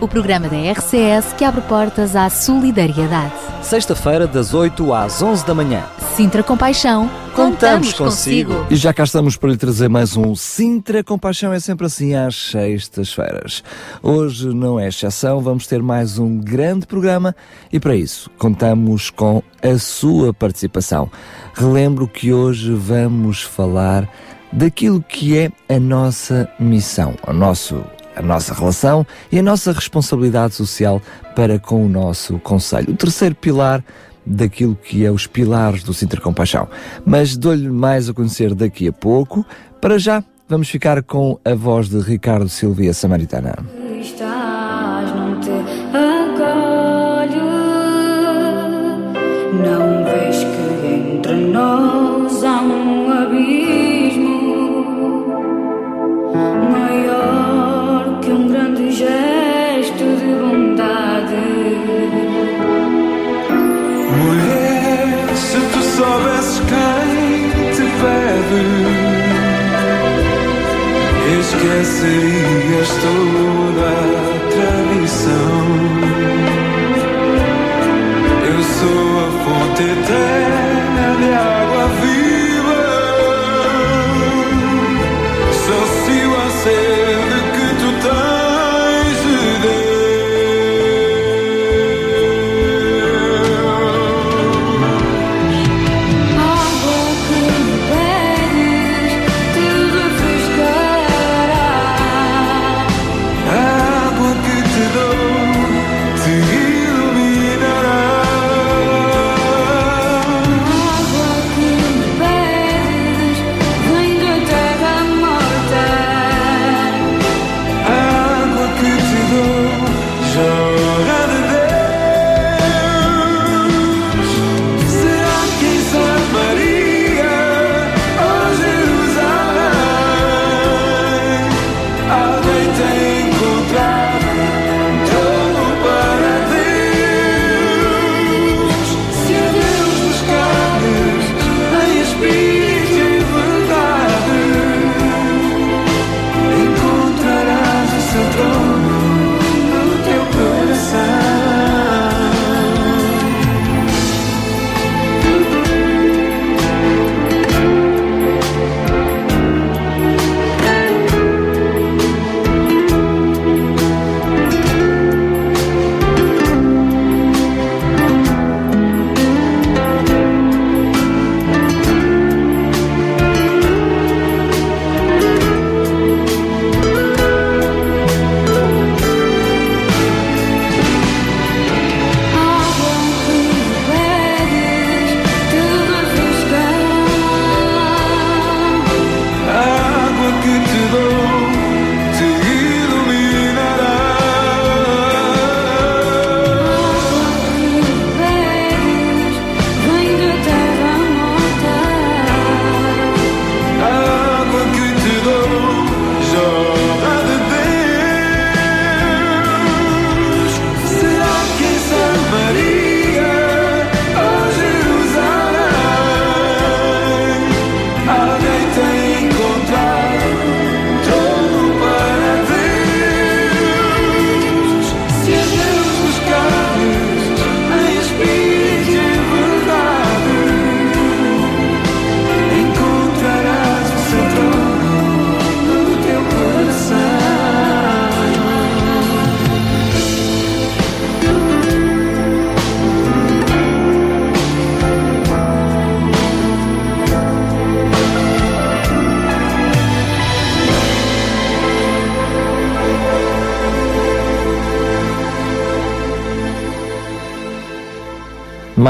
o programa da RCS que abre portas à solidariedade. Sexta-feira, das 8 às 11 da manhã. Sintra Compaixão, contamos, contamos consigo. consigo. E já cá estamos para lhe trazer mais um Sintra Compaixão, é sempre assim às sextas-feiras. Hoje não é exceção, vamos ter mais um grande programa e para isso contamos com a sua participação. Relembro que hoje vamos falar daquilo que é a nossa missão, o nosso a nossa relação e a nossa responsabilidade social para com o nosso Conselho. O terceiro pilar daquilo que é os pilares do Sinter Compaixão. Mas dou-lhe mais a conhecer daqui a pouco. Para já, vamos ficar com a voz de Ricardo Silvia Samaritana. Estás, não te acolho, não esquecerias toda a tradição. Eu sou a fonte eterna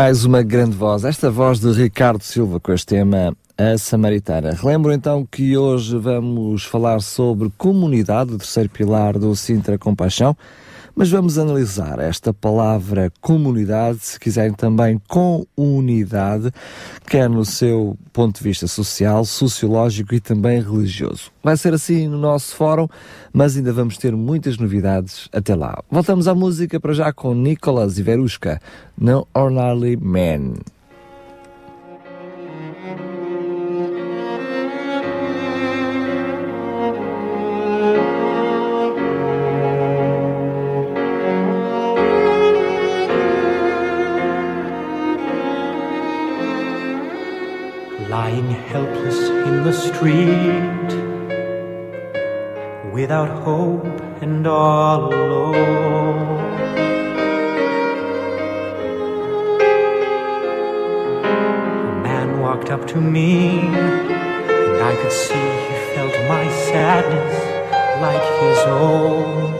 Mais uma grande voz, esta voz de Ricardo Silva com este tema A Samaritana. Relembro então que hoje vamos falar sobre comunidade, o terceiro pilar do Sintra Compaixão, Mas vamos analisar esta palavra comunidade, se quiserem também com unidade, quer no seu ponto de vista social, sociológico e também religioso. Vai ser assim no nosso fórum, mas ainda vamos ter muitas novidades até lá. Voltamos à música para já com Nicolas e Verushka, No Ordinary Man. Lying helpless in the street, without hope and all alone. A man walked up to me, and I could see he felt my sadness like his own.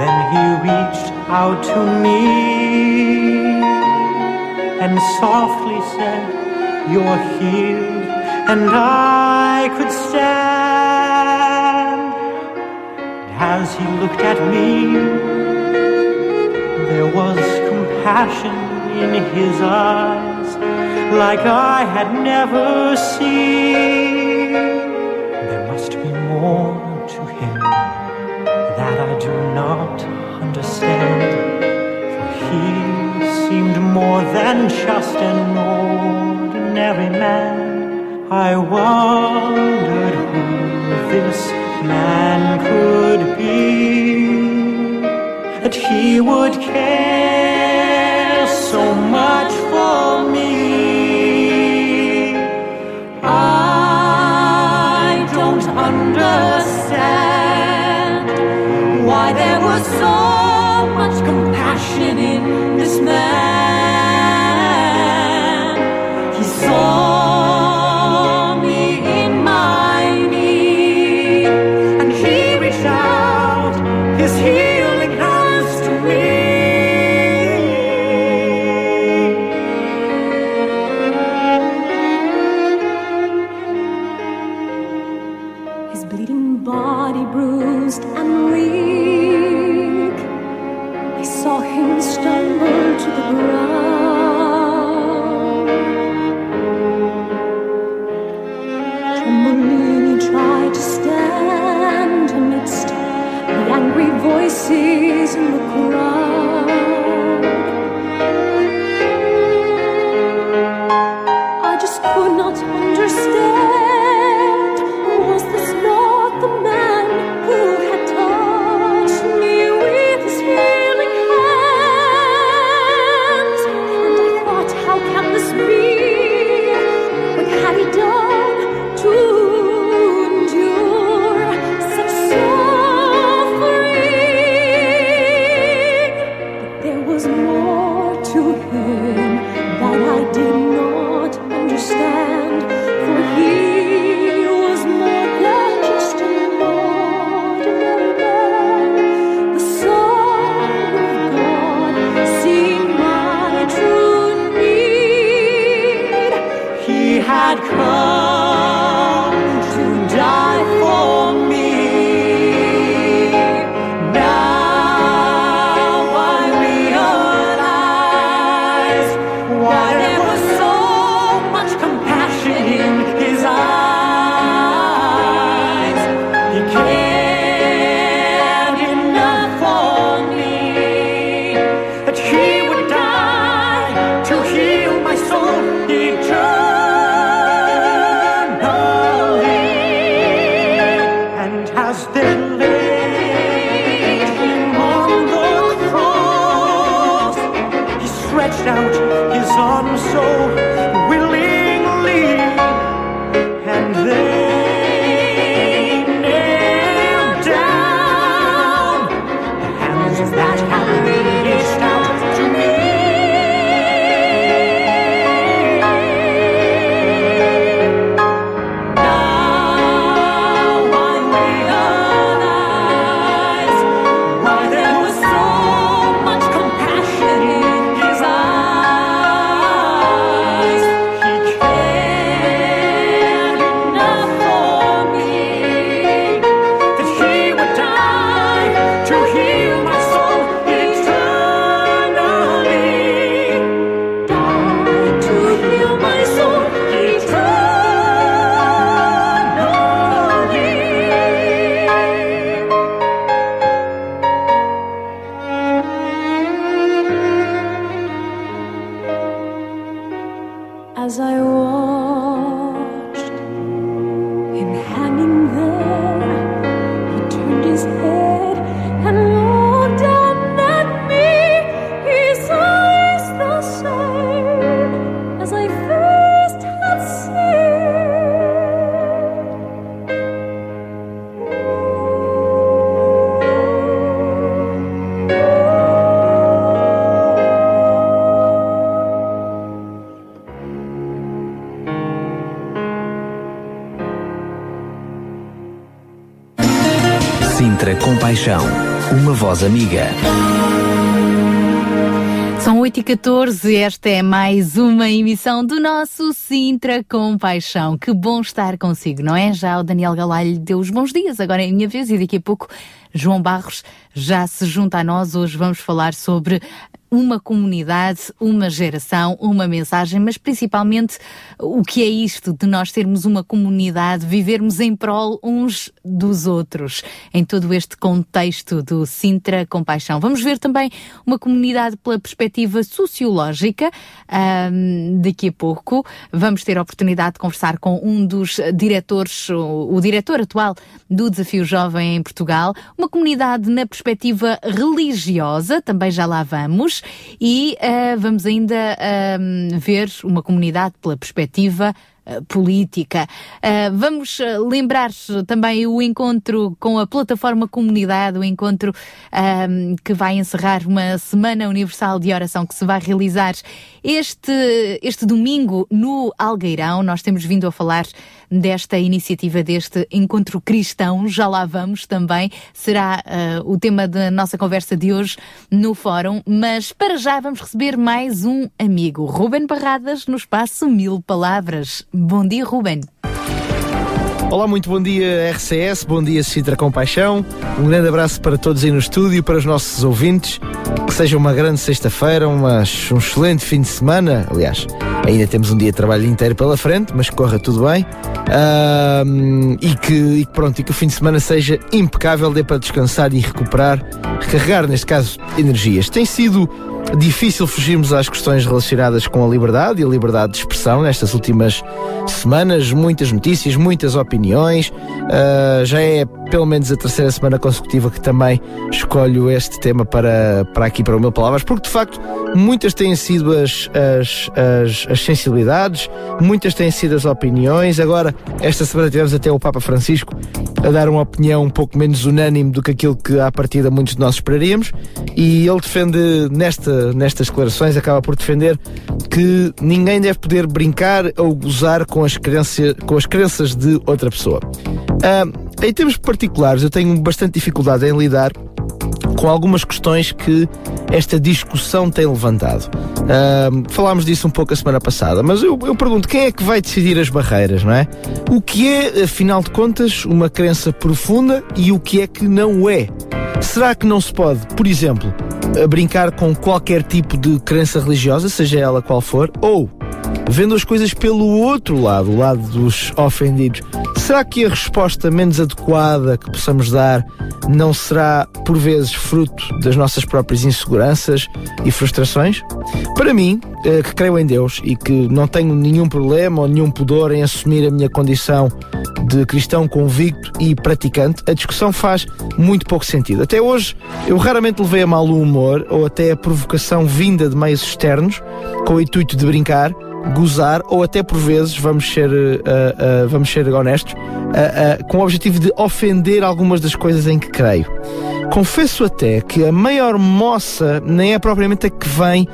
Then he reached out to me and softly said, You're healed, and I could stand. And As he looked at me, there was compassion in his eyes, like I had never seen. Than just an ordinary man. I wondered who this man could be, that he would care so much for me. I don't understand why there was so much compassion in this man. Voz amiga. São 8 e 14 esta é mais uma emissão do nosso Sintra com Paixão. Que bom estar consigo, não é? Já o Daniel Galalho deu os bons dias, agora é a minha vez e daqui a pouco João Barros já se junta a nós. Hoje vamos falar sobre uma comunidade, uma geração, uma mensagem, mas principalmente o que é isto de nós termos uma comunidade, vivermos em prol uns dos outros, em todo este contexto do Sintra Compaixão. Vamos ver também uma comunidade pela perspectiva sociológica. Um, daqui a pouco vamos ter a oportunidade de conversar com um dos diretores, o, o diretor atual do Desafio Jovem em Portugal, uma comunidade na perspectiva religiosa, também já lá vamos e uh, vamos ainda uh, ver uma comunidade pela perspectiva eh, política. Uh, vamos lembrar também o encontro com a plataforma Comunidade, o encontro uh, que vai encerrar uma Semana Universal de Oração que se vai realizar este, este domingo no Algueirão. Nós temos vindo a falar desta iniciativa, deste encontro cristão. Já lá vamos também. Será uh, o tema da nossa conversa de hoje no fórum. Mas para já vamos receber mais um amigo, Ruben Barradas, no espaço Mil Palavras. Bom dia, Ruben. Olá, muito bom dia RCS, bom dia Citra Compaixão. Um grande abraço para todos aí no estúdio, para os nossos ouvintes. Que seja uma grande sexta-feira, um excelente fim de semana. Aliás, ainda temos um dia de trabalho inteiro pela frente, mas corra tudo bem. Uh, e, que, e pronto, e que o fim de semana seja impecável, dê para descansar e recuperar, recarregar, neste caso, energias. Tem sido difícil fugirmos às questões relacionadas com a liberdade e a liberdade de expressão nestas últimas semanas. Muitas notícias, muitas opiniões. Uh, já é pelo menos a terceira semana consecutiva que também escolho este tema para, para aqui, para o meu Palavras, porque de facto muitas têm sido as, as, as, as sensibilidades, muitas têm sido as opiniões. Agora, esta semana tivemos até o Papa Francisco a dar uma opinião um pouco menos unânime do que aquilo que à partida muitos de nós esperaríamos, e ele defende nesta nestas declarações, acaba por defender que ninguém deve poder brincar ou gozar com as, crença, com as crenças de outra pessoa. Uh, em termos particulares, eu tenho bastante dificuldade em lidar com algumas questões que esta discussão tem levantado. Uh, falámos disso um pouco a semana passada, mas eu, eu, pergunto quem é que vai decidir as barreiras, não é? O que é, afinal de contas, uma crença profunda e o que é que não é? Será que não se pode, por exemplo, brincar com qualquer tipo de crença religiosa, seja ela qual for, ou vendo as coisas pelo outro lado, o lado dos ofendidos, será que a resposta menos adequada que possamos dar não será, por vezes, fruto das nossas próprias inseguranças e frustrações? Para mim, eh, que creio em Deus e que não tenho nenhum problema ou nenhum pudor em assumir a minha condição de cristão convicto e praticante, a discussão faz muito pouco sentido. Até hoje, eu raramente levei a mal o humor ou até a provocação vinda de meios externos com o intuito de brincar gozar ou até por vezes, vamos ser, uh, uh, vamos ser honestos, uh, com o objetivo de ofender algumas das coisas em que creio. Confesso até que a maior moça nem é propriamente a que vem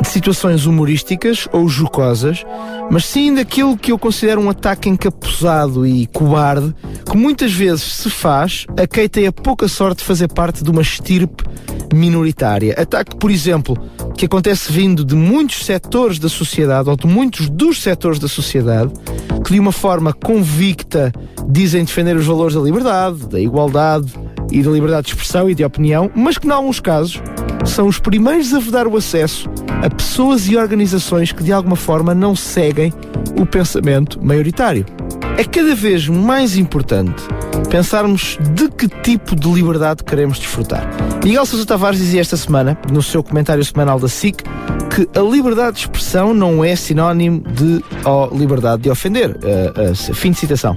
de situações humorísticas ou jocosas, mas sim daquilo que eu considero um ataque encapuzado e cobarde, que muitas vezes se faz a quem tem a pouca sorte de fazer parte de uma estirpe minoritária. Ataque, por exemplo, que acontece vindo de muitos setores da sociedade, ou de muitos dos setores da sociedade, que de uma forma convicta dizem defender os valores da liberdade, da igualdade e da liberdade de expressão e de opinião, mas que, em alguns casos, são os primeiros a vedar o acesso a pessoas e organizações que de alguma forma não seguem o pensamento maioritário. É cada vez mais importante pensarmos de que tipo de liberdade queremos desfrutar. Miguel Sousa Tavares dizia esta semana, no seu comentário semanal da SIC, que a liberdade de expressão não é sinónimo de oh, liberdade de ofender. Uh, uh, fim de citação.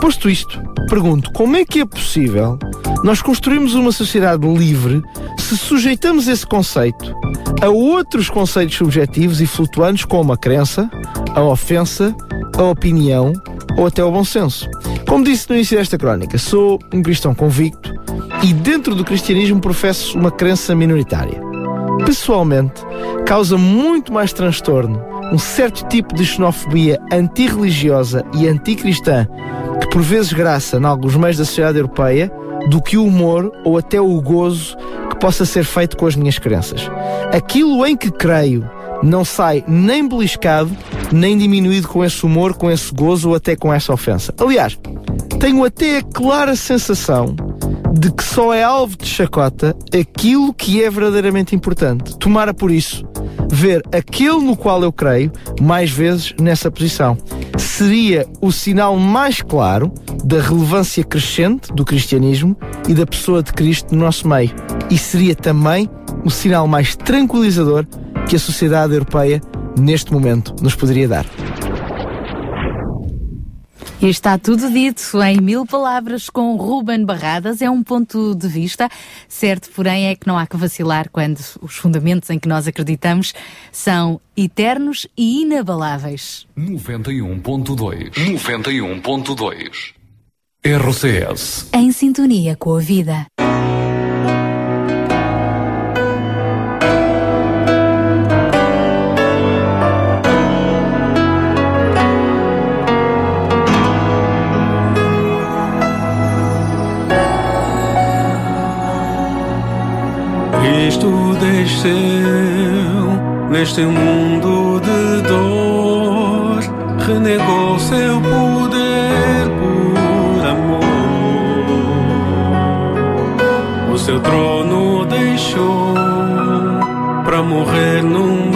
Posto isto, pergunto como é que é possível nós construirmos uma sociedade livre se sujeitamos esse conceito a outros conceitos subjetivos e flutuantes como a crença, a ofensa, a opinião ou até o bom senso. Como disse no início desta crónica, sou um cristão convicto e dentro do cristianismo professo uma crença minoritária. Pessoalmente, causa muito mais transtorno um certo tipo de xenofobia antirreligiosa e anticristã que por vezes graça em alguns meios da sociedade europeia do que o humor ou até o gozo que possa ser feito com as minhas crenças. Aquilo em que creio não sai nem beliscado, nem diminuído com esse humor, com esse gozo ou até com essa ofensa. Aliás, tenho até a clara sensação de que só é alvo de chacota aquilo que é verdadeiramente importante. Tomara por isso ver aquele no qual eu creio mais vezes nessa posição. Seria o sinal mais claro da relevância crescente do cristianismo e da pessoa de Cristo no nosso meio. E seria também o sinal mais tranquilizador que a sociedade europeia neste momento nos poderia dar. E está tudo dito em mil palavras com Ruben Barradas. É um ponto de vista. Certo, porém, é que não há que vacilar quando os fundamentos em que nós acreditamos são eternos e inabaláveis. 91.2 91.2 RCS Em sintonia com a vida. Desceu neste mundo de dor, renegou seu poder por amor. O seu trono deixou para morrer numa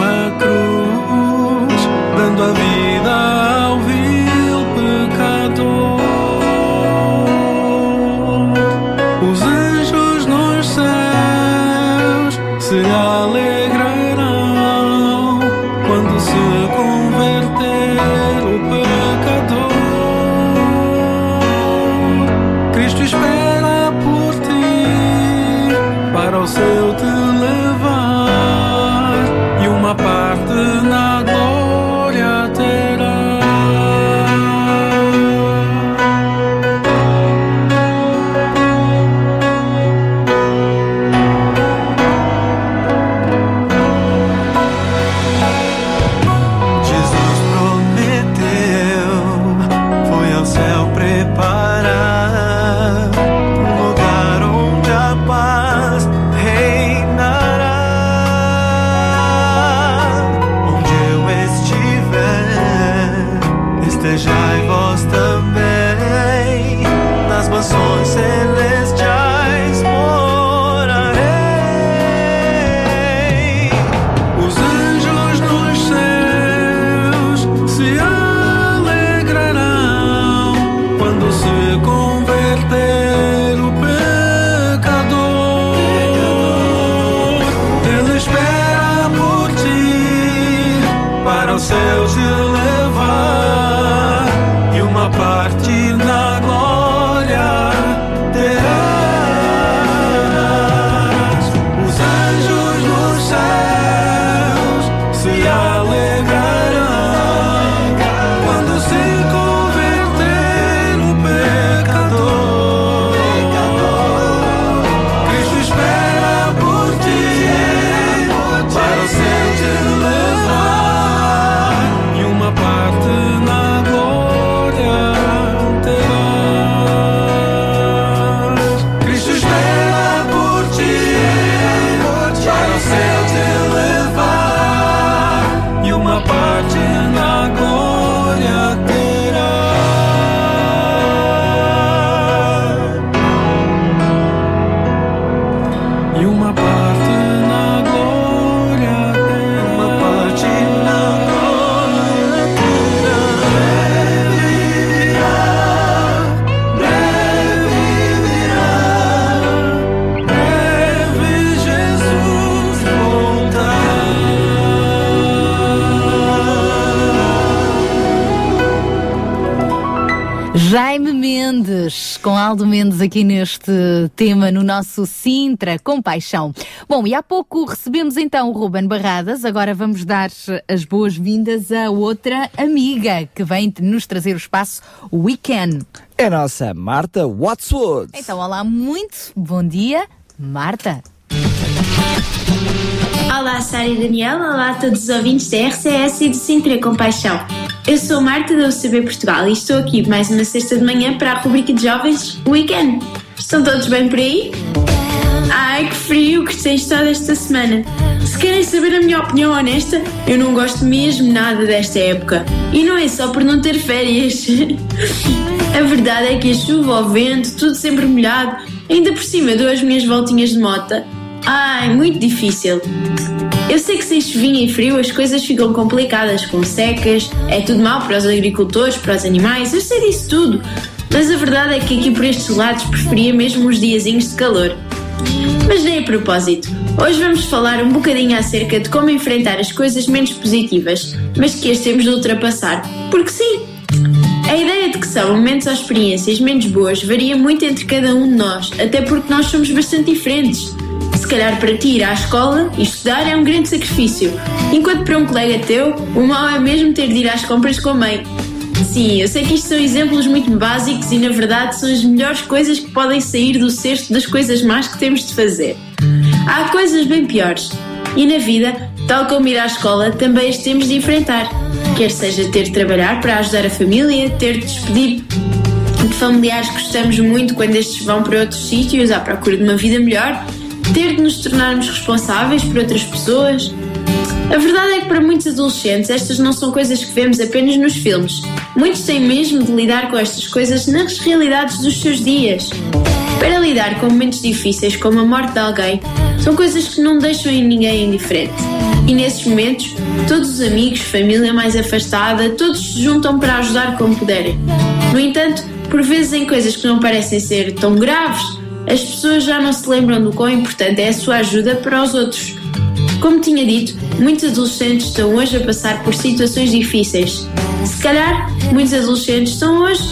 com Aldo Mendes aqui neste tema no nosso Sintra com Paixão. Bom, e há pouco recebemos então o Ruben Barradas, agora vamos dar as boas-vindas a outra amiga que vem nos trazer o espaço Weekend. É a nossa Marta Watswood. Então, olá, muito bom dia, Marta. Olá, Sara e Daniel. Olá a todos os ouvintes da RCS e do Sintra Compaixão. Eu sou Marta da UCB Portugal e estou aqui mais uma sexta de manhã para a rubrica de jovens Weekend. Estão todos bem por aí? Ai, que frio que tem estado esta semana. Se querem saber a minha opinião honesta, eu não gosto mesmo nada desta época. E não é só por não ter férias. a verdade é que a chuva, o vento, tudo sempre molhado, ainda por cima dou as minhas voltinhas de mota. Ai, muito difícil. Eu sei que sem chuvinha e frio as coisas ficam complicadas, com secas, é tudo mau para os agricultores, para os animais, eu sei disso tudo. Mas a verdade é que aqui por estes lados preferia mesmo uns diazinhos de calor. Mas nem a propósito. Hoje vamos falar um bocadinho acerca de como enfrentar as coisas menos positivas, mas que as temos de ultrapassar. Porque sim! A ideia de que são momentos ou experiências menos boas varia muito entre cada um de nós, até porque nós somos bastante diferentes. Se calhar para ti ir à escola e estudar é um grande sacrifício, enquanto para um colega teu, o mal é mesmo ter de ir às compras com a mãe. Sim, eu sei que isto são exemplos muito básicos e na verdade são as melhores coisas que podem sair do cesto das coisas más que temos de fazer. Há coisas bem piores. E na vida, tal como ir à escola, também as temos de enfrentar. Quer seja ter de trabalhar para ajudar a família, ter de despedir de familiares que gostamos muito quando estes vão para outros sítios à procura de uma vida melhor, ter de nos tornarmos responsáveis por outras pessoas. A verdade é que para muitos adolescentes estas não são coisas que vemos apenas nos filmes. Muitos têm mesmo de lidar com estas coisas nas realidades dos seus dias. Para lidar com momentos difíceis como a morte de alguém, são coisas que não deixam ninguém indiferente. E nesses momentos, todos os amigos, família mais afastada, todos se juntam para ajudar como puderem. No entanto, por vezes em coisas que não parecem ser tão graves, as pessoas já não se lembram do quão importante é a sua ajuda para os outros. Como tinha dito, muitos adolescentes estão hoje a passar por situações difíceis. Se calhar, muitos adolescentes estão hoje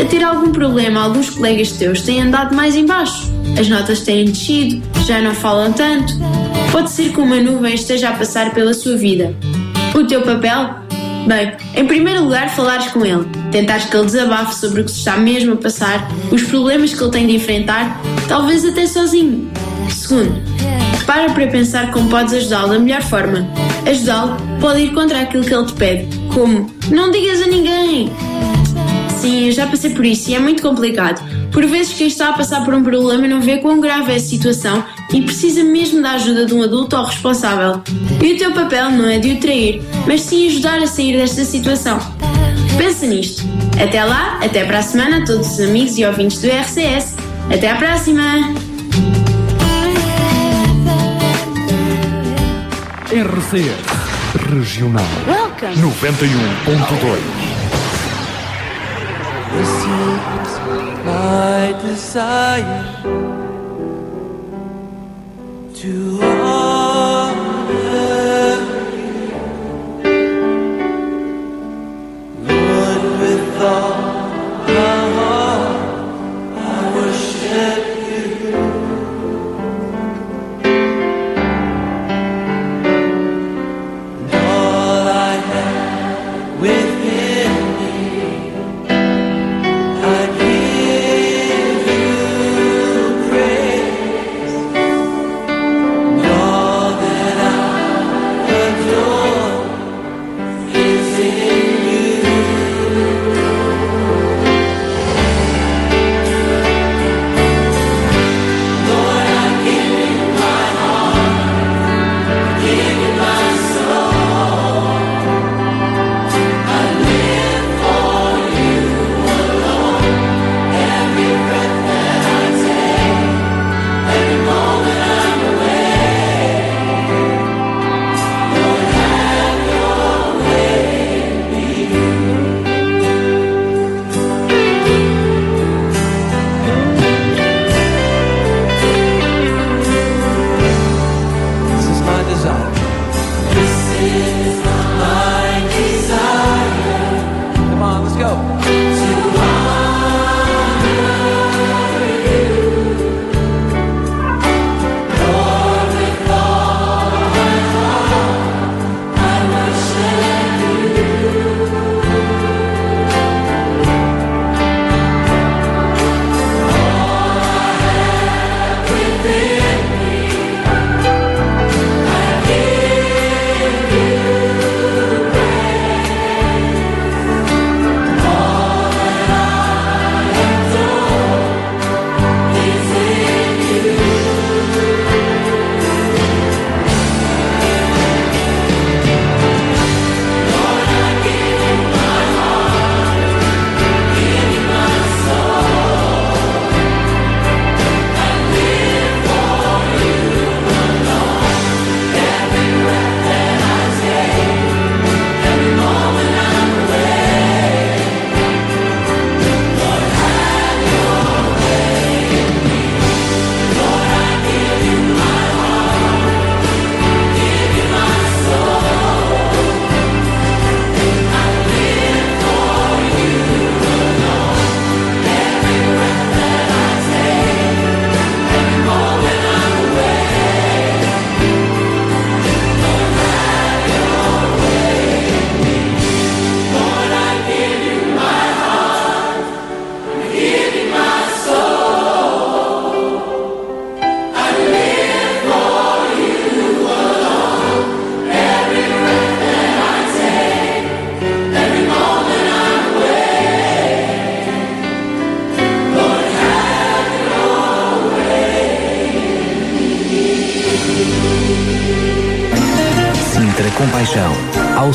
a ter algum problema. Alguns colegas teus têm andado mais embaixo. As notas têm descido, já não falam tanto. Pode ser que uma nuvem esteja a passar pela sua vida. O teu papel? Bem, em primeiro lugar, falares com ele. Tentares que ele desabafe sobre o que se está mesmo a passar, os problemas que ele tem de enfrentar, talvez até sozinho. Segundo, para para pensar como podes ajudá-lo da melhor forma. Ajudá-lo pode ir contra aquilo que ele te pede, como não digas a ninguém. Sim, eu já passei por isso e é muito complicado. Por vezes quem está a passar por um problema não vê quão grave é a situação e precisa mesmo da ajuda de um adulto ou responsável. E o teu papel não é de o trair, mas sim ajudar a sair desta situação. Pensa nisto. Até lá, até para a semana, todos os amigos e ouvintes do RCS. Até à próxima! RCS Regional Welcome. 91.2 Lord, with all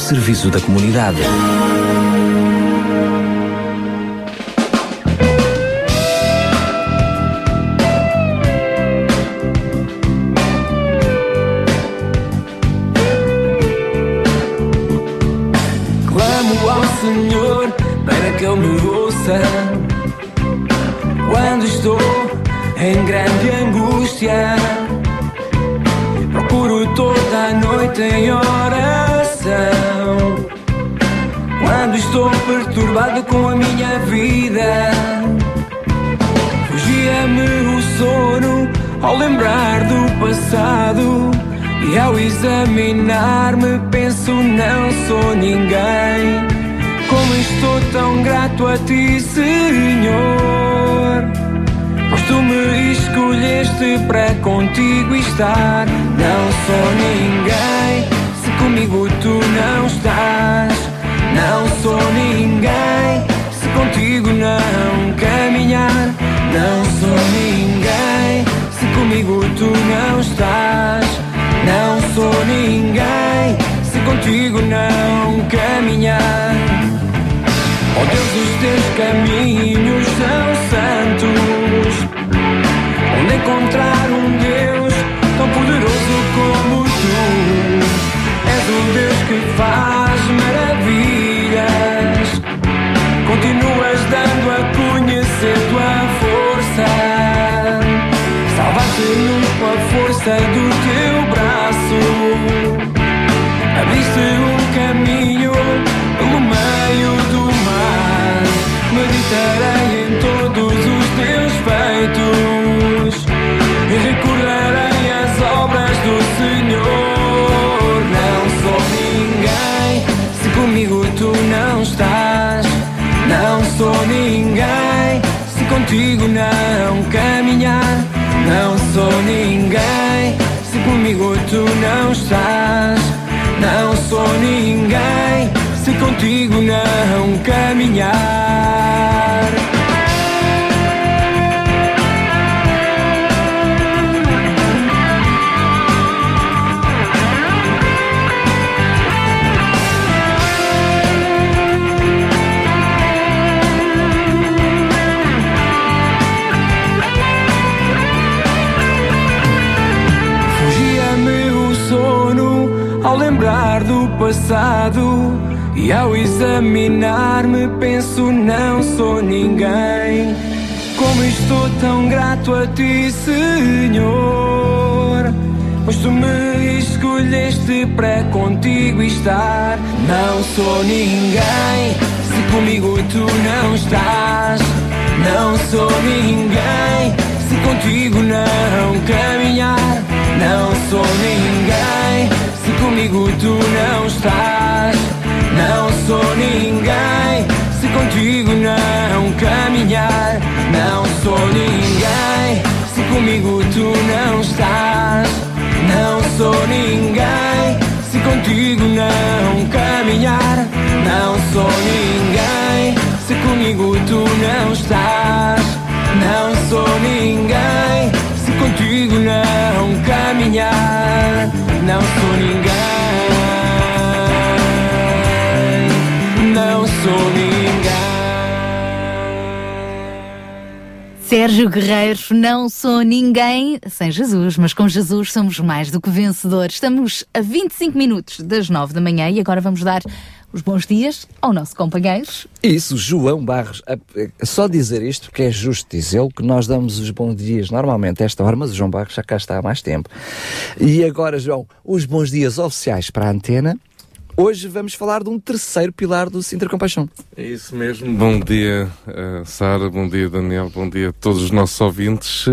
serviço da comunidade. Clamo ao Senhor para que Ele me ouça. Quando estou em grande angústia, procuro toda a noite em oração. Quando estou perturbado com a minha vida, fugia-me o sono ao lembrar do passado. E ao examinar-me penso não sou ninguém. Como estou tão grato a ti, Senhor? Pois tu me escolheste para contigo estar. Não sou ninguém se comigo tu não estás Não sou ninguém se contigo não caminhar Não sou ninguém se comigo tu não estás não sou ninguém se contigo não caminhar. Oh Deus, os teus caminhos são santos. Onde encontrar um Deus tão poderoso como tu? És o Deus que faz Continuas dando a conhecer tua força. Salvaste-nos com a força do teu braço. Abriste um caminho no meio do mar. Meditarei em todos os teus feitos e recordarei às obras do Senhor. Não sou ninguém se comigo tu não estás. Não sou ninguém se contigo não caminhar. Não sou ninguém se comigo tu não estás. Não sou ninguém se contigo não caminhar. E ao examinar-me penso não sou ninguém. Como estou tão grato a ti, Senhor, pois tu me escolheste para contigo estar. Não sou ninguém se comigo tu não estás. Não sou ninguém se contigo não caminhar. Não sou ninguém se comigo tu não estás. Não sou ninguém se contigo não caminhar. Não sou ninguém se comigo tu não estás. Não sou ninguém se contigo não caminhar. Não sou ninguém se comigo tu não estás. Não sou ninguém se contigo não caminhar. Não sou ninguém. Ninguém. Sérgio Guerreiro, não sou ninguém sem Jesus, mas com Jesus somos mais do que vencedores. Estamos a 25 minutos das 9 da manhã e agora vamos dar os bons dias ao nosso companheiro. Isso, João Barros. Só dizer isto, porque é justo dizê-lo, que nós damos os bons dias normalmente a esta hora, mas o João Barros já cá está há mais tempo. E agora, João, os bons dias oficiais para a antena. Hoje vamos falar de um terceiro pilar do Sintra Compaixão. É isso mesmo. Bom dia, eh, Sara, bom dia, Daniel, bom dia a todos os nossos ouvintes.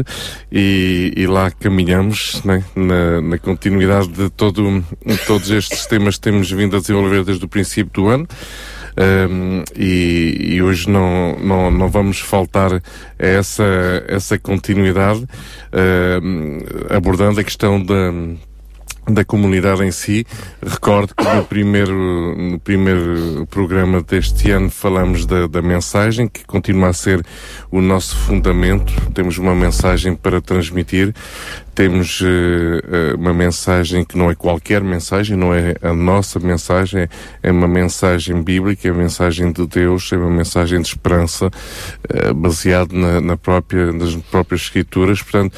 E, e lá caminhamos né, na, na continuidade de todo, todos estes temas que temos vindo a desenvolver desde o princípio do ano. Um, e, e hoje não, não, não vamos faltar a essa, essa continuidade, um, abordando a questão da da comunidade em si. Recordo que no primeiro, no primeiro programa deste ano falamos da, da mensagem, que continua a ser o nosso fundamento. Temos uma mensagem para transmitir. Temos uh, uh, uma mensagem que não é qualquer mensagem, não é a nossa mensagem, é uma mensagem bíblica, é uma mensagem de Deus, é uma mensagem de esperança, uh, baseada na, na, própria, nas próprias escrituras. Portanto,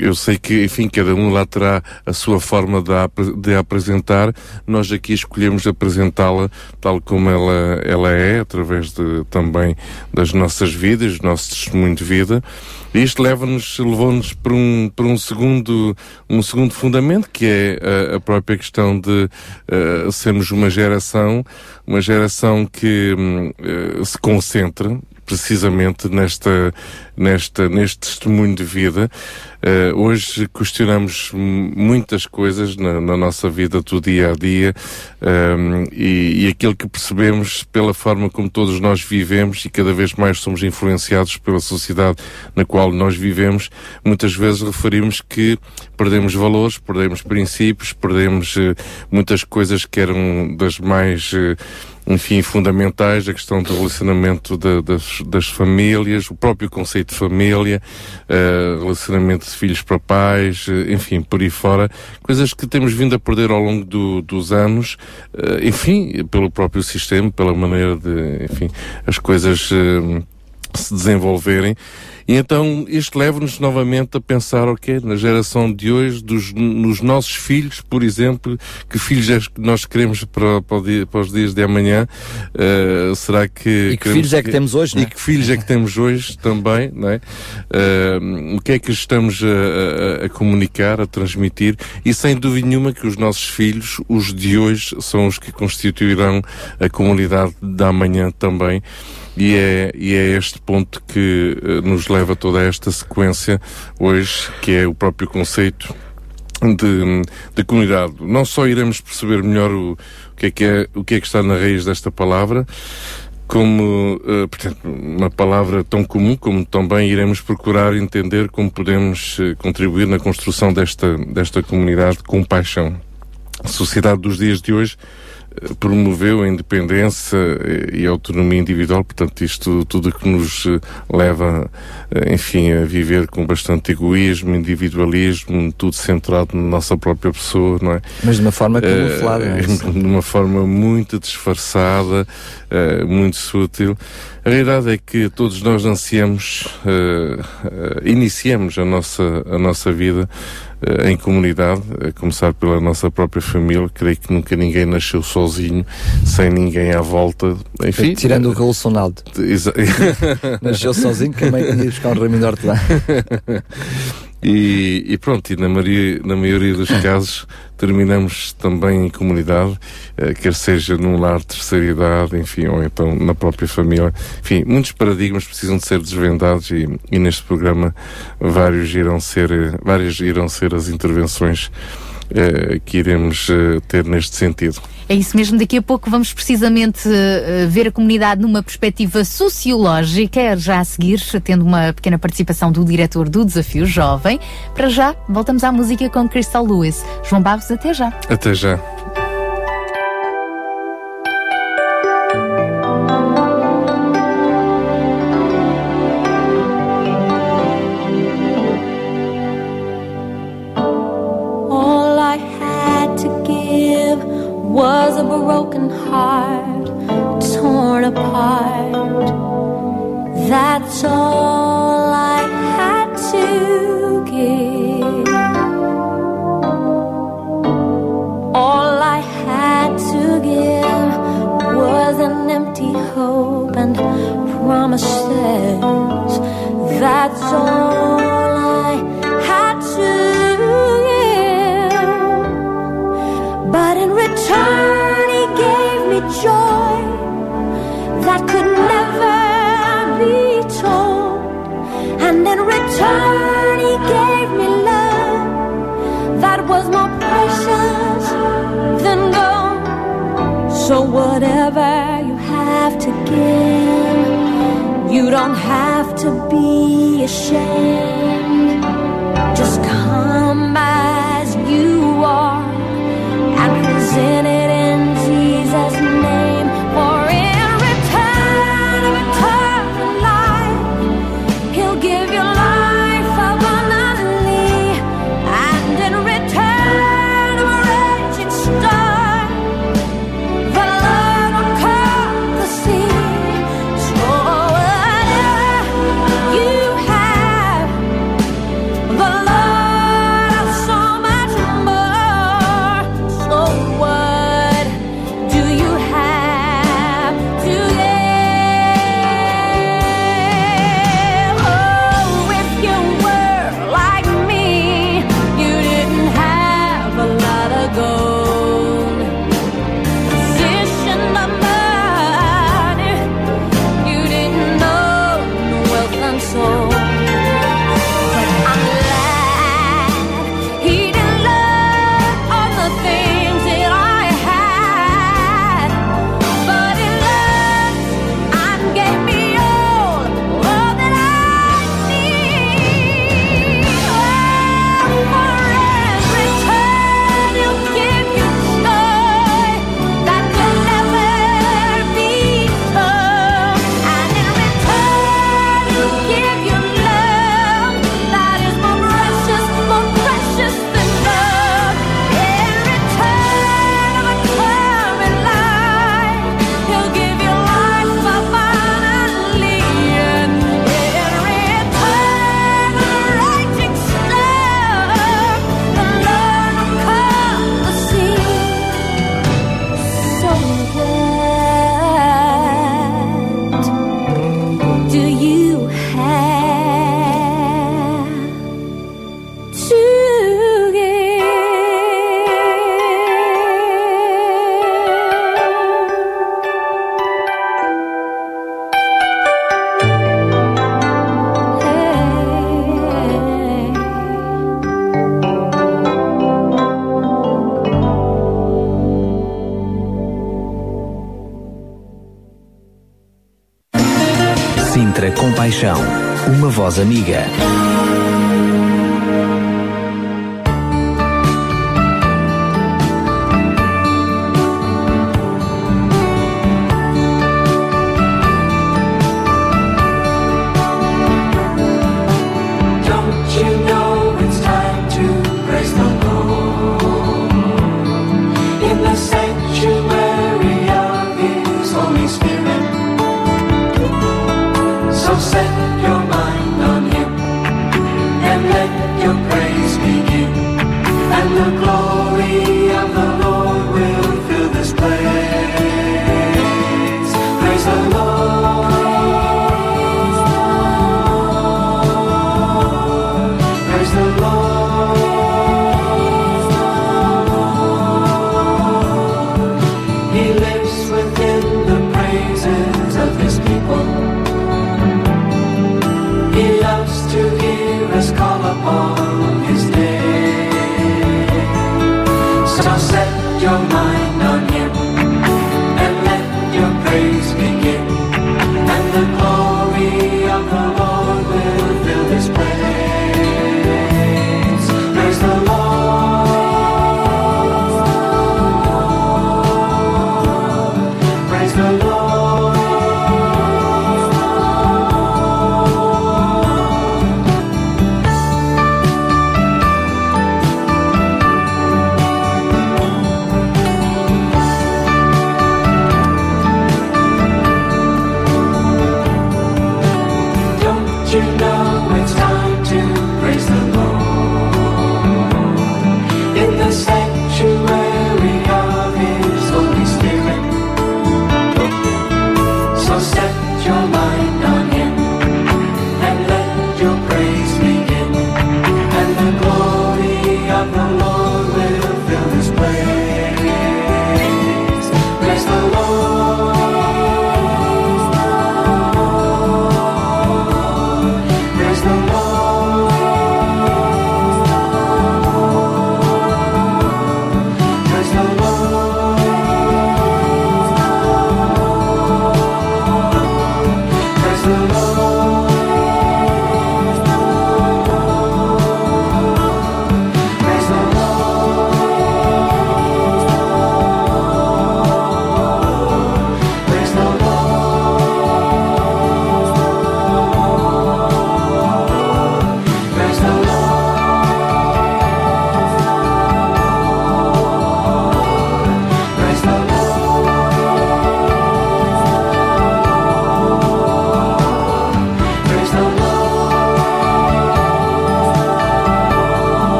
eu sei que, enfim, cada um lá terá a sua forma de, de apresentar. Nós aqui escolhemos apresentá-la tal como ela, ela é, através de, também das nossas vidas, do nosso testemunho de vida. Isto leva-nos, levou-nos para um, para um segundo, um segundo fundamento, que é a, a própria questão de uh, sermos uma geração, uma geração que uh, se concentra precisamente nesta, nesta, neste testemunho de vida. Uh, hoje questionamos muitas coisas na, na, nossa vida do dia a dia um, e, e aquilo que percebemos pela forma como todos nós vivemos e cada vez mais somos influenciados pela sociedade na qual nós vivemos, muitas vezes referimos que perdemos valores, perdemos princípios, perdemos uh, muitas coisas que eram das mais uh, enfim, fundamentais, a questão do relacionamento de, das, das, famílias, o próprio conceito de família, uh, relacionamento de filhos para pais, uh, enfim, por aí fora, coisas que temos vindo a perder ao longo do, dos anos, uh, enfim, pelo próprio sistema, pela maneira de, enfim, as coisas se desenvolverem. E então isto leva-nos novamente a pensar, ok, na geração de hoje, dos, nos nossos filhos, por exemplo, que filhos é que nós queremos para, para, dia, para os dias de amanhã? Uh, será que... E que filhos é que temos hoje, não é? E que filhos é que temos hoje também, não é? Uh, o que é que estamos a, a, a, comunicar, a transmitir? E sem dúvida nenhuma que os nossos filhos, os de hoje, são os que constituirão a comunidade da amanhã também. E é, e é este ponto que uh, nos leva a toda esta sequência hoje, que é o próprio conceito de, de comunidade. Não só iremos perceber melhor o, o, que é que é, o que é que está na raiz desta palavra, como, uh, portanto, uma palavra tão comum, como também iremos procurar entender como podemos uh, contribuir na construção desta, desta comunidade com paixão. A sociedade dos dias de hoje promoveu a independência e a autonomia individual, portanto, isto tudo que nos eh, leva, eh, enfim, a viver com bastante egoísmo, individualismo, tudo centrado na nossa própria pessoa, não é? Mas de uma forma camuflada, é, De uma forma muito disfarçada, muito sutil. A realidade é que todos nós ansiamos, iniciamos a nossa, a nossa vida em comunidade, a começar pela nossa própria família. Creio que nunca ninguém nasceu sozinho, sem ninguém à volta. Enfim, Tirando o Raul Sonaldo. Nasceu sozinho, que a mãe tinha buscar um raminho de hortelã. E, e, pronto, e na maioria, na maioria dos casos terminamos também em comunidade, eh, quer seja num lar de terceira idade, enfim, ou então na própria família. Enfim, muitos paradigmas precisam de ser desvendados e, e neste programa vários irão ser, eh, várias irão ser as intervenções eh, que iremos eh, ter neste sentido. É isso mesmo, daqui a pouco vamos precisamente uh, ver a comunidade numa perspectiva sociológica, já a seguir, tendo uma pequena participação do diretor do Desafio Jovem. Para já, voltamos à música com Crystal Lewis. João Barros, até já. Até já. All I had to give. All I had to give was an empty hope and promises. That's all return, He gave me love that was more precious than gold. So, whatever you have to give, you don't have to be ashamed. Just come as you are and present it. Voz amiga.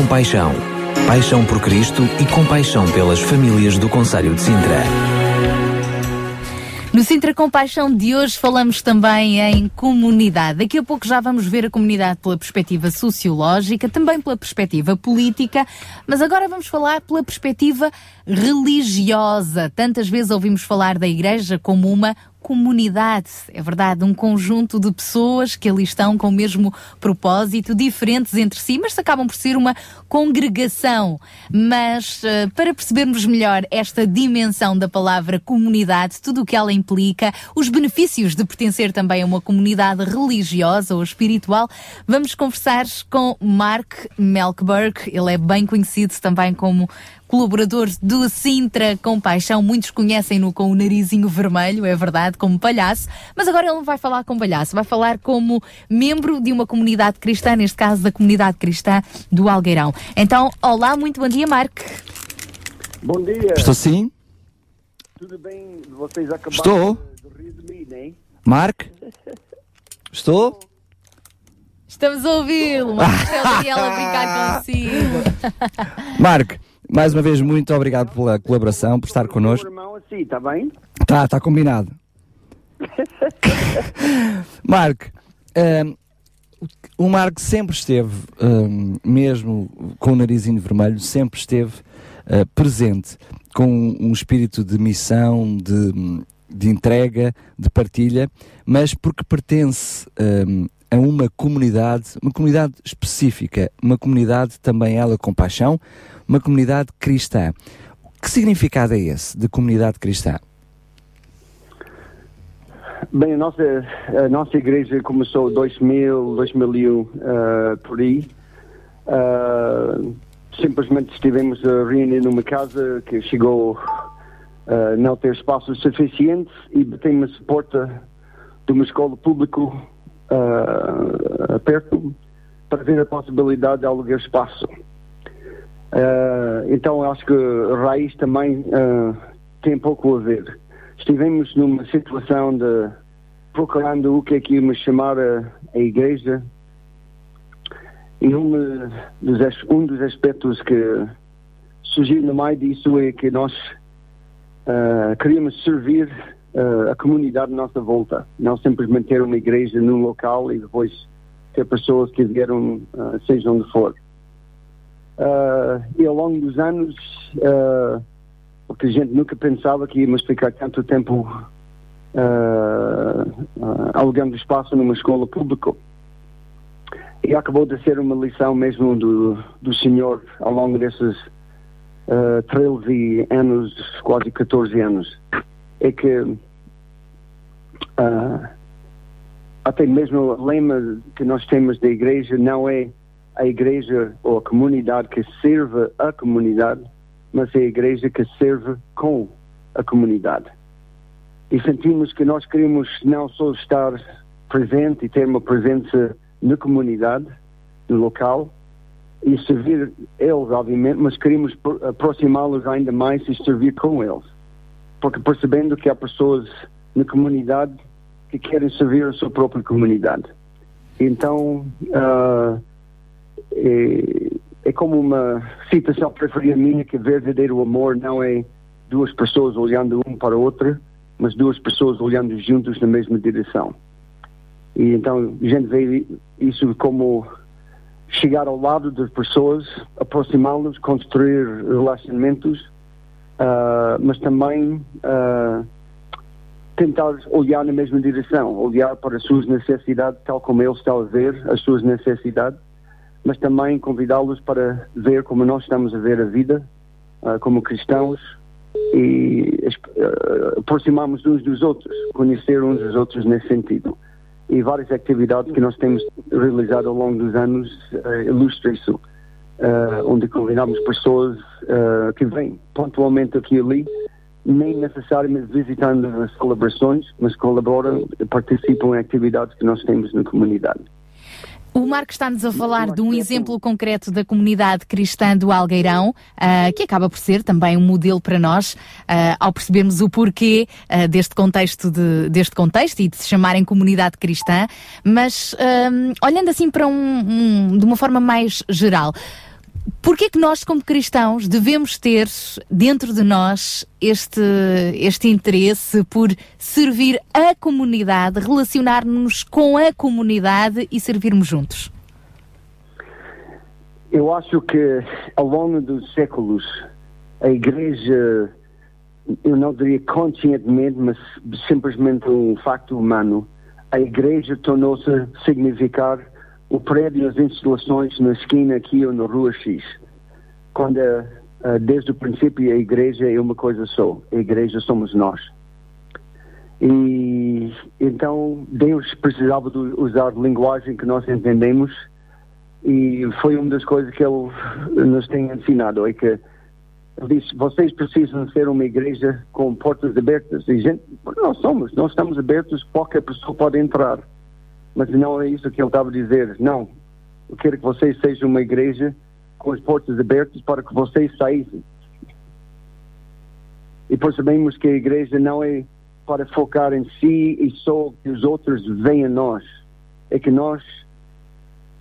Compaixão. Paixão por Cristo e compaixão pelas famílias do Conselho de Sintra. No Sintra Compaixão de hoje falamos também em comunidade. Daqui a pouco já vamos ver a comunidade pela perspectiva sociológica, também pela perspectiva política, mas agora vamos falar pela perspectiva religiosa. Tantas vezes ouvimos falar da igreja como uma comunidade, é verdade, um conjunto de pessoas que ali estão com o mesmo propósito, diferentes entre si, mas acabam por ser uma congregação. Mas eh, para percebermos melhor esta dimensão da palavra comunidade, tudo o que ela implica, os benefícios de pertencer também a uma comunidade religiosa ou espiritual, vamos conversar com Mark Melkberg. Ele é bem conhecido também como colaborador do Sintra Compaixão. Muitos conhecem-no com o narizinho vermelho, é verdade, como palhaço. Mas agora ele não vai falar como palhaço, vai falar como membro de uma comunidade cristã, neste caso da comunidade cristã do Algueirão. Então, olá, muito bom dia, Mark. Bom dia. Estou sim? Tudo bem? Vocês acabaram Estou. de, rir de mim, né? Mark? Estou? Estamos a ouvi-lo, Marcelo Daniel a brincar consigo. Mark, mais uma vez, muito obrigado pela colaboração, por estar connosco. Irmão, assim, tá bem? Tá, tá combinado. Mark, ehm, o Mark sempre esteve, ehm, mesmo com o narizinho vermelho, sempre esteve eh, presente com um espírito de missão, de, de entrega, de partilha, mas porque pertence ehm, a uma comunidade, uma comunidade específica, uma comunidade também ela com paixão, uma comunidade cristã. Que significado é esse de comunidade cristã? Bem, a nossa, a nossa igreja começou em 2000, 2001, uh, por aí. Uh, simplesmente estivemos a reunir numa casa que chegou a não ter espaço suficiente e batemos a porta de uma escola pública uh, perto para ver a possibilidade de alugar espaço. Uh, então acho que a raiz também uh, tem pouco a ver. Estivemos numa situação de procurando o que é que íamos chamar a, a igreja e um dos, as- um dos aspectos que surgiu no meio disso é que nós ah, queríamos servir ah, a comunidade à nossa volta, não simplesmente ter uma igreja num local e depois ter pessoas que vieram, ah, seja onde for. E ao longo dos anos, porque a gente nunca pensava que íamos ficar tanto tempo ah, ah, alugando espaço numa escola pública. E acabou de ser uma lição mesmo do, do Senhor ao longo desses ah, 13 anos, quase 14 anos. É que ah, até mesmo o lema que nós temos da igreja não é a igreja ou a comunidade que serve a comunidade, mas é a igreja que serve com a comunidade. E sentimos que nós queremos não só estar presente e ter uma presença na comunidade, no local, e servir eles, obviamente, mas queremos pro- aproximá-los ainda mais e servir com eles. Porque percebendo que há pessoas na comunidade que querem servir a sua própria comunidade. Então, é, é como uma citação preferida minha que verdadeiro amor não é duas pessoas olhando um para o outro, mas duas pessoas olhando juntos na mesma direção. E então a gente vê isso como chegar ao lado das pessoas, aproximá-los, construir relacionamentos, ah, mas também ah, tentar olhar na mesma direção, olhar para as suas necessidades, tal como eles estão a ver as suas necessidades, mas também convidá-los para ver como nós estamos a ver a vida, ah, como cristãos, e ah, aproximarmos uns dos outros, conhecer uns dos outros nesse sentido. E várias atividades que nós temos realizado ao longo dos anos ah, ilustram isso, ah, onde convidamos pessoas que vêm pontualmente aqui e ali, nem necessariamente visitando as celebrações, mas colaboram participam em atividades que nós temos na comunidade. O Marco está-nos a falar de um exemplo concreto da comunidade cristã do Algueirão, ah, que acaba por ser também um modelo para nós, ah, ao percebermos o porquê ah, deste, contexto de, deste contexto e de se chamarem comunidade cristã, mas olhando assim para um, um- de uma forma mais geral, Porquê que nós, como cristãos, devemos ter dentro de nós este, este interesse por servir a comunidade, relacionar-nos com a comunidade e servirmos juntos? Eu acho que ao longo dos séculos a igreja, eu não diria conscientemente, mas simplesmente um facto humano, a igreja tornou-se significar o prédio as instalações na esquina aqui ou na rua X. Quando eh, eh, desde o princípio a igreja é uma coisa só, a igreja somos nós. E então Deus precisava de usar linguagem que nós entendemos e foi uma das coisas que ele nos tem ensinado, é que ele disse, vocês precisam ser uma igreja com portas abertas. E gente, nós somos, nós estamos abertos, qualquer pessoa pode entrar. Mas não é isso que ele estava a dizer. Não, eu quero que vocês sejam uma igreja com as portas abertas para que vocês saíssem. E percebemos que a igreja não é para focar em si e só que os outros veem a nós. É que nós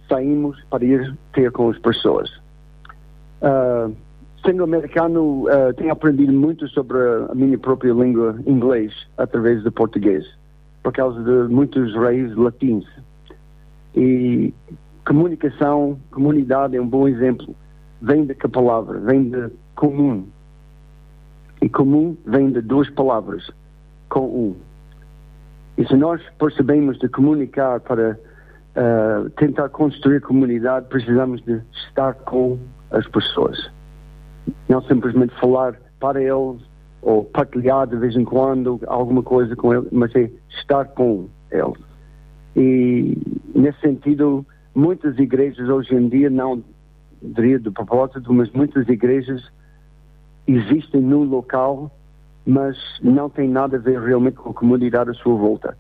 saímos para ir ter com as pessoas. Ah, sendo americano, ah, tenho aprendido muito sobre a minha própria língua inglês através do português, por causa de muitos raízes latinos. E comunicação, comunidade é um bom exemplo. Vem da palavra? Vem de comum. E comum vem de duas palavras, com um. E se nós percebemos de comunicar para ah, tentar construir comunidade, precisamos de estar com as pessoas. Não simplesmente falar para eles ou partilhar de vez em quando alguma coisa com eles, mas é estar com eles. E nesse sentido, muitas igrejas hoje em dia, não diria de propósito, mas muitas igrejas existem num local, mas não tem nada a ver realmente com a comunidade à sua volta.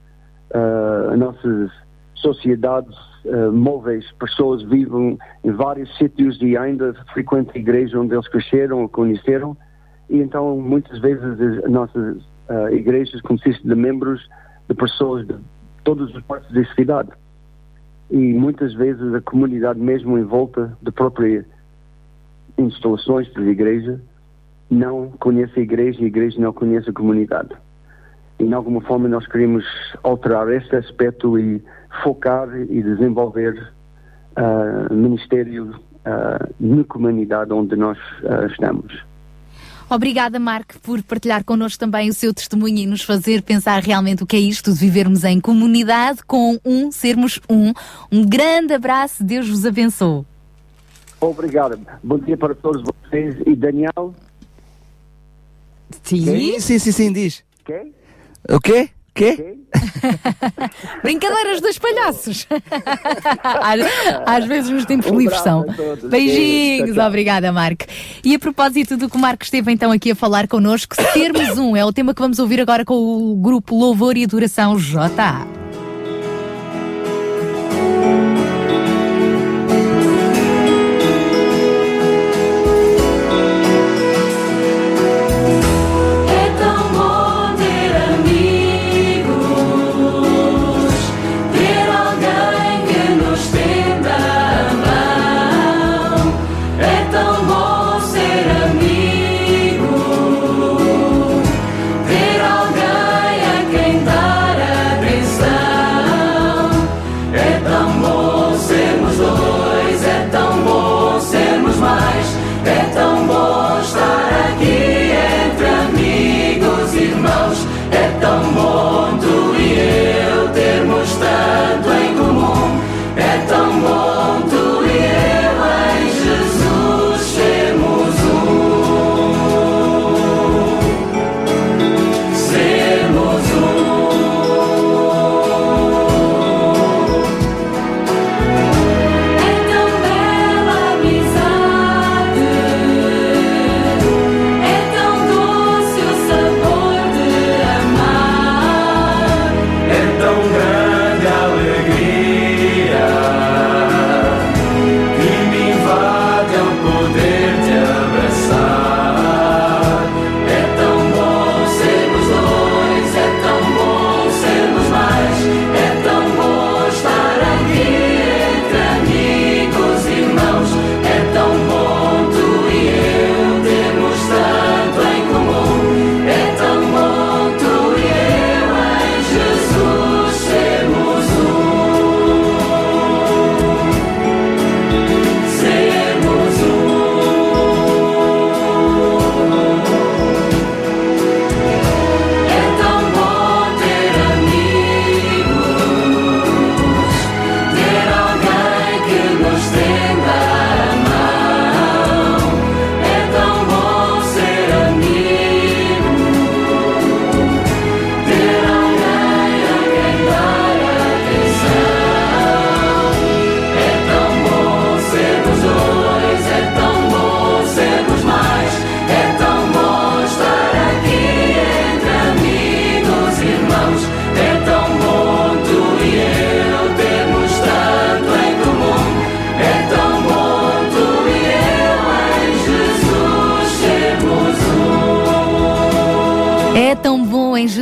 As nossas sociedades ah, móveis, pessoas vivem em vários sítios e ainda frequentam a igreja onde eles cresceram ou conheceram, e então muitas vezes as nossas ah, igrejas consistem de membros de pessoas de todas as partes da cidade. E muitas vezes a comunidade mesmo em volta da própria instalações da igreja não conhece a igreja e a igreja não conhece a comunidade. E de alguma forma nós queremos alterar este aspecto e focar e desenvolver ah, ministério ah, na comunidade onde nós ah, estamos. Obrigada, Marco, por partilhar connosco também o seu testemunho e nos fazer pensar realmente o que é isto de vivermos em comunidade com um, sermos um. Um grande abraço, Deus vos abençoe. Obrigado. Bom dia para todos vocês e Daniel. Sim. Sim, sim, sim, diz. Ok? O quê? Quê? Brincadeiras dos palhaços. às, às vezes nos tempos Um livres são. Beijinhos, obrigada, Marco. E a propósito do que o Marco esteve então aqui a falar connosco, sermos um é o tema que vamos ouvir agora com o grupo Louvor e Adoração JA.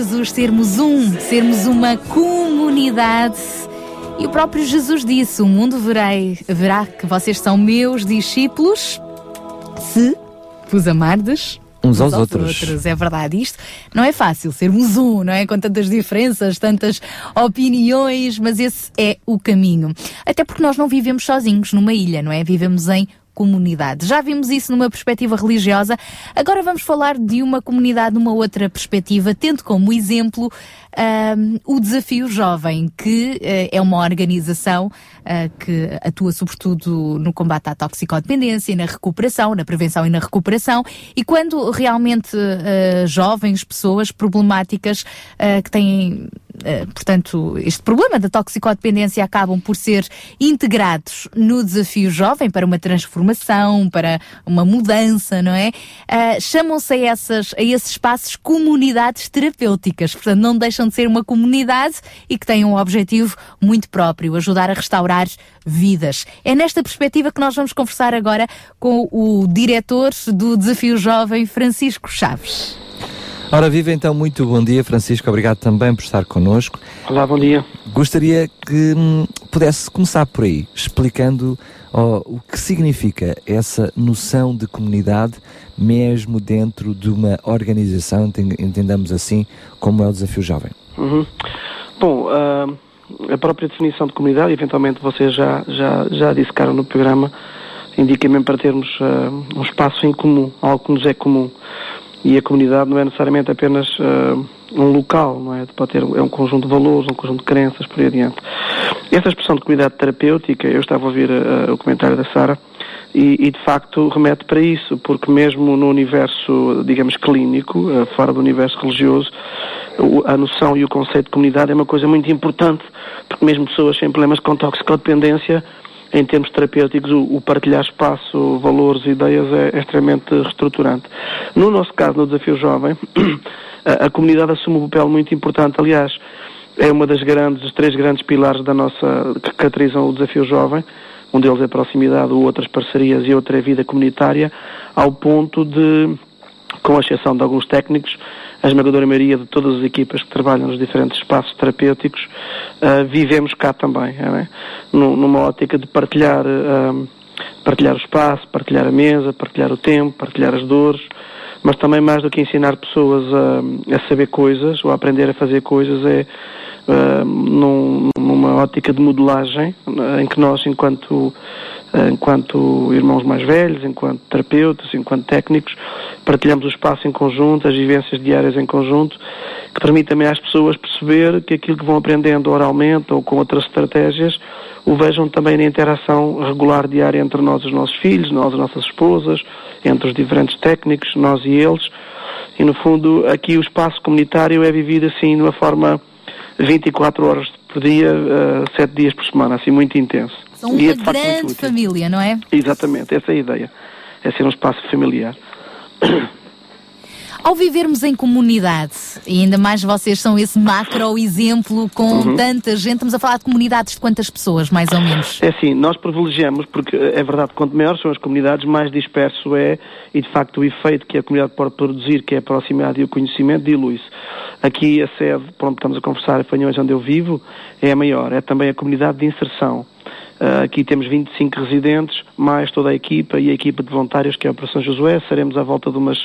Jesus sermos um, sermos uma comunidade. E o próprio Jesus disse: O mundo verei, verá que vocês são meus discípulos se vos amardes Uns aos outros. É verdade. Isto não é fácil sermos um, não é? Com tantas diferenças, tantas opiniões, mas esse é o caminho. Até porque nós não vivemos sozinhos numa ilha, não é? Vivemos em comunidade. Já vimos isso numa perspectiva religiosa, agora vamos falar de uma comunidade numa outra perspectiva, tendo como exemplo o Desafio Jovem, que uh, é uma organização uh, que atua sobretudo no combate à toxicodependência, na recuperação, na prevenção e na recuperação, e quando realmente uh, jovens, pessoas problemáticas que têm portanto, este problema da toxicodependência acabam por ser integrados no desafio jovem para uma transformação, para uma mudança, não é? Uh, Chamam-se a, essas, a esses espaços comunidades terapêuticas, portanto, não deixam de ser uma comunidade e que têm um objetivo muito próprio, ajudar a restaurar vidas. É nesta perspectiva que nós vamos conversar agora com o diretor do Desafio Jovem, Francisco Chaves. Ora, viva então, muito bom dia, Francisco. Obrigado também por estar connosco. Olá, bom dia. Gostaria que hum, pudesse começar por aí, explicando oh, o que significa essa noção de comunidade, mesmo dentro de uma organização, entendamos assim, como é o Desafio Jovem. Uhum. Bom, uh, a própria definição de comunidade, eventualmente vocês já, já, já disseram no programa, indica mesmo para termos uh, um espaço em comum, algo que nos é comum. E a comunidade não é necessariamente apenas uh, um local, não é? Pode ter, é um conjunto de valores, um conjunto de crenças, por aí adiante. Essa expressão de comunidade terapêutica, eu estava a ouvir uh, o comentário da Sara, e, e, de facto remete para isso, porque mesmo no universo, digamos, clínico, uh, fora do universo religioso, a noção e o conceito de comunidade é uma coisa muito importante, porque mesmo pessoas sem problemas com toxicodependência em termos terapêuticos, o, partilhar espaço, valores, ideias é, é, extremamente reestruturante. No nosso caso, no Desafio Jovem, a, comunidade assume um papel muito importante. Aliás, é uma das grandes, os três grandes pilares da nossa, que caracterizam o Desafio Jovem. Um deles é a proximidade, o outro as parcerias e outro é a vida comunitária, ao ponto de, com exceção de alguns técnicos, a esmagadora maioria de todas as equipas que trabalham nos diferentes espaços terapêuticos, uh, vivemos cá também, é? numa ótica de partilhar, uh, partilhar o espaço, partilhar a mesa, partilhar o tempo, partilhar as dores, mas também mais do que ensinar pessoas a, a saber coisas ou a aprender a fazer coisas é uh, num, numa ótica de modelagem em que nós, enquanto enquanto irmãos mais velhos, enquanto terapeutas, enquanto técnicos, partilhamos o espaço em conjunto, as vivências diárias em conjunto, que permite também às pessoas perceber que aquilo que vão aprendendo oralmente ou com outras estratégias, o vejam também na interação regular diária entre nós e os nossos filhos, nós e as nossas esposas, entre os diferentes técnicos, nós e eles. E no fundo, aqui o espaço comunitário é vivido assim de uma forma 24 horas por dia, uh, 7 dias por semana, assim muito intenso. São uma é, grande família, não é? Exatamente, essa é a ideia. É ser um espaço familiar. Ao vivermos em comunidade, e ainda mais vocês são esse macro exemplo com uhum. tanta gente, estamos a falar de comunidades de quantas pessoas, mais ou menos? É assim, nós privilegiamos, porque é verdade, quanto maiores são as comunidades, mais disperso é, e de facto o efeito que a comunidade pode produzir, que é a proximidade e o conhecimento, dilui-se. Aqui a sede, pronto, estamos a conversar, Fanhões, onde eu vivo, é a maior, é também a comunidade de inserção. Uh, aqui temos 25 residentes, mais toda a equipa e a equipa de voluntários que é a Operação Josué. Seremos à volta de umas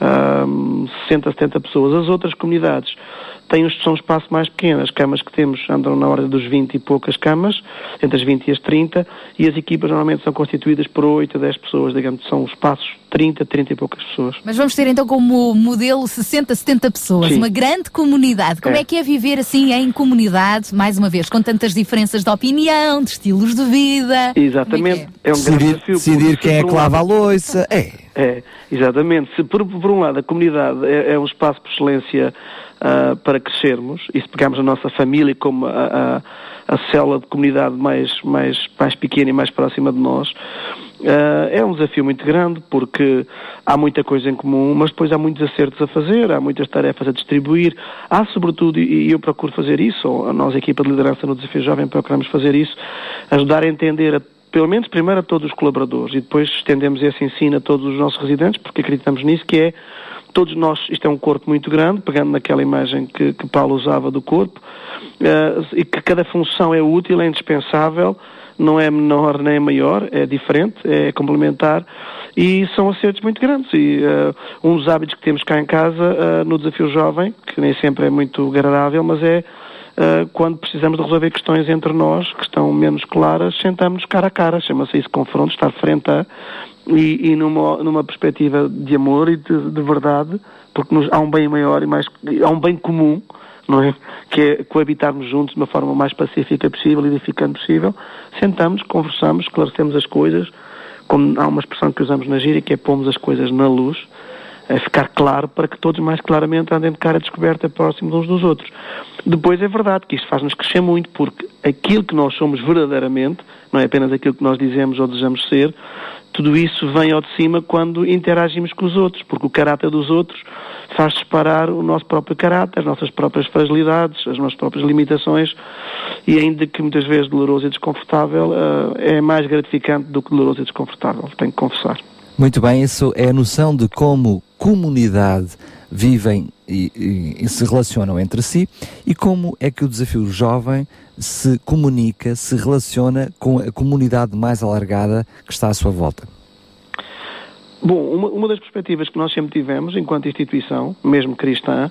uh, 60, 70 pessoas. As outras comunidades têm são um espaço mais pequeno. As camas que temos andam na ordem dos 20 e poucas camas, entre as 20 e as 30, e as equipas normalmente são constituídas por 8 a 10 pessoas, digamos, são espaços 30, 30 e poucas pessoas. Mas vamos ter então como modelo 60, 70 pessoas, Sim. uma grande comunidade. Como é. é. que é viver assim em comunidade, mais uma vez, com tantas diferenças de opinião, de estilos de vida? Exatamente, é? é? um decidir, grande desafio. Decidir quem é que lava a louça, é. É, exatamente. Se por, por um lado a comunidade é, é um espaço por excelência uh, para crescermos, e se pegarmos a nossa família como a, a, a célula de comunidade mais, mais, mais pequena e mais próxima de nós, Uh, é um desafio muito grande porque há muita coisa em comum, mas depois há muitos acertos a fazer, há muitas tarefas a distribuir. Há, sobretudo, e eu procuro fazer isso, ou a equipa de liderança no Desafio Jovem procuramos fazer isso, ajudar a entender a pelo menos primeiro a todos os colaboradores e depois estendemos esse ensino a todos os nossos residentes, porque acreditamos nisso, que é todos nós, isto é um corpo muito grande, pegando naquela imagem que, que Paulo usava do corpo, uh, e que cada função é útil, é indispensável, não é menor nem maior, é diferente, é complementar, e são acertos muito grandes. E uh, um dos hábitos que temos cá em casa, uh, no Desafio Jovem, que nem sempre é muito agradável, mas é quando precisamos de resolver questões entre nós que estão menos claras, sentamos cara a cara, chama-se isso confronto, estar frente a, e, e numa, numa perspectiva de amor e de, de verdade, porque nos, há um bem maior e mais, há um bem comum, não é? Que é coabitarmos juntos de uma forma mais pacífica possível, edificante possível. Sentamos, conversamos, esclarecemos as coisas, como há uma expressão que usamos na gíria, que é pomos as coisas na luz, a ficar claro para que todos mais claramente andem de cara descoberta próximos uns dos outros. Depois é verdade que isto faz-nos crescer muito, porque aquilo que nós somos verdadeiramente, não é apenas aquilo que nós dizemos ou desejamos ser, tudo isso vem ao de cima quando interagimos com os outros, porque o caráter dos outros faz disparar o nosso próprio caráter, as nossas próprias fragilidades, as nossas próprias limitações, e ainda que muitas vezes doloroso e desconfortável, uh, é mais gratificante do que doloroso e desconfortável, tenho que confessar. Muito bem, isso é a noção de como comunidade vivem e, e, e, se relacionam entre si e como é que o desafio jovem se comunica, se relaciona com a comunidade mais alargada que está à sua volta. Bom, uma, uma das perspectivas que nós sempre tivemos enquanto instituição, mesmo cristã,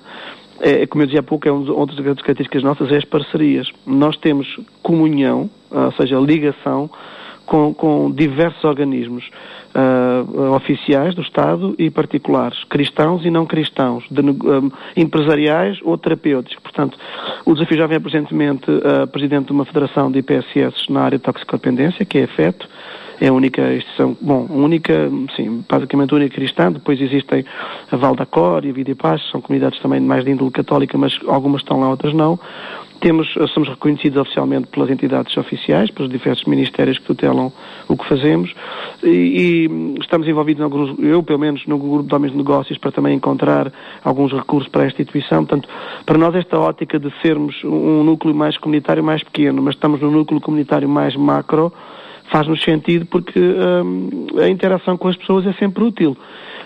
é, como eu dizia há pouco, é uma das grandes características nossas, é as parcerias. Nós temos comunhão, ou seja, ligação com, com diversos organismos uh, oficiais do Estado e particulares, cristãos e não cristãos, de, um, empresariais ou terapêuticos. Portanto, o Desafio Jovem é presentemente uh, presidente de uma federação de IPSS na área de toxicodependência, que é a é a única instituição, bom, a única, sim, basicamente a única cristã, depois existem a Val da Cor e a Vida e Paz, são comunidades também mais de índole católica, mas algumas estão lá, outras não. Temos, somos reconhecidos oficialmente pelas entidades oficiais, pelos diversos ministérios que tutelam o que fazemos e, e, estamos envolvidos alguns, eu pelo menos, no grupo de homens de negócios para também encontrar alguns recursos para esta instituição. Portanto, para nós esta ótica de sermos um núcleo mais comunitário mais pequeno, mas estamos no núcleo comunitário mais macro, faz-nos sentido porque hum, a interação com as pessoas é sempre útil.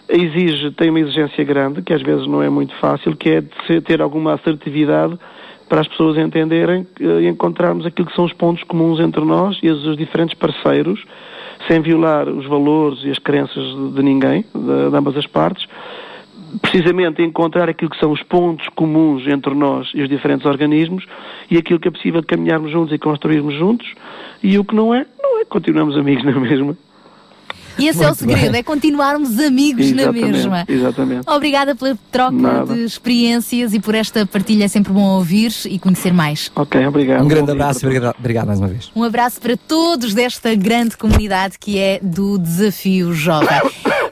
Exige, tem uma exigência grande, que às vezes não é muito fácil, que é de ter alguma assertividade para as pessoas entenderem e encontrarmos aquilo que são os pontos comuns entre nós e os diferentes parceiros, sem violar os valores e as crenças de, de ninguém, de, de ambas as partes, precisamente encontrar aquilo que são os pontos comuns entre nós e os diferentes organismos e aquilo que é possível caminharmos juntos e construirmos juntos e o que não é, não é, continuamos amigos na mesma. E esse Muito é o segredo, bem. é continuarmos amigos exatamente, na mesma. Exatamente. Obrigada pela troca Nada. de experiências e por esta partilha. É sempre bom ouvir e conhecer mais. Ok, obrigado. Um grande abraço e obrigado, obrigado mais uma vez. Um abraço para todos desta grande comunidade que é do Desafio Jovem.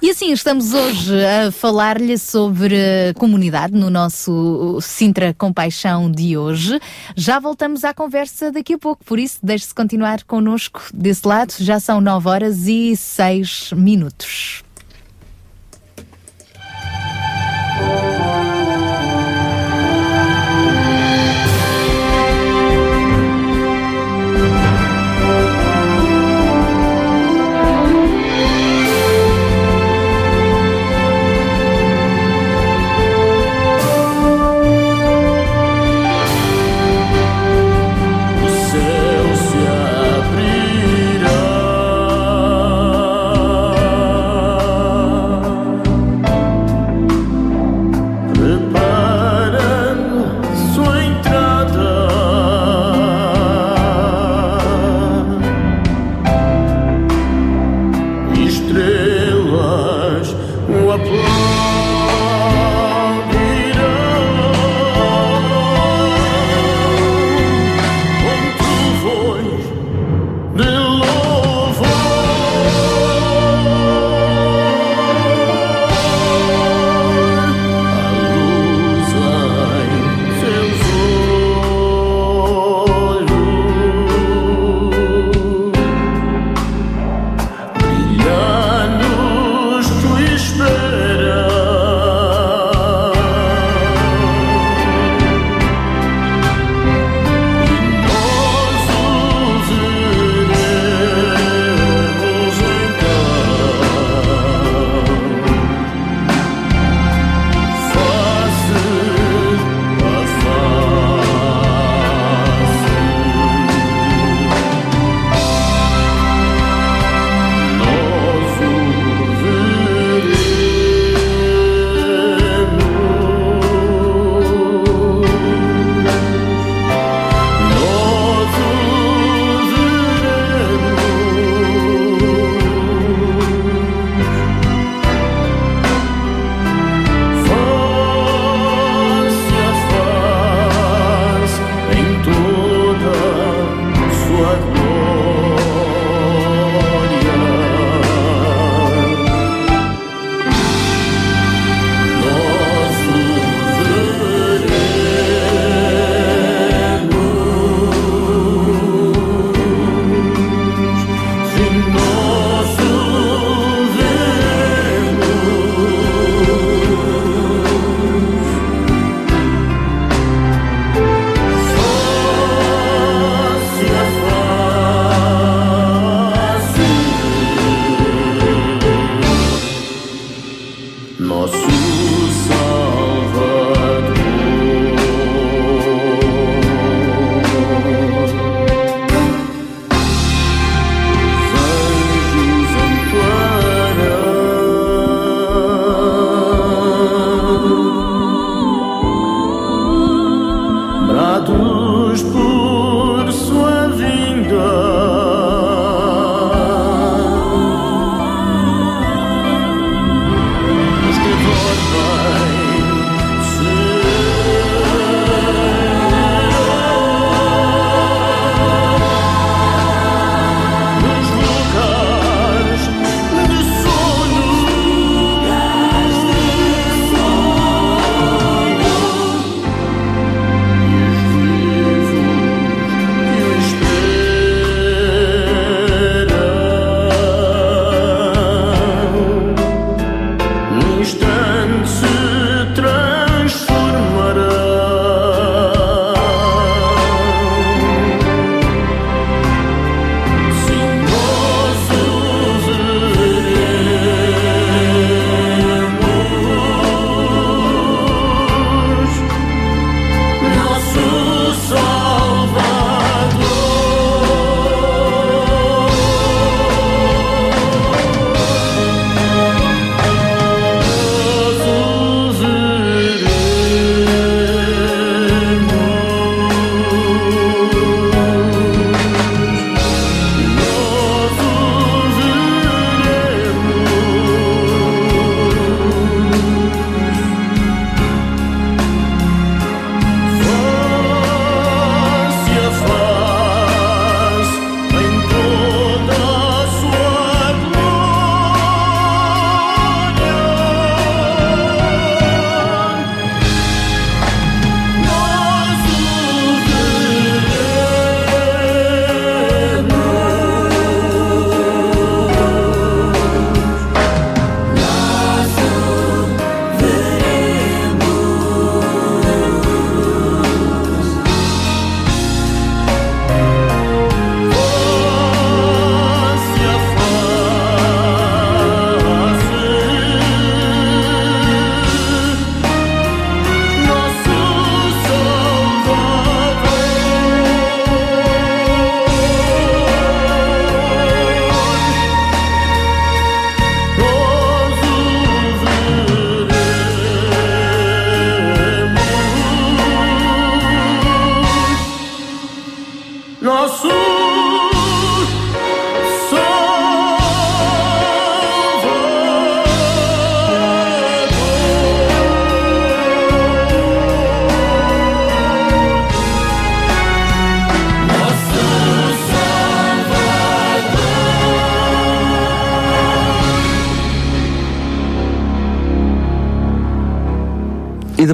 E assim, estamos hoje a falar-lhe sobre comunidade no nosso Sintra Compaixão de hoje. Já voltamos à conversa daqui a pouco, por isso deixe-se continuar connosco desse lado. Já são 9 horas e 6 minutos.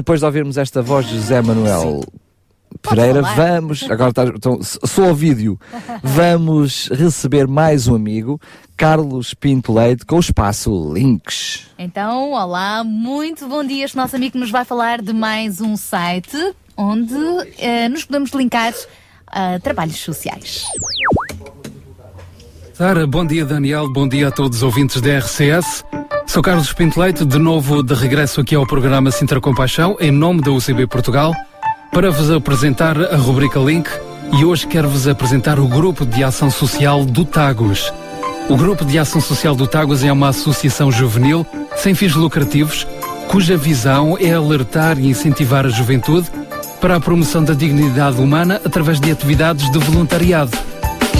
Depois de ouvirmos esta voz de José Manuel Pereira, vamos, agora está, então, só ao vídeo, vamos receber mais um amigo, Carlos Pinto Leite, com o espaço Links. Então, olá, muito bom dia. Este nosso amigo nos vai falar de mais um site onde eh, nos podemos linkar a trabalhos sociais. Sara, bom dia Daniel, bom dia a todos os ouvintes da RCS. Sou Carlos Pinto Leite, de novo de regresso aqui ao programa Sintra Compaixão, em nome da UCB Portugal, para vos apresentar a rubrica Link e hoje quero-vos apresentar o Grupo de Ação Social do Tagus. O Grupo de Ação Social do Tagus é uma associação juvenil sem fins lucrativos, cuja visão é alertar e incentivar a juventude para a promoção da dignidade humana através de atividades de voluntariado.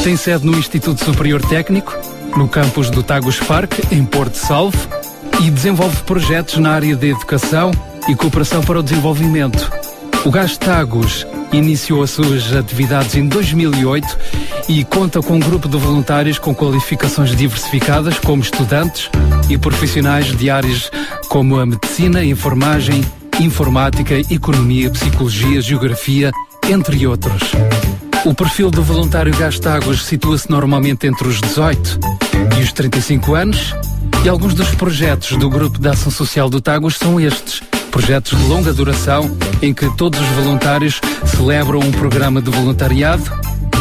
Tem sede no Instituto Superior Técnico, no campus do Tagus Park, em Porto Salvo, e desenvolve projetos na área de educação e cooperação para o desenvolvimento. O Gás Tagus iniciou as suas atividades em 2008 e conta com um grupo de voluntários com qualificações diversificadas, como estudantes e profissionais de áreas como a medicina, a enfermagem, informática, economia, psicologia, geografia, entre outros. O perfil do voluntário Gastagos situa-se normalmente entre os 18 e os 35 anos e alguns dos projetos do Grupo de Ação Social do Tagus são estes. Projetos de longa duração em que todos os voluntários celebram um programa de voluntariado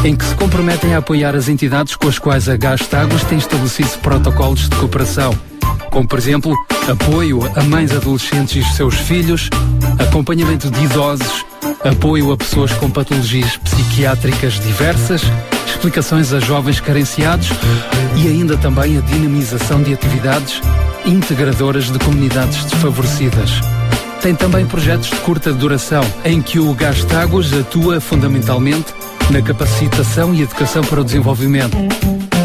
em que se comprometem a apoiar as entidades com as quais a Gastagos tem estabelecido protocolos de cooperação como por exemplo apoio a mães adolescentes e seus filhos, acompanhamento de idosos, apoio a pessoas com patologias psiquiátricas diversas, explicações a jovens carenciados e ainda também a dinamização de atividades integradoras de comunidades desfavorecidas. Tem também projetos de curta duração, em que o Gastagos atua fundamentalmente na capacitação e educação para o desenvolvimento.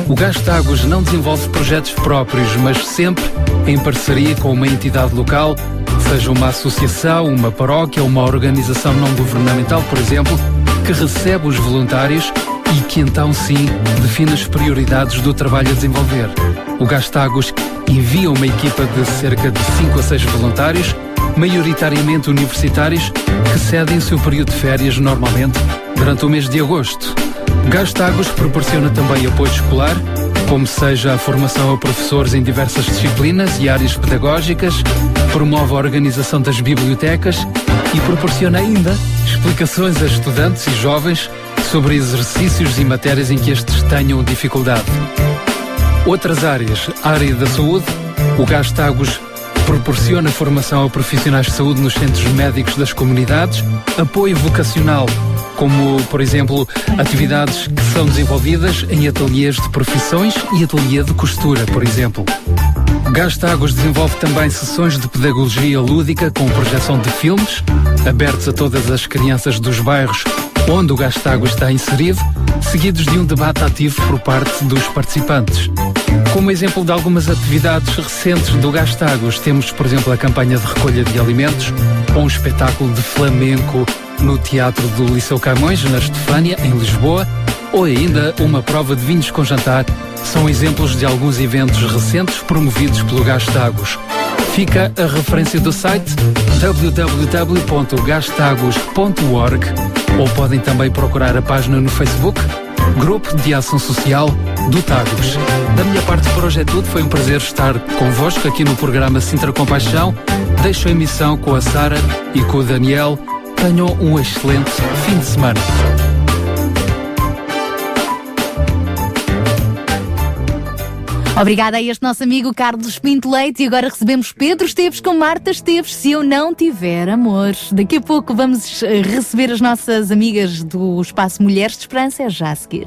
O Gastagos não desenvolve projetos próprios, mas sempre em parceria com uma entidade local, seja uma associação, uma paróquia, uma organização não governamental, por exemplo, que recebe os voluntários e que então sim define as prioridades do trabalho a desenvolver. O Gastagos envia uma equipa de cerca de 5 a 6 voluntários, maioritariamente universitários, que cedem seu período de férias normalmente durante o mês de agosto. Gastagos proporciona também apoio escolar, como seja a formação a professores em diversas disciplinas e áreas pedagógicas, promove a organização das bibliotecas e proporciona ainda explicações a estudantes e jovens sobre exercícios e matérias em que estes tenham dificuldade. Outras áreas, a área da saúde, o Gastagos proporciona formação a profissionais de saúde nos centros médicos das comunidades, apoio vocacional, como, por exemplo, atividades que são desenvolvidas em ateliês de profissões e ateliê de costura, por exemplo. Gastagos desenvolve também sessões de pedagogia lúdica com projeção de filmes, abertos a todas as crianças dos bairros onde o Gastagos está inserido, seguidos de um debate ativo por parte dos participantes. Como exemplo de algumas atividades recentes do Gastagos, temos, por exemplo, a campanha de recolha de alimentos, ou um espetáculo de flamenco no Teatro do Liceu Camões, na Estefânia, em Lisboa, ou ainda uma prova de vinhos com jantar. São exemplos de alguns eventos recentes promovidos pelo Gastagos. Fica a referência do site www.gastagos.org ou podem também procurar a página no Facebook Grupo de Ação Social do Tagus. Da minha parte por hoje é tudo, foi um prazer estar convosco aqui no programa Sintra Compaixão. Deixo a emissão com a Sara e com o Daniel. Tenham um excelente fim de semana. Obrigada a este nosso amigo Carlos Pinto Leite e agora recebemos Pedro Esteves com Marta Esteves, se eu não tiver amor. Daqui a pouco vamos eh, receber as nossas amigas do Espaço Mulheres de Esperança, é já a seguir.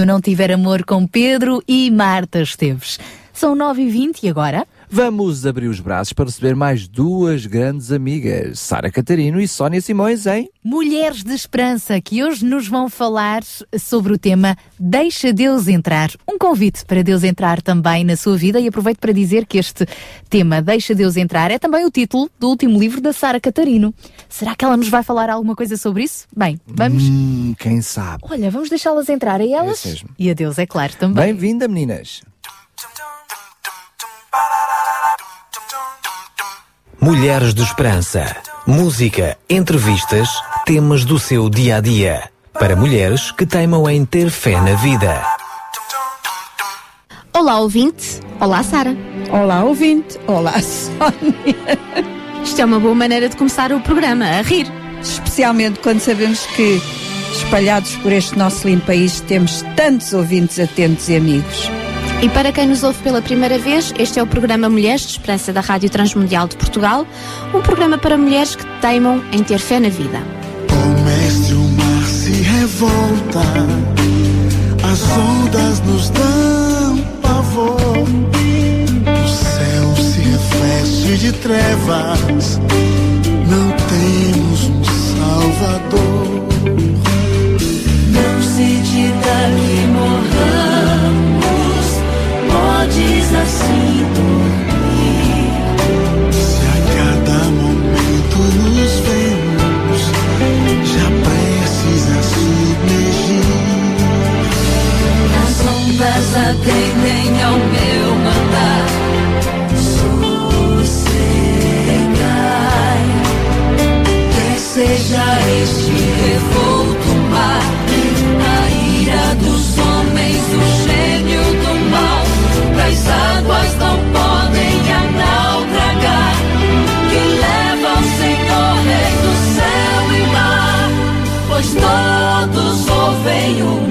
Eu não tiver amor com Pedro e Marta Esteves. São 9h20 e agora? Vamos abrir os braços para receber mais duas grandes amigas, Sara Catarino e Sónia Simões, hein? Mulheres de Esperança, que hoje nos vão falar sobre o tema Deixa Deus entrar. Convite para Deus entrar também na sua vida e aproveito para dizer que este tema Deixa Deus entrar é também o título do último livro da Sara Catarino. Será que ela nos vai falar alguma coisa sobre isso? Bem, vamos. Hum, quem sabe? Olha, vamos deixá-las entrar a elas. Esse mesmo. E a Deus, é claro, também. Bem-vinda, meninas. Mulheres de Esperança. Música, entrevistas, temas do seu dia a dia. Para mulheres que teimam em ter fé na vida. Olá, ouvinte. Olá, Sara. Olá, ouvinte. Olá, Sónia. Isto é uma boa maneira de começar o programa, a rir. Especialmente quando sabemos que, espalhados por este nosso lindo país, temos tantos ouvintes atentos e amigos. E para quem nos ouve pela primeira vez, este é o programa Mulheres de Esperança da Rádio Transmundial de Portugal, um programa para mulheres que teimam em ter fé na vida. O mestre o mar se revolta, as ondas nos dão pavor, o céu se reveste de trevas, não temos um salvador. Não se diga que morramos, podes assim atendem ao meu mandar. Sossegai, quer seja este revolto mar, a ira dos homens, o gênio do mal, das águas não podem a naufragar, que leva ao Senhor, Rei do céu e mar, pois todos ouvem o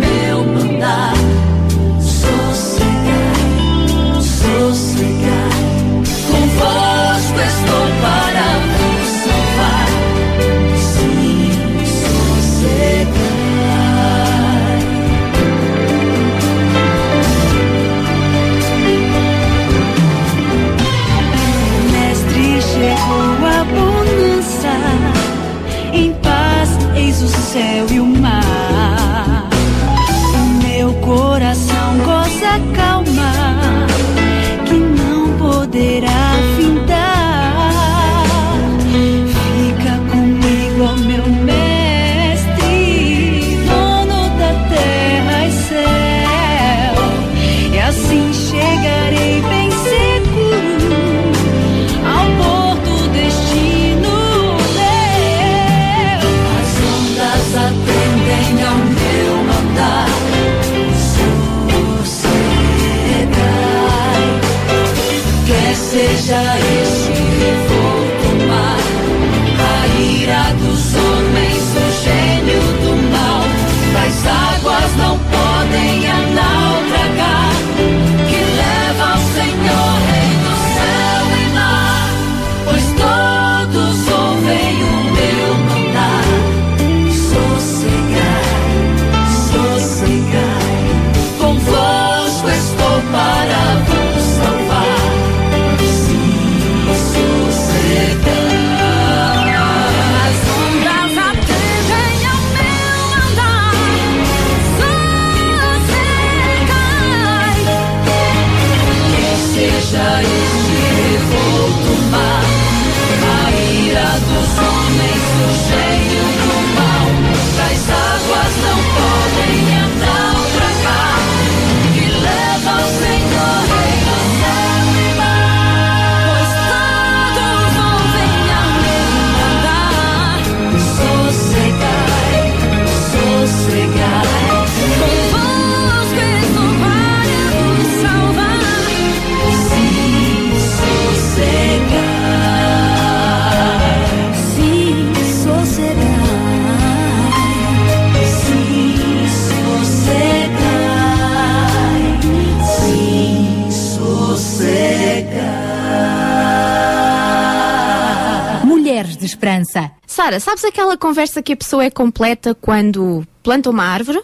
Sara, sabes aquela conversa que a pessoa é completa quando planta uma árvore,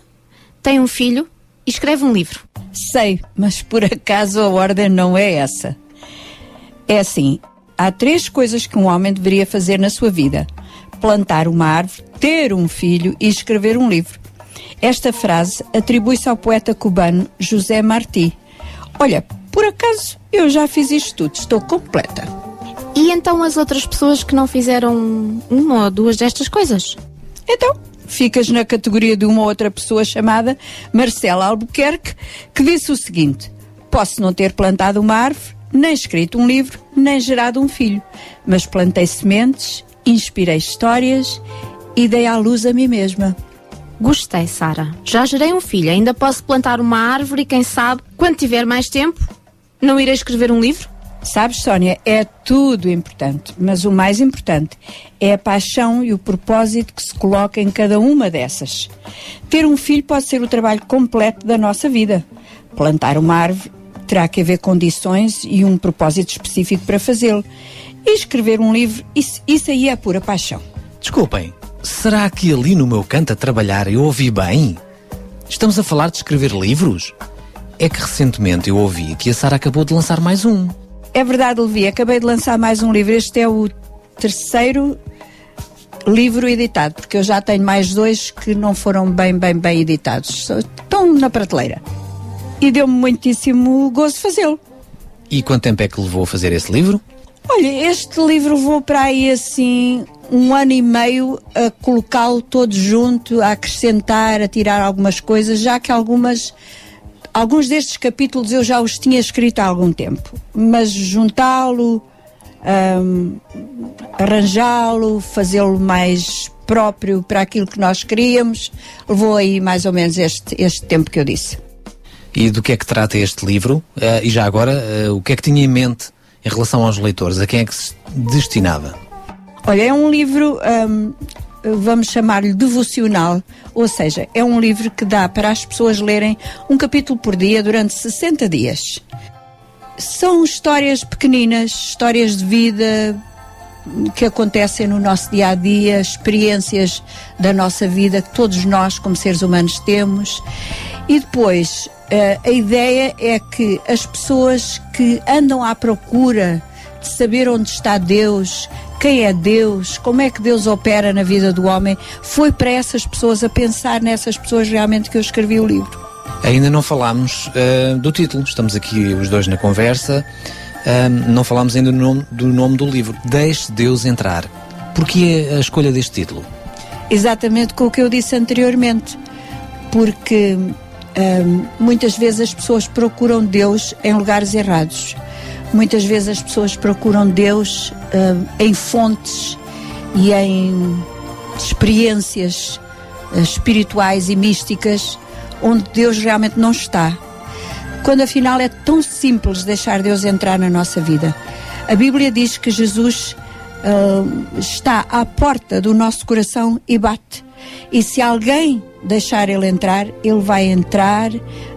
tem um filho e escreve um livro? Sei, mas por acaso a ordem não é essa. É assim: há três coisas que um homem deveria fazer na sua vida: plantar uma árvore, ter um filho e escrever um livro. Esta frase atribui-se ao poeta cubano José Martí. Olha, por acaso eu já fiz isto tudo, estou completa. E então as outras pessoas que não fizeram uma ou duas destas coisas? Então, ficas na categoria de uma outra pessoa chamada Marcela Albuquerque, que disse o seguinte: Posso não ter plantado uma árvore, nem escrito um livro, nem gerado um filho, mas plantei sementes, inspirei histórias e dei à luz a mim mesma. Gostei, Sara. Já gerei um filho, ainda posso plantar uma árvore e quem sabe, quando tiver mais tempo, não irei escrever um livro? Sabes, Sónia, é tudo importante, mas o mais importante é a paixão e o propósito que se coloca em cada uma dessas. Ter um filho pode ser o trabalho completo da nossa vida. Plantar uma árvore terá que haver condições e um propósito específico para fazê-lo. E escrever um livro, isso, isso aí é pura paixão. Desculpem, será que ali no meu canto a trabalhar eu ouvi bem? Estamos a falar de escrever livros? É que recentemente eu ouvi que a Sara acabou de lançar mais um. É verdade, Levi, acabei de lançar mais um livro. Este é o terceiro livro editado, porque eu já tenho mais dois que não foram bem, bem, bem editados. Estão na prateleira. E deu-me muitíssimo gozo fazê-lo. E quanto tempo é que levou a fazer esse livro? Olha, este livro vou para aí assim um ano e meio a colocá-lo todo junto, a acrescentar, a tirar algumas coisas, já que algumas alguns destes capítulos eu já os tinha escrito há algum tempo, mas juntá-lo, ahm, arranjá-lo, fazê-lo mais próprio para aquilo que nós queríamos, levou aí mais ou menos este, este tempo que eu disse. E do que é que trata este livro? Eh, e já agora, eh, o que é que tinha em mente em relação aos leitores? A quem é que se destinava? Olha, é um livro, hum, vamos chamar-lhe devocional, ou seja, é um livro que dá para as pessoas lerem um capítulo por dia durante 60 dias. São histórias pequeninas, histórias de vida que acontecem no nosso dia a dia, experiências da nossa vida que todos nós, como seres humanos, temos. E depois, eh, a ideia é que as pessoas que andam à procura de saber onde está Deus, quem é Deus, como é que Deus opera na vida do homem, foi para essas pessoas, a pensar nessas pessoas realmente que eu escrevi o livro. Ainda não falámos eh, do título, estamos aqui os dois na conversa, eh, não falámos ainda do nome, do nome do livro, Deixe Deus Entrar. Porquê a escolha deste título? Exatamente com o que eu disse anteriormente, porque hum, muitas vezes as pessoas procuram Deus em lugares errados. Muitas vezes as pessoas procuram Deus hum, em fontes e em experiências eh, espirituais e místicas onde Deus realmente não está. Quando afinal é tão simples deixar Deus entrar na nossa vida. A Bíblia diz que Jesus hum, está à porta do nosso coração e bate. E se alguém deixar ele entrar, ele vai entrar,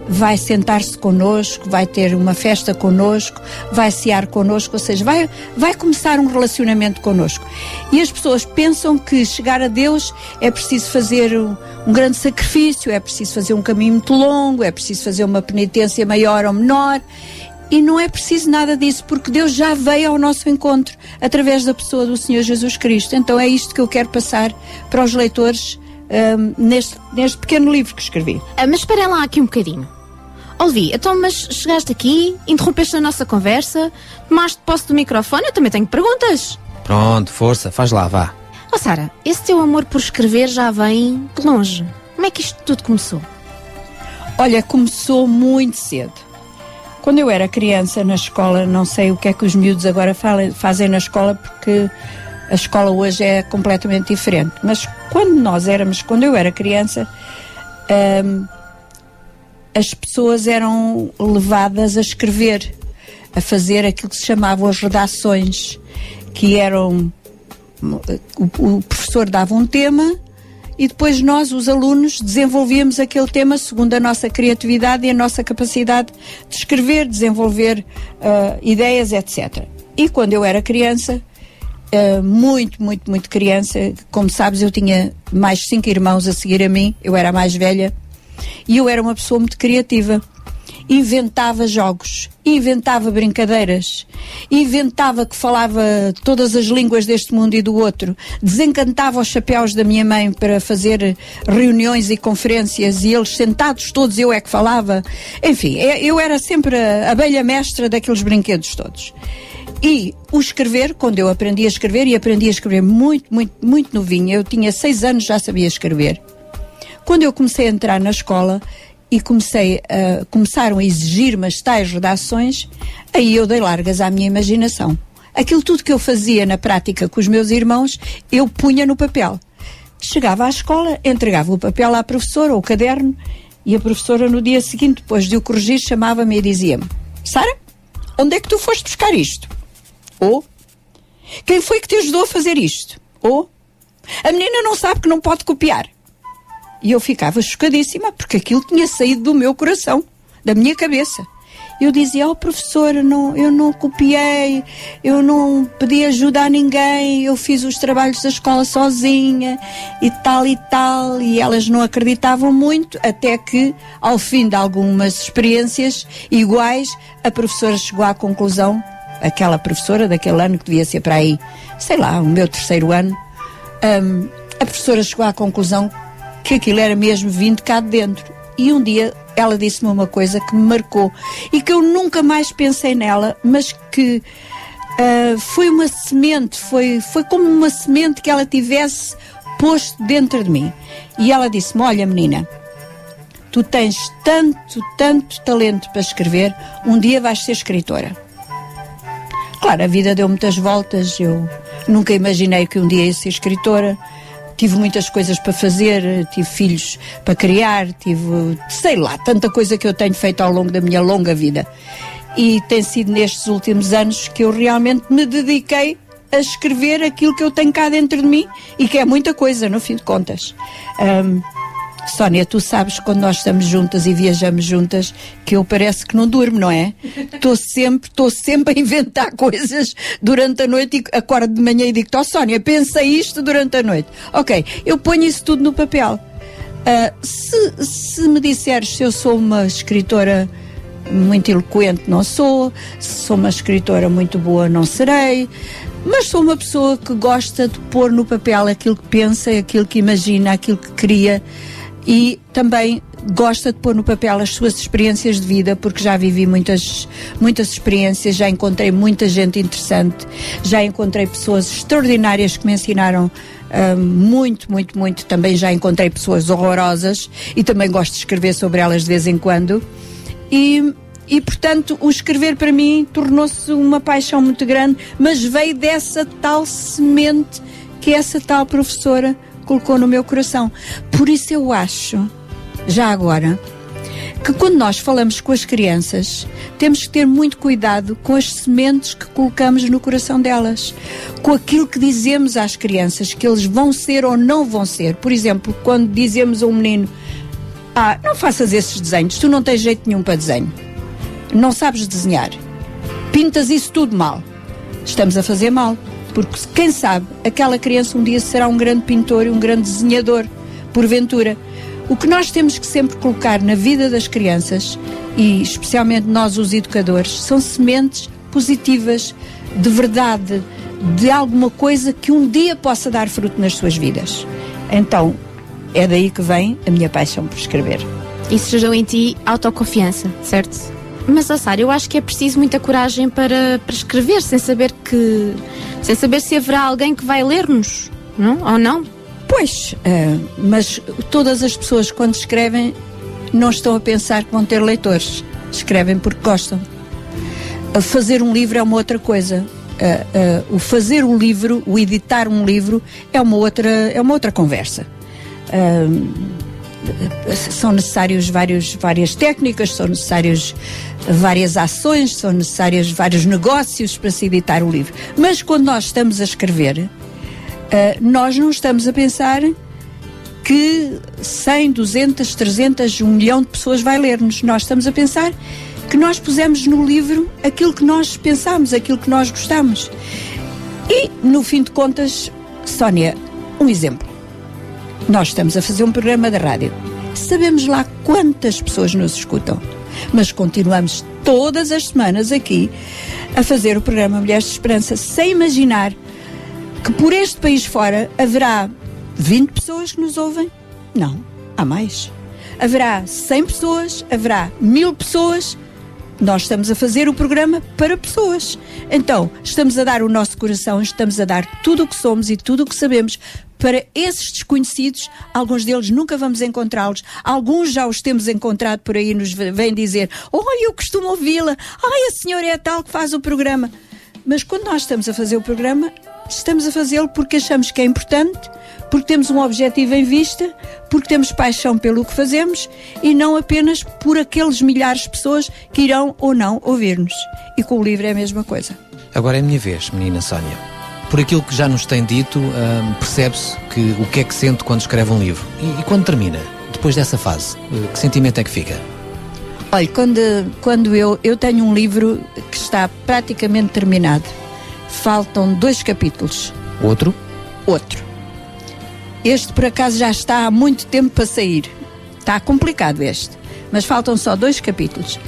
vai sentar-se connosco, vai ter uma festa connosco, vai cear connosco, ou seja, vai, vai começar um relacionamento connosco. E as pessoas pensam que chegar a Deus é preciso fazer um, um grande sacrifício, é preciso fazer um caminho muito longo, é preciso fazer uma penitência maior ou menor. E não é preciso nada disso, porque Deus já veio ao nosso encontro através da pessoa do Senhor Jesus Cristo. Então é isto que eu quero passar para os leitores hum, neste, neste pequeno livro que escrevi. Ah, mas esperem lá aqui um bocadinho. Olvi, então, mas chegaste aqui, interrompeste a nossa conversa, tomaste posse do microfone, eu também tenho perguntas. Pronto, força, faz lá, vá. Oh, Sara, esse teu amor por escrever já vem de longe. Como é que isto tudo começou? Olha, começou muito cedo. Quando eu era criança na escola, não sei o que é que os miúdos agora fazem na escola, porque a escola hoje é completamente diferente. Mas quando nós éramos, quando eu era criança, hum, as pessoas eram levadas a escrever, a fazer aquilo que se chamavam as redações, que eram o, o professor dava um tema e depois nós, os alunos, desenvolvíamos aquele tema segundo a nossa criatividade e a nossa capacidade de escrever, desenvolver ah, ideias, etc. E quando eu era criança, ah, muito, muito, muito criança, como sabes, eu tinha mais cinco irmãos a seguir a mim, eu era a mais velha, e eu era uma pessoa muito criativa. Inventava jogos, inventava brincadeiras, inventava que falava todas as línguas deste mundo e do outro, desencantava os chapéus da minha mãe para fazer reuniões e conferências e eles sentados todos eu é que falava. Enfim, é- eu era sempre a abelha mestra daqueles brinquedos todos. E o escrever, quando eu aprendi a escrever, e aprendi a escrever muito, muito, muito novinha, eu tinha seis anos, já sabia escrever. Quando eu comecei a entrar na escola e comecei a, começaram a exigir-me as tais redações, aí eu dei largas à minha imaginação. Aquilo tudo que eu fazia na prática com os meus irmãos, eu punha no papel. Chegava à escola, entregava o papel à professora, ou o caderno, e a professora no dia seguinte, depois de o corrigir, chamava-me e dizia-me: Sara, onde é que tu foste buscar isto? Ou quem foi que te ajudou a fazer isto? Ou a menina não sabe que não pode copiar. E eu ficava chocadíssima porque aquilo tinha saído do meu coração, da minha cabeça. Eu dizia, oh professora, não, eu não copiei, eu não pedi ajuda a ninguém, eu fiz os trabalhos da escola sozinha e tal e tal. E elas não acreditavam muito, até que, ao fim de algumas experiências iguais, a professora chegou à conclusão, aquela professora daquele ano que devia ser para aí, sei lá, o meu terceiro ano, hum, a professora chegou à conclusão que aquilo era mesmo vindo cá de dentro. E um dia ela disse-me uma coisa que me marcou e que eu nunca mais pensei nela, mas que ah, foi uma semente, foi, foi como uma semente que ela tivesse posto dentro de mim. E ela disse-me: Olha, menina, Tu tens tanto, tanto talento para escrever, um dia vais ser escritora. Claro, a vida deu muitas voltas, eu nunca imaginei que um dia ia ser escritora. Tive muitas coisas para fazer, tive filhos para criar, tive, sei lá, tanta coisa que eu tenho feito ao longo da minha longa vida. E tem sido nestes últimos anos que eu realmente me dediquei a escrever aquilo que eu tenho cá dentro de mim e que é muita coisa, no fim de contas. Ahm, Sónia, tu sabes quando nós estamos juntas e viajamos juntas que eu parece que não durmo, não é? Estou sempre, estou sempre a inventar coisas durante a noite e acordo de manhã e digo, ó Sónia, pensa isto durante a noite. Ok, eu ponho isso tudo no papel. Ah, se, se me disseres se eu sou uma escritora muito eloquente, não sou. Se sou uma escritora muito boa, não serei. Mas sou uma pessoa que gosta de pôr no papel aquilo que pensa, aquilo que imagina, aquilo que cria e também gosta de pôr no papel as suas experiências de vida, porque já vivi muitas, muitas experiências, já encontrei muita gente interessante, já encontrei pessoas extraordinárias que me ensinaram ah, muito, muito, muito. Também já encontrei pessoas horrorosas e também gosto de escrever sobre elas de vez em quando. E, e portanto, o escrever para mim tornou-se uma paixão muito grande, mas veio dessa tal semente que essa tal professora colocou no meu coração. Por isso eu acho, já agora, que quando nós falamos com as crianças, temos que ter muito cuidado com as sementes que colocamos no coração delas, com aquilo que dizemos às crianças que eles vão ser ou não vão ser. Por exemplo, quando dizemos a um menino: Ah, não faças esses desenhos, tu não tens jeito nenhum para desenho, não sabes desenhar, pintas isso tudo mal. Estamos a fazer mal, porque quem sabe aquela criança um dia será um grande pintor e um grande desenhador, porventura. O que nós temos que sempre colocar na vida das crianças, e especialmente nós, os educadores, são sementes positivas, de verdade, de alguma coisa que um dia possa dar fruto nas suas vidas. Então, é daí que vem a minha paixão por escrever. Isso gerou em ti autoconfiança, certo? Mas, ó Sara, eu acho que é preciso muita coragem para, para escrever, sem saber que. sem saber se haverá alguém que vai ler-nos, não? Ou não? Pois, eh, mas todas as pessoas quando escrevem não estão a pensar que vão ter leitores. Escrevem porque gostam. A fazer um livro é uma outra coisa. Eh, eh, o fazer um livro, o editar um livro é uma outra, é uma outra conversa. Ah, são necessários vários, várias técnicas, são necessários várias ações, são necessários vários negócios para se editar o livro. Mas quando nós estamos a escrever, ah, nós não estamos a pensar que 100, 200, 300, 1 milhão de pessoas vai ler-nos. Nós estamos a pensar que nós pusemos no livro aquilo que nós pensamos, aquilo que nós gostamos. E, no fim de contas, Sónia, um exemplo. Nós estamos a fazer um programa de rádio. Sabemos lá quantas pessoas nos escutam, mas continuamos todas as semanas aqui a fazer o programa Mulheres de Esperança, sem imaginar que por este país fora haverá 20 pessoas que nos ouvem? Não, há mais. Haverá 100 pessoas, haverá mil pessoas. Nós estamos a fazer o programa para pessoas. Então, estamos a dar o nosso coração, estamos a dar tudo o que somos e tudo o que sabemos para esses desconhecidos. Alguns deles nunca vamos encontrá-los, alguns já os temos encontrado por aí, nos vêm dizer: Olha, eu costumo ouvi-la, ai, a senhora é a tal que faz o programa. Mas quando nós estamos a fazer o programa, estamos a fazê-lo porque achamos que é importante, porque temos um objetivo em vista, porque temos paixão pelo que fazemos e não apenas por aqueles milhares de pessoas que irão ou não ouvir-nos. E com o livro é a mesma coisa. Agora é a minha vez, menina Sónia. Por aquilo que já nos tem dito, hum, percebe-se que o que é que sente quando escreve um livro. E, e quando termina, depois dessa fase, eh, que sentimento é que fica? Olha, quando, quando eu, eu tenho um livro que está praticamente terminado, faltam dois capítulos. Outro? Outro. Este, por acaso, já está há muito tempo para sair. Está complicado este. Mas faltam só dois capítulos.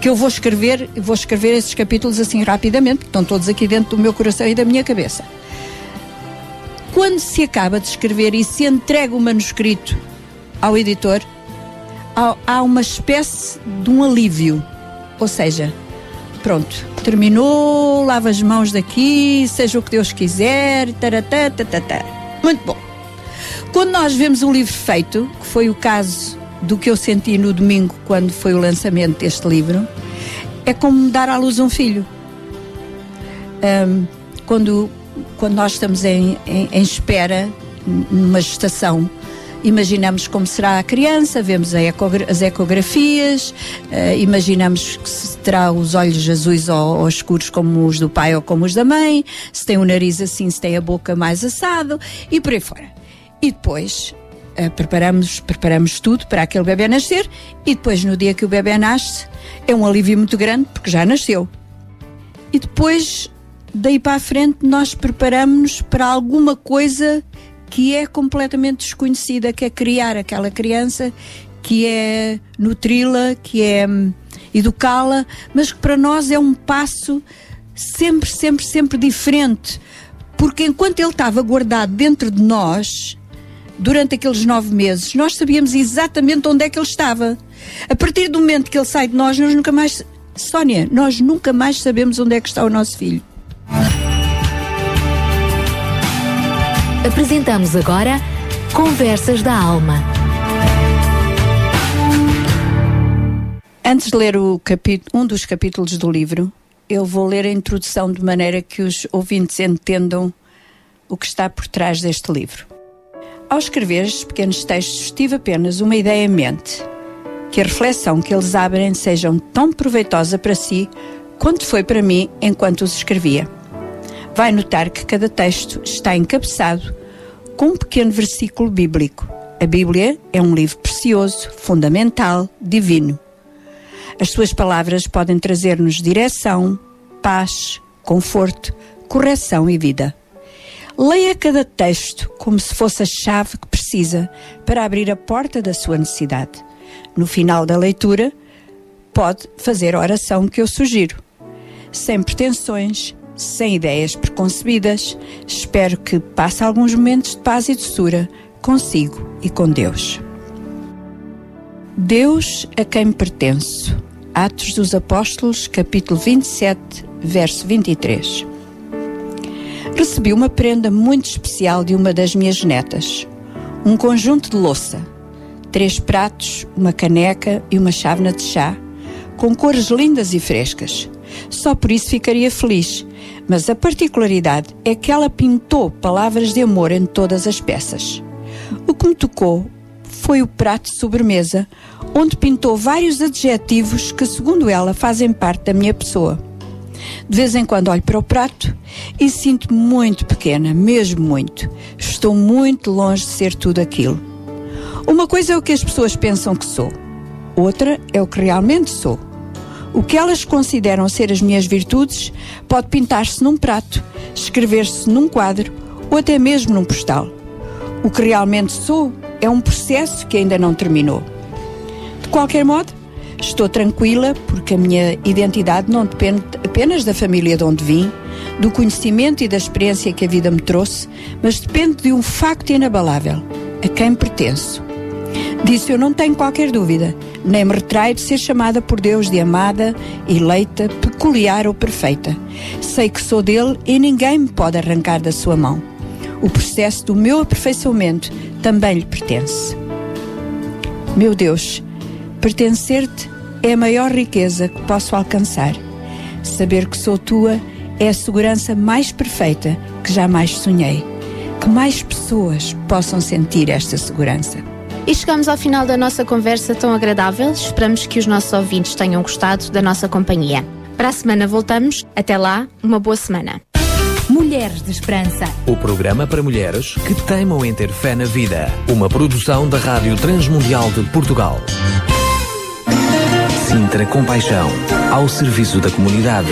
Que eu vou escrever, vou escrever esses capítulos assim rapidamente, porque estão todos aqui dentro do meu coração e da minha cabeça. Quando se acaba de escrever e se entrega o manuscrito ao editor, há, há uma espécie de um alívio. Ou seja, pronto, terminou, lava as mãos daqui, seja o que Deus quiser, taratá, tatatá. Muito bom. Quando nós vemos o livro feito, que foi o caso do que eu senti no domingo, quando foi o lançamento deste livro, é como dar à luz um filho. Ahm, quando, quando nós estamos em, em, em espera, numa gestação, imaginamos como será a criança, vemos as ecografias, eh, imaginamos que se terá os olhos azuis ou, ou escuros como os do pai ou como os da mãe, se tem o nariz assim, se tem a boca mais assado e por aí fora. E depois eh, preparamos, preparamos tudo para aquele bebê nascer e depois no dia que o bebê nasce é um alívio muito grande porque já nasceu. E depois, daí para a frente, nós preparamos-nos para alguma coisa que é completamente desconhecida, que é criar aquela criança, que é nutri-la, que é hum, educá-la, mas que para nós é um passo sempre, sempre, sempre diferente. Porque enquanto ele estava guardado dentro de nós, durante aqueles nove meses, nós sabíamos exatamente onde é que ele estava. A partir do momento que ele sai de nós, nós nunca mais. Sónia, nós nunca mais sabemos onde é que está o nosso filho. Apresentamos agora Conversas da Alma. Antes de ler um dos capítulos do livro, eu vou ler a introdução de maneira que os ouvintes entendam o que está por trás deste livro. Ao escrever estes pequenos textos, tive apenas uma ideia em mente: que a reflexão que eles abrem sejam tão proveitosa para si quanto foi para mim enquanto os escrevia. Vai notar que cada texto está encabeçado com um pequeno versículo bíblico. A Bíblia é um livro precioso, fundamental, divino. As suas palavras podem trazer-nos direção, paz, conforto, correção e vida. Leia cada texto como se fosse a chave que precisa para abrir a porta da sua necessidade. No final da leitura, pode fazer a oração que eu sugiro. Sem pretensões, sem ideias preconcebidas, espero que passe alguns momentos de paz e doçura consigo e com Deus. Deus a quem pertenço. Atos dos Apóstolos, capítulo 27, verso 23. Recebi uma prenda muito especial de uma das minhas netas. Um conjunto de louça, três pratos, uma caneca e uma chávena de chá, com cores lindas e frescas. Só por isso ficaria feliz, mas a particularidade é que ela pintou palavras de amor em todas as peças. O que me tocou foi o prato de sobremesa, onde pintou vários adjetivos que, segundo ela, fazem parte da minha pessoa. De vez em quando olho para o prato e sinto-me muito pequena, mesmo muito. Estou muito longe de ser tudo aquilo. Uma coisa é o que as pessoas pensam que sou, outra é o que realmente sou. O que elas consideram ser as minhas virtudes pode pintar-se num prato, escrever-se num quadro ou até mesmo num postal. O que realmente sou é um processo que ainda não terminou. De qualquer modo, estou tranquila porque a minha identidade não depende apenas da família de onde vim, do conhecimento e da experiência que a vida me trouxe, mas depende de um facto inabalável: a quem pertenço. Disso eu não tenho qualquer dúvida, nem me retraio de ser chamada por Deus de amada, eleita, peculiar ou perfeita. Sei que sou dele e ninguém me pode arrancar da sua mão. O processo do meu aperfeiçoamento também lhe pertence. Meu Deus, pertencer-te é a maior riqueza que posso alcançar. Saber que sou tua é a segurança mais perfeita que jamais sonhei. Que mais pessoas possam sentir esta segurança. E chegamos ao final da nossa conversa tão agradável. Esperamos que os nossos ouvintes tenham gostado da nossa companhia. Para a semana voltamos. Até lá, uma boa semana. Mulheres de Esperança. O programa para mulheres que teimam em ter fé na vida. Uma produção da Rádio Transmundial de Portugal. Sintra Compaixão. Ao serviço da comunidade.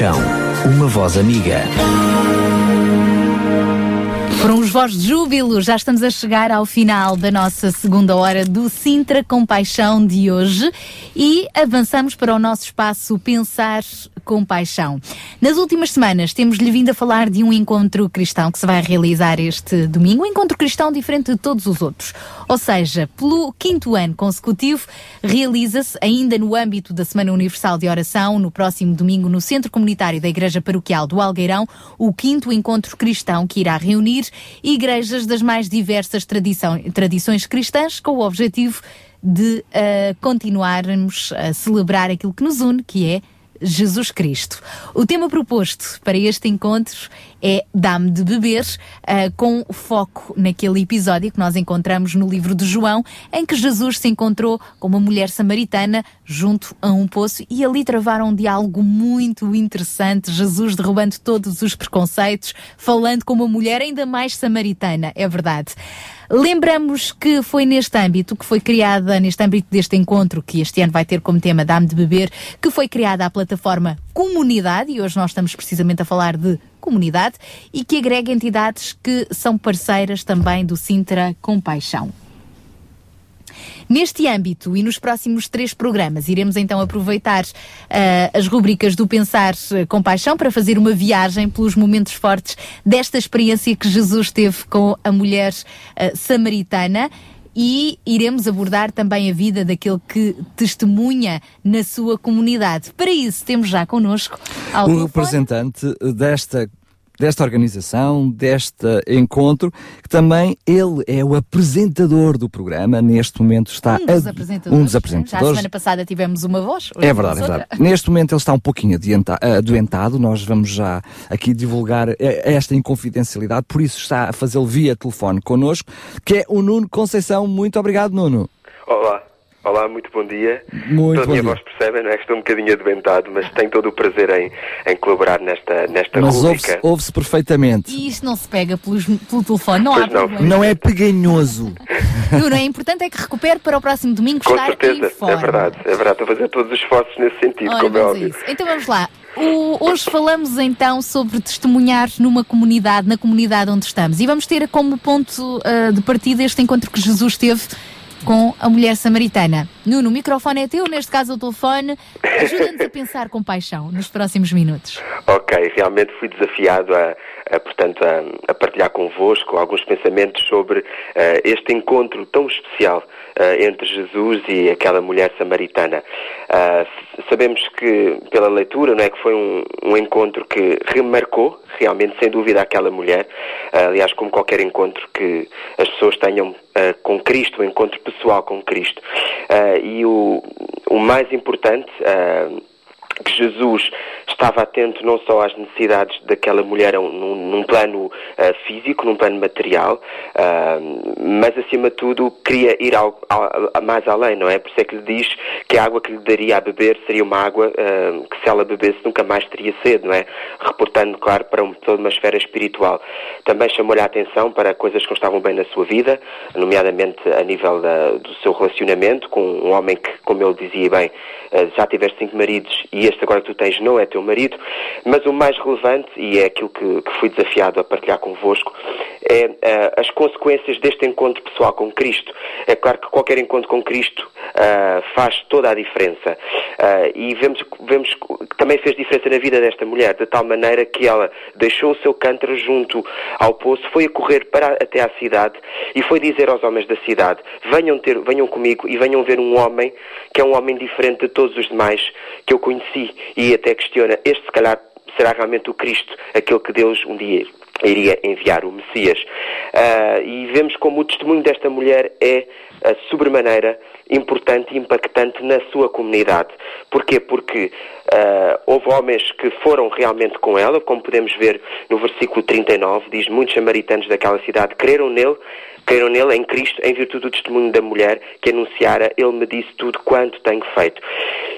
Paixão, uma voz amiga. Foram os vós de júbilo, já estamos a chegar ao final da nossa segunda hora do Sintra com Paixão de hoje e avançamos para o nosso espaço Pensar com Paixão. Nas últimas semanas temos-lhe vindo a falar de um encontro cristão que se vai realizar este domingo, um encontro cristão diferente de todos os outros. Ou seja, pelo quinto ano consecutivo, realiza-se ainda no âmbito da Semana Universal de Oração, no próximo domingo, no Centro Comunitário da Igreja Paroquial do Algueirão, o quinto encontro cristão que irá reunir igrejas das mais diversas tradição- tradições cristãs com o objetivo de ah, continuarmos a celebrar aquilo que nos une, que é Jesus Cristo. O tema proposto para este encontro é Dá-me de beber, ah, com foco naquele episódio que nós encontramos no livro de João, em que Jesus se encontrou com uma mulher samaritana junto a um poço e ali travaram um diálogo muito interessante. Jesus derrubando todos os preconceitos, falando com uma mulher ainda mais samaritana, é verdade. Lembramos que foi neste âmbito que foi criada, neste âmbito deste encontro, que este ano vai ter como tema Dá-me de Beber, que foi criada a plataforma Comunidade, e hoje nós estamos precisamente a falar de comunidade, e que agrega entidades que são parceiras também do Sintra Compaixão. Neste âmbito e nos próximos três programas, iremos então aproveitar ah, as rubricas do Pensar eh, com Paixão para fazer uma viagem pelos momentos fortes desta experiência que Jesus teve com a mulher ah, samaritana. E iremos abordar também a vida daquele que testemunha na sua comunidade. Para isso, temos já connosco o telefone representante desta, desta organização, deste encontro, que também ele é o apresentador do programa, neste momento está um dos a- apresentadores. um dos Já a apresentadores. semana passada tivemos uma voz. hoje É verdade, é verdade. outra. Neste momento ele está um pouquinho adianta- adoentado, nós vamos já aqui divulgar esta inconfidencialidade, por isso está a fazê-lo via telefone connosco, que é o Nuno Conceição. Muito obrigado, Nuno. Olá, olá, muito bom dia. Muito Toda a bom minha dia. voz percebem, não é? que Estou um bocadinho adoentado, mas tenho todo o prazer em, em colaborar nesta, nesta Mas ouve-se rubrica. ouve-se perfeitamente. E isto não se pega pelos- pelo telefone, não há Pois não. problema. Não é peganhoso. Nuno, é importante é que recupere para o próximo domingo Com estar certeza, em forma. é verdade, é verdade. Estou a fazer todos os esforços nesse sentido, Ora, como é a óbvio. isso. Então vamos lá. O- hoje falamos então sobre testemunhar numa comunidade, na comunidade onde estamos. E vamos ter como ponto ah, de partida este encontro que Jesus teve com a mulher samaritana. Nuno, o microfone é teu, neste caso o telefone. Ajuda-nos a pensar com paixão nos próximos minutos. Ok, realmente fui desafiado a, portanto, a, a partilhar convosco alguns pensamentos sobre eh, este encontro tão especial eh, entre Jesus e aquela mulher samaritana. Sabemos que, pela leitura, não é, que foi um, um encontro que remarcou, realmente, sem dúvida, aquela mulher. Aliás, como qualquer encontro que as pessoas tenham com Cristo, um encontro pessoal com Cristo. E o, o mais importante. Que Jesus estava atento não só às necessidades daquela mulher um- num, num plano ah, físico, num plano material, ah, mas acima de tudo queria ir ao, ao- a- mais além, não é? Por isso é que lhe diz que a água que lhe daria a beber seria uma água ah, que se ela bebesse nunca mais teria sede, não é? Reportando, claro, para um- toda uma esfera espiritual. Também chamou-lhe a atenção para coisas que não estavam bem na sua vida, nomeadamente a nível da- do seu relacionamento com um homem que, como ele dizia bem, já tiveste cinco maridos e este agora que tu tens não é teu marido, mas o mais relevante, e é aquilo que, que fui desafiado a partilhar convosco, é ah, as consequências deste encontro pessoal com Cristo. É claro que qualquer encontro com Cristo ah, faz toda a diferença. Ah, e vemos, vemos que também fez diferença na vida desta mulher, de tal maneira que ela deixou o seu cântaro junto ao poço, foi a correr para até à cidade e foi dizer aos homens da cidade: venham, ter, venham comigo e venham ver um homem que é um homem diferente de todos os demais que eu conheci. E até questiona: este se calhar será realmente o Cristo, aquele que Deus um dia iria enviar, o Messias. Ah, e vemos como o testemunho desta mulher é ah, sobremaneira importante e impactante na sua comunidade. Porquê? Porque ah, houve homens que foram realmente com ela, como podemos ver no versículo 39, diz, muitos samaritanos daquela cidade creram nele, creram nele, em Cristo, em virtude do testemunho da mulher que anunciara, ele me disse tudo quanto tenho feito.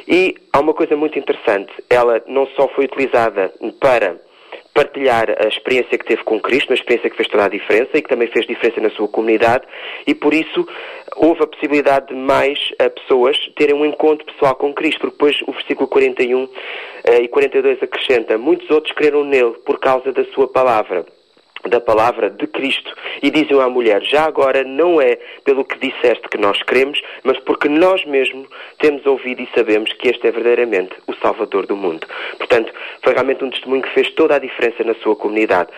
E há uma coisa muito interessante, ela não só foi utilizada para partilhar a experiência que teve com Cristo, uma experiência que fez toda a diferença e que também fez diferença na sua comunidade e por isso houve a possibilidade de mais eh, pessoas terem um encontro pessoal com Cristo, porque depois o versículo 41 eh, e 42 acrescenta, muitos outros creram nele por causa da sua palavra. Da palavra de Cristo e dizem à mulher, já agora não é pelo que disseste que nós queremos, mas porque nós mesmos temos ouvido e sabemos que este é verdadeiramente o Salvador do mundo. Portanto, foi realmente um testemunho que fez toda a diferença na sua comunidade.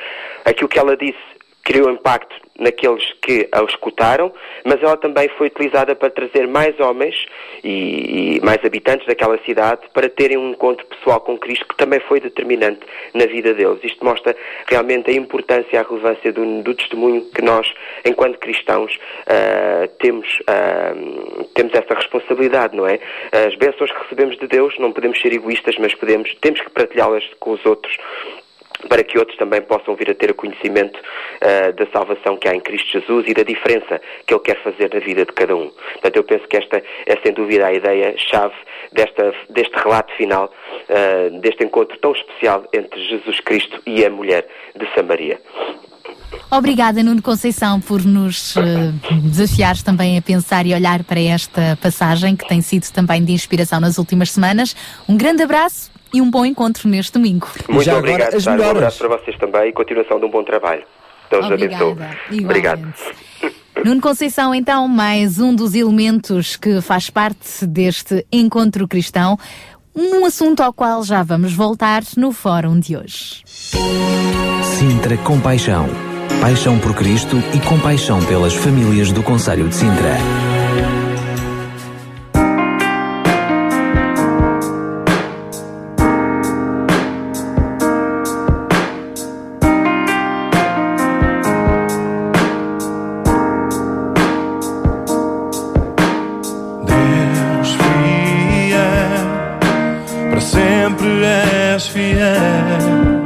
Aquilo que ela disse criou impacto naqueles que a escutaram, mas ela também foi utilizada para trazer mais homens e, e mais habitantes daquela cidade para terem um encontro pessoal com Cristo que também foi determinante na vida deles. Isto mostra realmente a importância e a relevância do, do testemunho que nós, enquanto cristãos, ah, temos, ah, temos essa responsabilidade, não é? As bênçãos que recebemos de Deus não podemos ser egoístas, mas podemos, temos que partilhá-las com os outros para que outros também possam vir a ter o conhecimento ah, da salvação que há em Cristo Jesus e da diferença que Ele quer fazer na vida de cada um. Portanto, eu penso que esta é sem dúvida a ideia-chave deste relato final, ah, deste encontro tão especial entre Jesus Cristo e a mulher de Samaria. Obrigada, Nuno Conceição, por nos eh, desafiares também a pensar e olhar para esta passagem que tem sido também de inspiração nas últimas semanas. Um grande abraço e um bom encontro neste domingo. Muito obrigado, Sara. Um abraço para vocês também e continuação de um bom trabalho. Deus Obrigada. abençoe. Obrigado. Nuno Conceição, então, mais um dos elementos que faz parte deste encontro cristão, um assunto ao qual já vamos voltar no fórum de hoje. Sintra Compaixão. Paixão por Cristo e compaixão pelas famílias do Conselho de Sintra. Para sempre és fiel.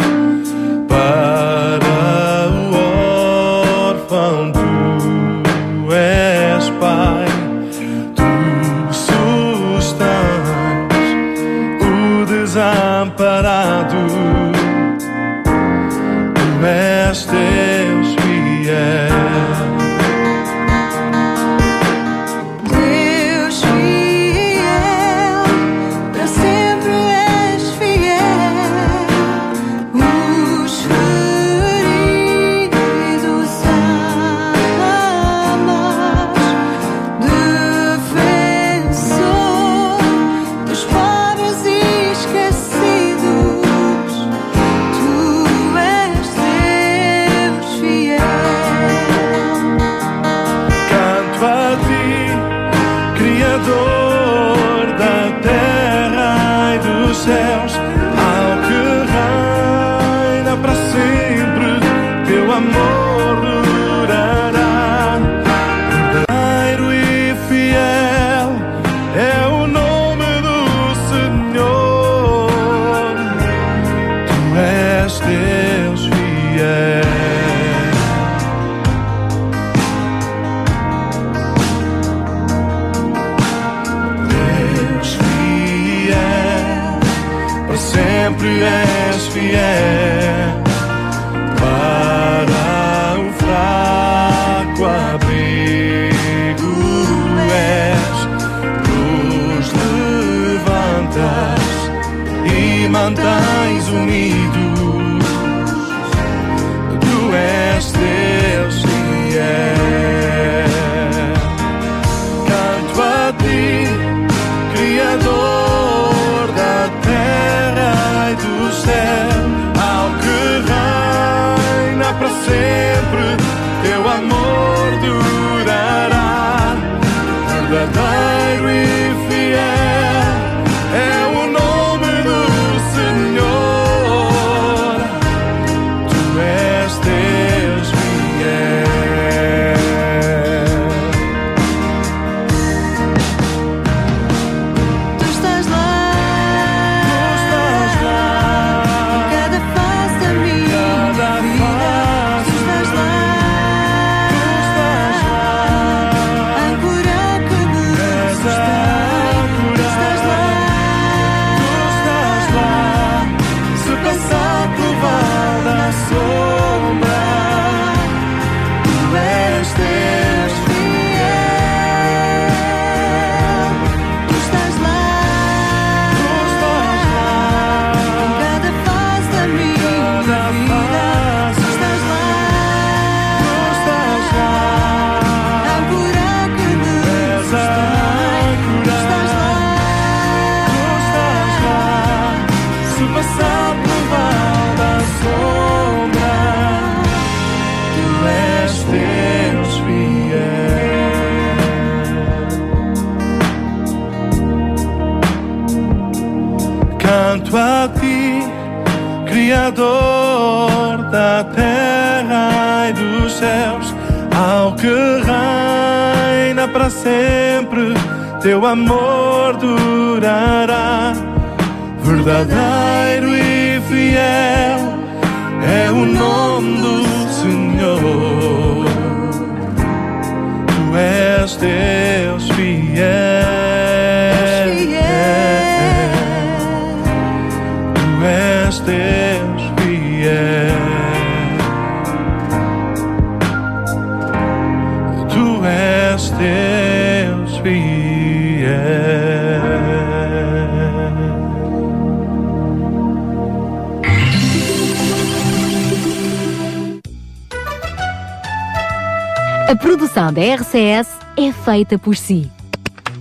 Da RCS é feita por si.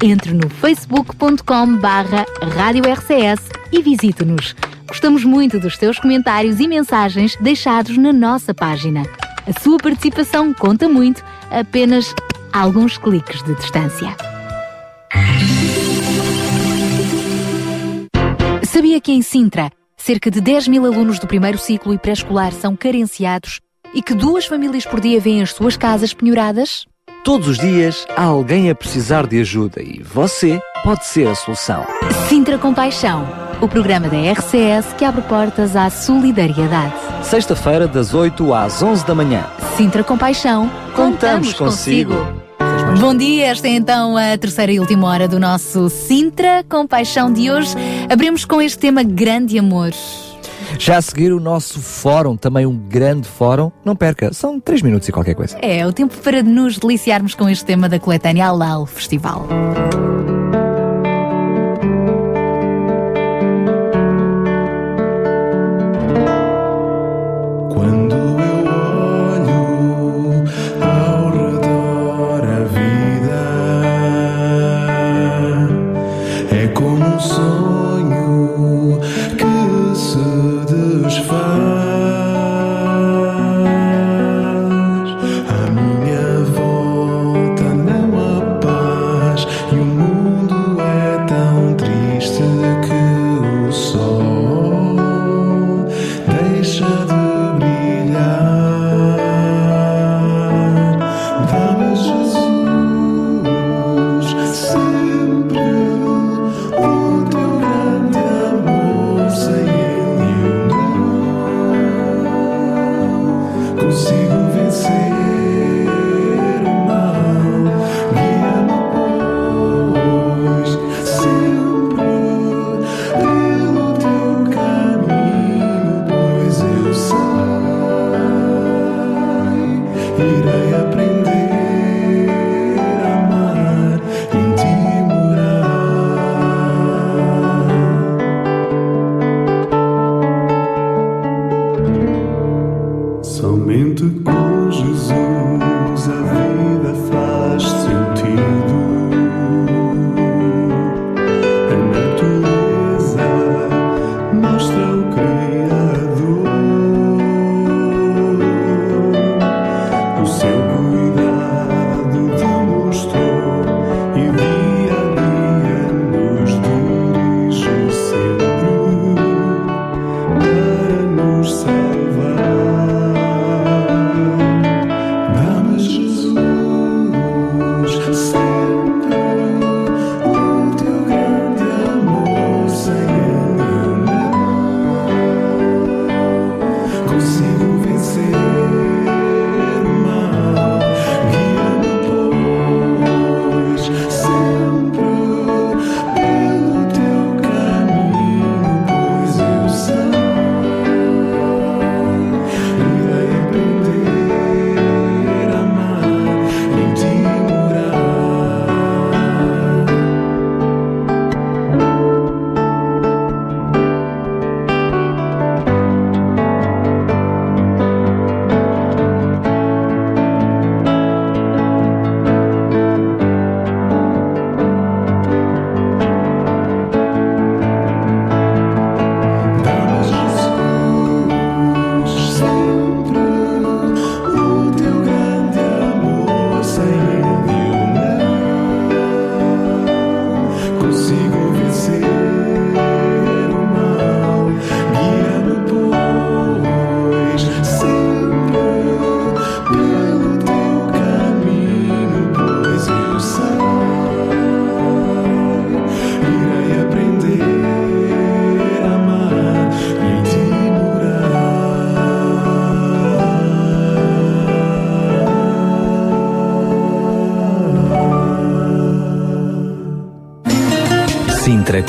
Entre no facebook.com barra Rádio RCS e visite-nos. Gostamos muito dos teus comentários e mensagens deixados na nossa página. A sua participação conta muito, apenas alguns cliques de distância. Sabia que em Sintra, cerca de 10 mil alunos do primeiro ciclo e pré-escolar são carenciados e que duas famílias por dia vêm as suas casas penhoradas? Todos os dias há alguém a precisar de ajuda e você pode ser a solução. Sintra Compaixão, o programa da RCS que abre portas à solidariedade. Sexta-feira, das 8 às 11 da manhã. Sintra Compaixão, Contamos consigo. Bom dia, esta é então a terceira e última hora do nosso Sintra Compaixão de hoje. Abrimos com este tema Grande Amor. Já a seguir o nosso fórum, também um grande fórum. Não perca, são 3 minutos e qualquer coisa. É o tempo para nos deliciarmos com este tema da coletânea Alal Festival.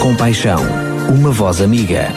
Compaixão, uma voz amiga.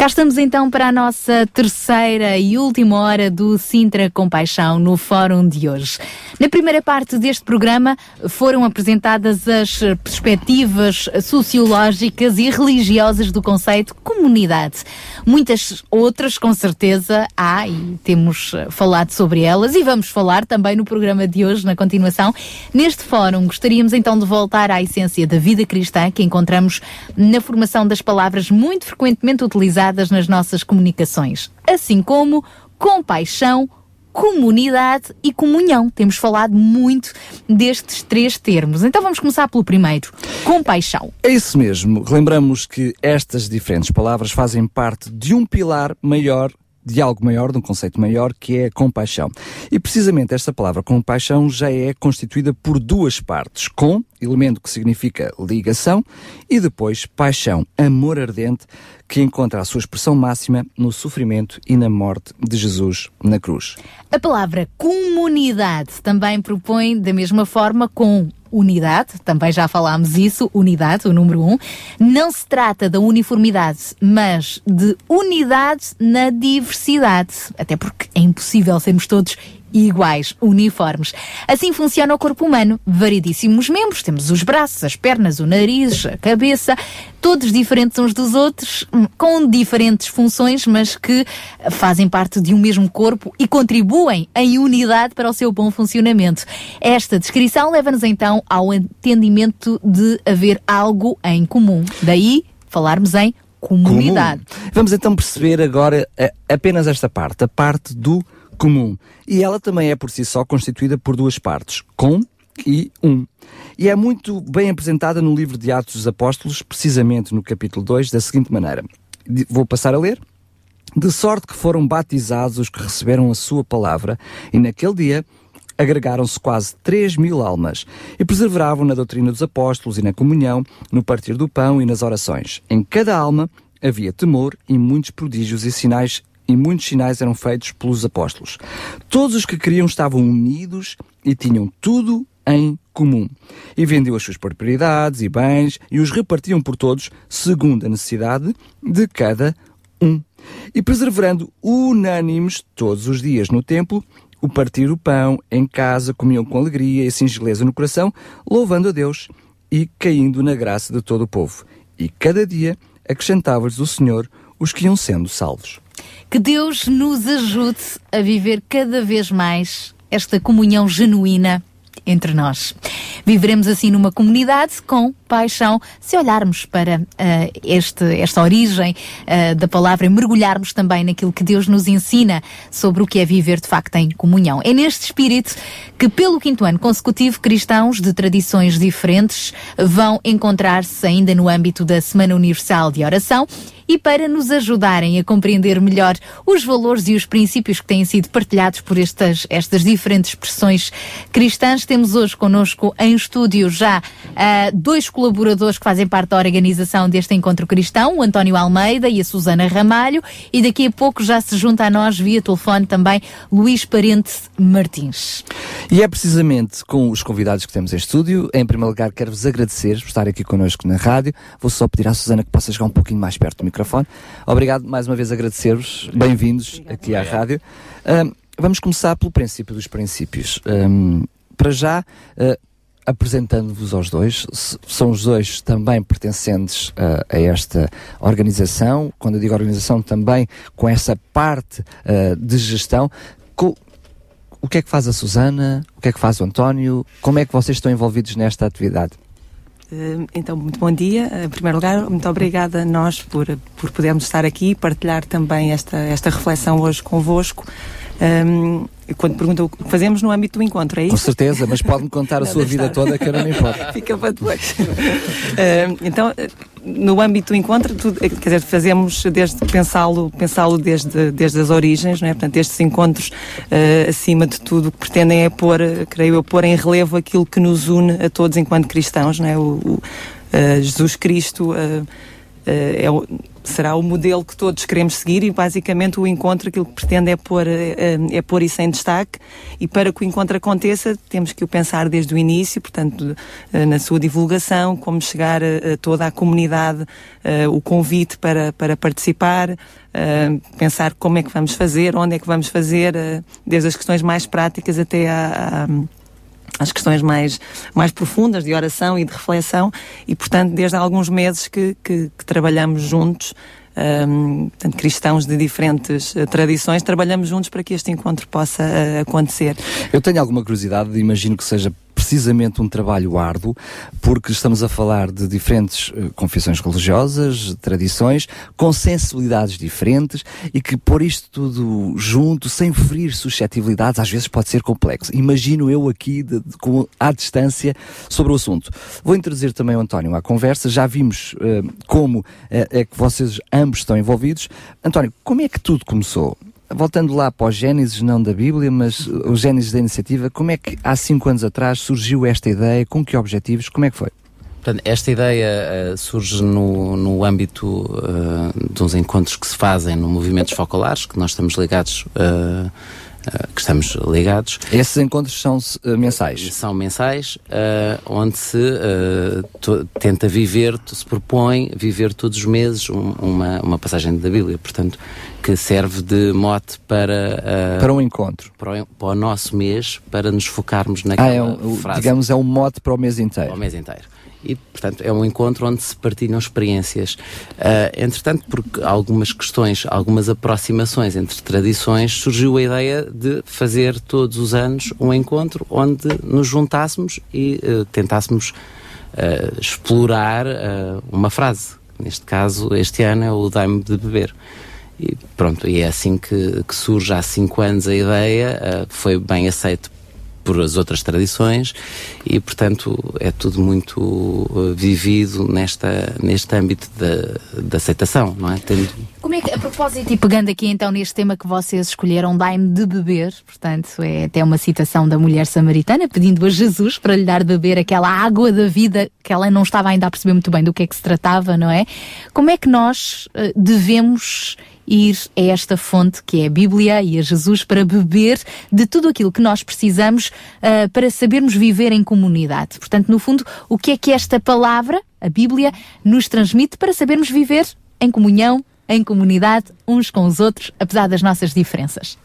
Cá estamos então para a nossa terceira e última hora do Sintra Compaixão no Fórum de hoje. Na primeira parte deste programa foram apresentadas as perspectivas sociológicas e religiosas do conceito comunidade. Muitas outras, com certeza, há e temos eh, falado sobre elas e vamos falar também no programa de hoje, na continuação. Neste fórum, gostaríamos então de voltar à essência da vida cristã que encontramos na formação das palavras muito frequentemente utilizadas nas nossas comunicações, assim como compaixão, comunidade e comunhão. Temos falado muito destes três termos. Então vamos começar pelo primeiro: compaixão. É isso mesmo. Lembramos que estas diferentes palavras fazem parte de um pilar maior de algo maior, de um conceito maior, que é a compaixão. E precisamente esta palavra compaixão já é constituída por duas partes: com, elemento que significa ligação, e depois paixão, amor ardente, que encontra a sua expressão máxima no sofrimento e na morte de Jesus na cruz. A palavra comunidade também propõe da mesma forma com unidade, também já falámos isso, unidade, o número um. Não se trata da uniformidade, mas de unidade na diversidade. Até porque é impossível sermos todos iguais, uniformes. Assim funciona o corpo humano. Variedíssimos membros. Temos os braços, as pernas, o nariz, a cabeça, todos diferentes uns dos outros, hum, com diferentes funções, mas que fazem parte de um mesmo corpo e contribuem em unidade para o seu bom funcionamento. Esta descrição leva-nos então ao entendimento de haver algo em comum. Daí falarmos em comunidade. Comum. Vamos então perceber agora eh, apenas esta parte, a parte do comum. E ela também é por si só constituída por duas partes, com e um. E é muito bem apresentada no livro de Atos dos Apóstolos, precisamente no capítulo 2, da seguinte maneira. Vou passar a ler. De sorte que foram batizados os que receberam a sua palavra, e naquele dia agregaram-se quase 3 mil almas, e perseveravam na doutrina dos apóstolos e na comunhão, no partir do pão e nas orações. Em cada alma havia temor e muitos prodígios e sinais e muitos sinais eram feitos pelos apóstolos. Todos os que queriam estavam unidos e tinham tudo em comum. E vendiam as suas propriedades e bens e os repartiam por todos, segundo a necessidade de cada um. E perseverando unânimes todos os dias no templo, o partir o pão em casa, comiam com alegria e singeleza no coração, louvando a Deus e caindo na graça de todo o povo. E cada dia acrescentava-lhes o Senhor os que iam sendo salvos. Que Deus nos ajude a viver cada vez mais esta comunhão genuína entre nós. Viveremos assim numa comunidade com paixão, se olharmos para ah, este, esta origem ah, da palavra e mergulharmos também naquilo que Deus nos ensina sobre o que é viver de facto em comunhão. É neste espírito que, pelo quinto ano consecutivo, cristãos de tradições diferentes vão encontrar-se ainda no âmbito da Semana Universal de Oração e para nos ajudarem a compreender melhor os valores e os princípios que têm sido partilhados por estas, estas diferentes expressões cristãs, temos hoje connosco em estúdio já ah, dois colaboradores que fazem parte da organização deste encontro cristão, o António Almeida e a Susana Ramalho, e daqui a pouco já se junta a nós via telefone também Luís Parente Martins. E é precisamente com os convidados que temos em estúdio. Em primeiro lugar, quero-vos agradecer por estarem aqui connosco na rádio. Vou só pedir à Susana que possa chegar um pouquinho mais perto do microfone. Obrigado mais uma vez agradecer-vos. Bem-vindos aqui à rádio. Ahm, vamos começar pelo princípio dos princípios. Ahm, para já, ah, apresentando-vos aos dois, são os dois também pertencentes ah, a esta organização. Quando eu digo organização, também com essa parte ah, de gestão. Co- o que é que faz a Susana? O que é que faz o António? Como é que vocês estão envolvidos nesta atividade? Eh, Então, muito bom dia. Em primeiro lugar, muito obrigada a nós por, por podermos estar aqui e partilhar também esta, esta reflexão hoje convosco. Um, quando perguntam o que fazemos no âmbito do encontro, é isso? Com certeza, mas pode-me contar a sua vida toda que eu não me importo. Fica para depois. Eh, então, no âmbito do encontro, tudo, eh, quer dizer, fazemos desde pensá-lo pensá desde, desde as origens, não é? Portanto, estes encontros, eh, acima de tudo, o que pretendem é pôr, eh, creio eu, pôr em relevo aquilo que nos une a todos enquanto cristãos, não é? O, o, eh, Jesus Cristo. é o- será o modelo que todos queremos seguir e basicamente o encontro aquilo que pretende é pôr, eh, eh, é pôr isso em destaque. E para que o encontro aconteça temos que o pensar desde o início, portanto, eh, na sua divulgação, como chegar a, a toda a comunidade, eh, o convite para, para participar, eh, pensar como é que vamos fazer, onde é que vamos fazer, eh, desde as questões mais práticas até à- às questões mais, mais profundas de oração e de reflexão e, portanto, desde há alguns meses que, que- que trabalhamos juntos, hum, portanto, cristãos de diferentes eh, tradições, trabalhamos juntos para que este encontro possa eh, acontecer. Eu tenho alguma curiosidade, imagino que seja precisamente um trabalho árduo, porque estamos a falar de diferentes eh, confissões religiosas, tradições, com sensibilidades diferentes e que pôr isto tudo junto, sem ferir suscetibilidades, às vezes pode ser complexo. Imagino eu aqui, de- de- com, à distância, sobre o assunto. Vou introduzir também o António à conversa, já vimos eh, como eh, é que vocês ambos estão envolvidos. António, como é que tudo começou? Voltando lá para o Gênesis, não da Bíblia, mas o Gênesis da iniciativa, como é que há cinco anos atrás surgiu esta ideia? Com que objetivos? Como é que foi? Portanto, esta ideia eh, surge no, no âmbito eh, de uns encontros que se fazem no Movimentos Focolares, que nós estamos ligados, eh, que estamos ligados. Esses encontros são eh, mensais? São mensais, eh, onde se eh, to- tenta viver, se propõe viver todos os meses um- uma, uma passagem da Bíblia, portanto, que serve de mote para... eh, Para um encontro. Para o, para o nosso mês, para nos focarmos naquela Ah, é um, frase. digamos, é um mote para o mês inteiro. Para o mês inteiro. E, portanto, é um encontro onde se partilham experiências. Ah, entretanto, por algumas questões, algumas aproximações entre tradições, surgiu a ideia de fazer todos os anos um encontro onde nos juntássemos e eh, tentássemos ah, explorar uma frase. Neste caso, este ano é o Dai-me de Beber. E pronto, e é assim que, que surge há cinco anos a ideia, foi bem aceito por as outras tradições e, portanto, é tudo muito eh, vivido nesta, neste âmbito da, aceitação, não é? Tendo, Como é que, a propósito, e pegando aqui então neste tema que vocês escolheram, dai-me de beber, portanto, é até uma citação da mulher samaritana pedindo a Jesus para lhe dar de beber aquela água da vida que ela não estava ainda a perceber muito bem do que é que se tratava, não é? Como é que nós eh, devemos ir a esta fonte que é a Bíblia e a Jesus para beber de tudo aquilo que nós precisamos ah, para sabermos viver em comunidade. Portanto, no fundo, o que é que esta palavra, a Bíblia, nos transmite para sabermos viver em comunhão, em comunidade, uns com os outros, apesar das nossas diferenças.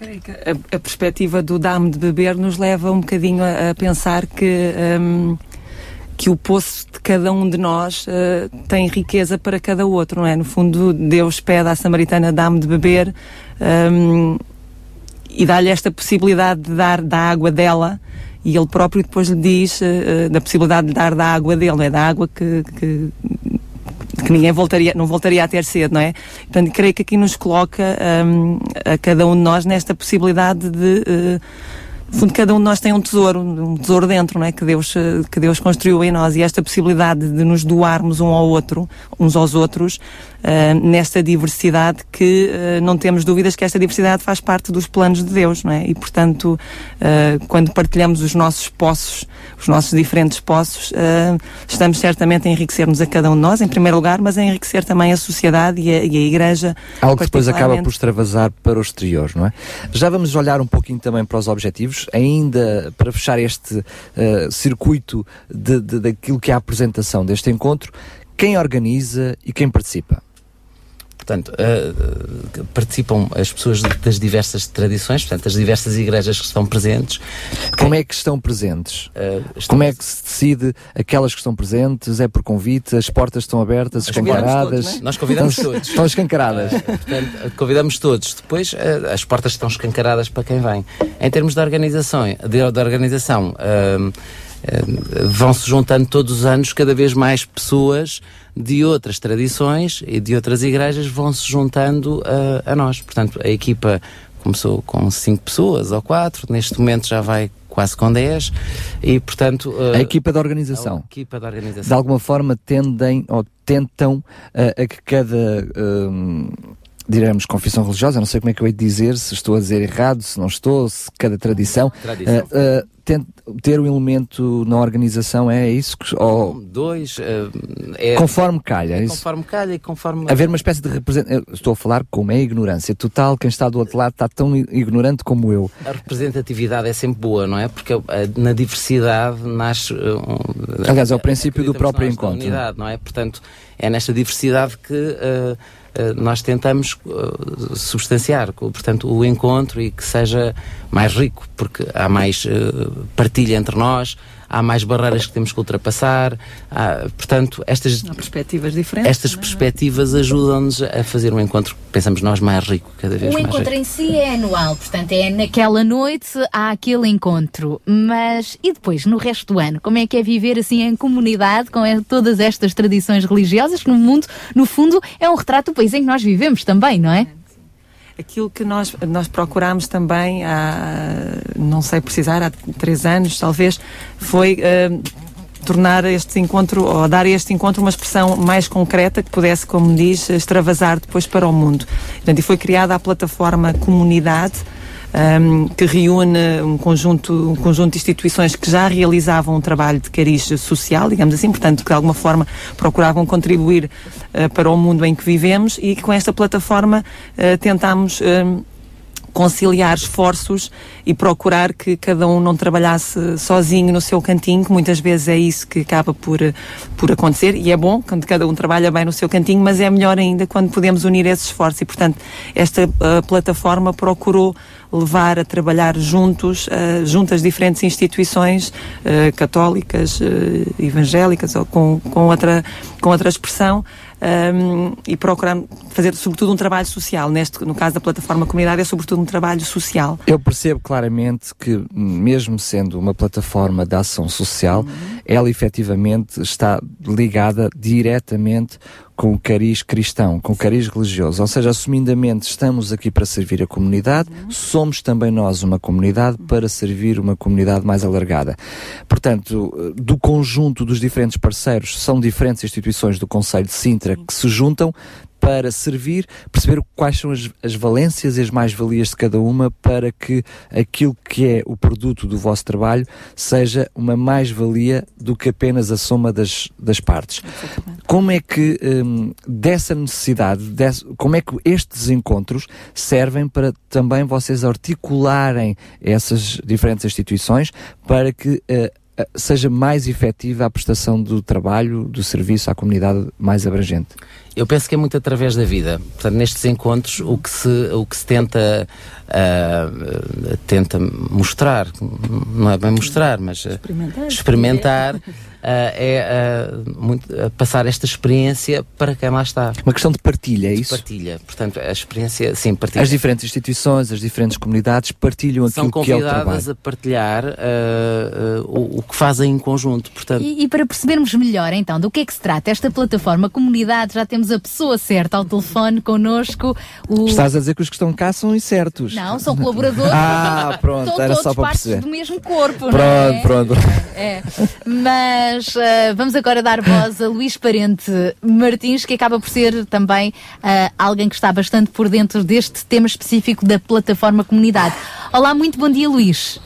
A, a perspectiva do dá-me de beber nos leva um bocadinho a, a pensar que, hum, que o poço de cada um de nós eh, tem riqueza para cada outro, não é? No fundo, Deus pede à Samaritana dá-me de beber hum, e dá-lhe esta possibilidade de dar da água dela e ele próprio depois lhe diz eh, da possibilidade de dar da água dele, não é? Da água que, que que ninguém voltaria, não voltaria a ter sede, não é? Portanto, creio que aqui nos coloca hum, a cada um de nós nesta possibilidade de, eh, fundo, cada um de nós tem um tesouro, um tesouro dentro, não é? Que Deus, que Deus construiu em nós e esta possibilidade de nos doarmos um ao outro, uns aos outros, eh, nesta diversidade que eh, não temos dúvidas que esta diversidade faz parte dos planos de Deus, não é? E, portanto, eh, quando partilhamos os nossos poços, os nossos diferentes poços, estamos certamente a enriquecer-nos a cada um de nós, em primeiro lugar, mas a enriquecer também a sociedade e a, e a Igreja. Algo que depois acaba por extravasar para o exterior, não é? Já vamos olhar um pouquinho também para os objetivos, ainda para fechar este circuito de, de- daquilo que é a apresentação deste encontro, quem organiza e quem participa? Portanto, eh, participam as pessoas das diversas tradições, portanto, as diversas igrejas que estão presentes. Como é que estão presentes? Eh, Como é que se decide aquelas que estão presentes? É por convite? As portas estão abertas, Nós escancaradas? todos, é? Nós convidamos Estão- todos. Estão escancaradas. Eh, portanto, convidamos todos. Depois, as portas estão escancaradas para quem vem. Em termos de organização, de, de organização ahm, ahm, vão-se juntando todos os anos cada vez mais pessoas de outras tradições e de outras igrejas vão-se juntando ah, a nós. Portanto, a equipa começou com cinco pessoas ou quatro, neste momento já vai quase com 10 e, portanto... A equipa de organização. A equipa de organização. De alguma forma tendem ou tentam ah, a que cada, hum, diremos, confissão religiosa, não sei como é que eu hei de dizer, se estou a dizer errado, se não estou, se cada tradição, Tradição. tente ter um elemento na organização, é isso? Ou, Dois, eh, é, Conforme calha. isso. conforme calha e conforme. Haver uma espécie de representação. Estou a falar como é ignorância total. Quem está do outro lado está tão ignorante como eu. A representatividade é sempre boa, não é? Porque eh, na diversidade nasce. eh, Aliás, é o princípio do próprio encontro. Unidade, não é? Portanto, é nesta diversidade que eh, nós tentamos eh, substanciar, portanto, o encontro e que seja mais rico, porque há mais eh, partilha entre nós, há mais barreiras que temos que ultrapassar, há, portanto, estas Há perspectivas diferentes. estas é? perspectivas ajudam-nos a fazer um encontro, pensamos nós, mais rico, cada vez O mais encontro rico. em si é anual, portanto é naquela noite há aquele encontro. Mas e depois, no resto do ano, como é que é viver assim em comunidade com eh, todas estas tradições religiosas que no mundo, no fundo, é um retrato do país em que nós vivemos também, não é? Aquilo que nós, nós procurámos também há, não sei precisar, há três anos talvez, foi eh, tornar este encontro, ou dar a este encontro uma expressão mais concreta que pudesse, como diz, extravasar depois para o mundo. Portanto, e foi criada a plataforma Comunidade, um, que reúne um conjunto, um conjunto de instituições que já realizavam um trabalho de cariz social, digamos assim, portanto, que de alguma forma procuravam contribuir uh, para o mundo em que vivemos e que com esta plataforma uh, tentámos. um, conciliar esforços e procurar que cada um não trabalhasse sozinho no seu cantinho, que muitas vezes é isso que acaba por, por acontecer, e é bom quando cada um trabalha bem no seu cantinho, mas é melhor ainda quando podemos unir esses esforços e, portanto, esta eh, plataforma procurou levar a trabalhar juntos, uh, juntas diferentes instituições uh, católicas, uh, evangélicas ou com, com, outra, com outra expressão um, e procurar fazer sobretudo um trabalho social. Neste, no caso da plataforma comunidade é sobretudo um trabalho social. Eu percebo claramente que, mesmo sendo uma plataforma de ação social, Uhum. ela efetivamente está ligada diretamente com cariz cristão, com cariz religioso. Ou seja, assumidamente estamos aqui para servir a comunidade, somos também nós uma comunidade para servir uma comunidade mais alargada. Portanto, do conjunto dos diferentes parceiros, são diferentes instituições do Conselho de Sintra que se juntam para servir, perceber quais são as, as valências e as mais-valias de cada uma para que aquilo que é o produto do vosso trabalho seja uma mais-valia do que apenas a soma das, das partes. Como é que hum, dessa necessidade, desse- como é que estes encontros servem para também vocês articularem essas diferentes instituições para que eh, seja mais efetiva a prestação do trabalho, do serviço à comunidade mais abrangente? Eu penso que é muito através da vida. Portanto, nestes encontros, o que se, o que se tenta, ah, tenta mostrar, não é bem mostrar, mas Experimentar. experimentar, é ah, muito, ah, passar esta experiência para quem lá está. Uma questão de partilha, é isso? Partilha. Portanto, a experiência, sim, partilha. As diferentes instituições, as diferentes comunidades partilham São aquilo que é o convidadas trabalho. a partilhar ah, ah, o, o que fazem em conjunto. Portanto, E, e para percebermos melhor então do que é que se trata esta plataforma comunidade, já temos a pessoa certa ao telefone connosco. O... Estás a dizer que os que estão cá são incertos. Não, são colaboradores. Ah, pronto, Estão era todos só para partes perceber. do mesmo corpo, não Pronto, é? pronto. É. Mas ah, vamos agora dar voz a Luís Parente Martins, que acaba por ser também ah, alguém que está bastante por dentro deste tema específico da plataforma comunidade. Olá, muito bom dia, Luís.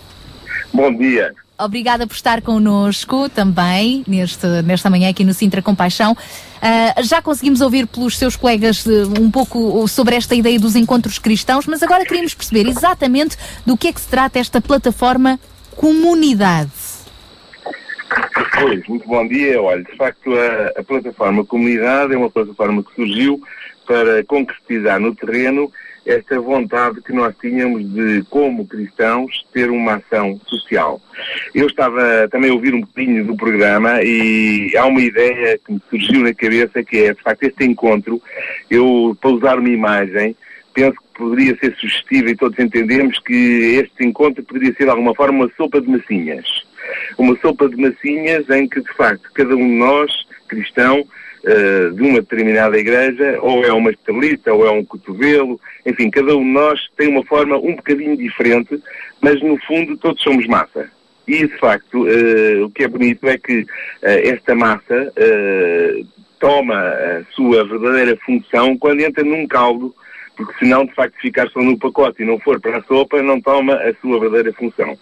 Bom dia. Obrigada por estar connosco também neste, nesta manhã aqui no Sintra Compaixão. Ah, já conseguimos ouvir pelos seus colegas eh, um pouco sobre esta ideia dos encontros cristãos, mas agora queríamos perceber exatamente do que é que se trata esta plataforma comunidade. Pois, muito bom dia. Olha, de facto, a, a plataforma Comunidade é uma plataforma que surgiu para concretizar no terreno esta vontade que nós tínhamos de, como cristãos, ter uma ação social. Eu estava também a ouvir um bocadinho do programa e há uma ideia que me surgiu na cabeça que é, de facto, este encontro, eu, para usar uma imagem, penso que poderia ser sugestivo e todos entendemos que este encontro poderia ser de alguma forma uma sopa de massinhas. Uma sopa de massinhas em que, de facto, cada um de nós, cristão, eh, de uma determinada igreja, ou é uma estelita, ou é um cotovelo, enfim, cada um de nós tem uma forma um bocadinho diferente, mas no fundo todos somos massa. E, de facto, eh, o que é bonito é que eh, esta massa toma a sua verdadeira função quando entra num caldo, porque senão, de facto, ficar só no pacote e não for para a sopa, não toma a sua verdadeira função.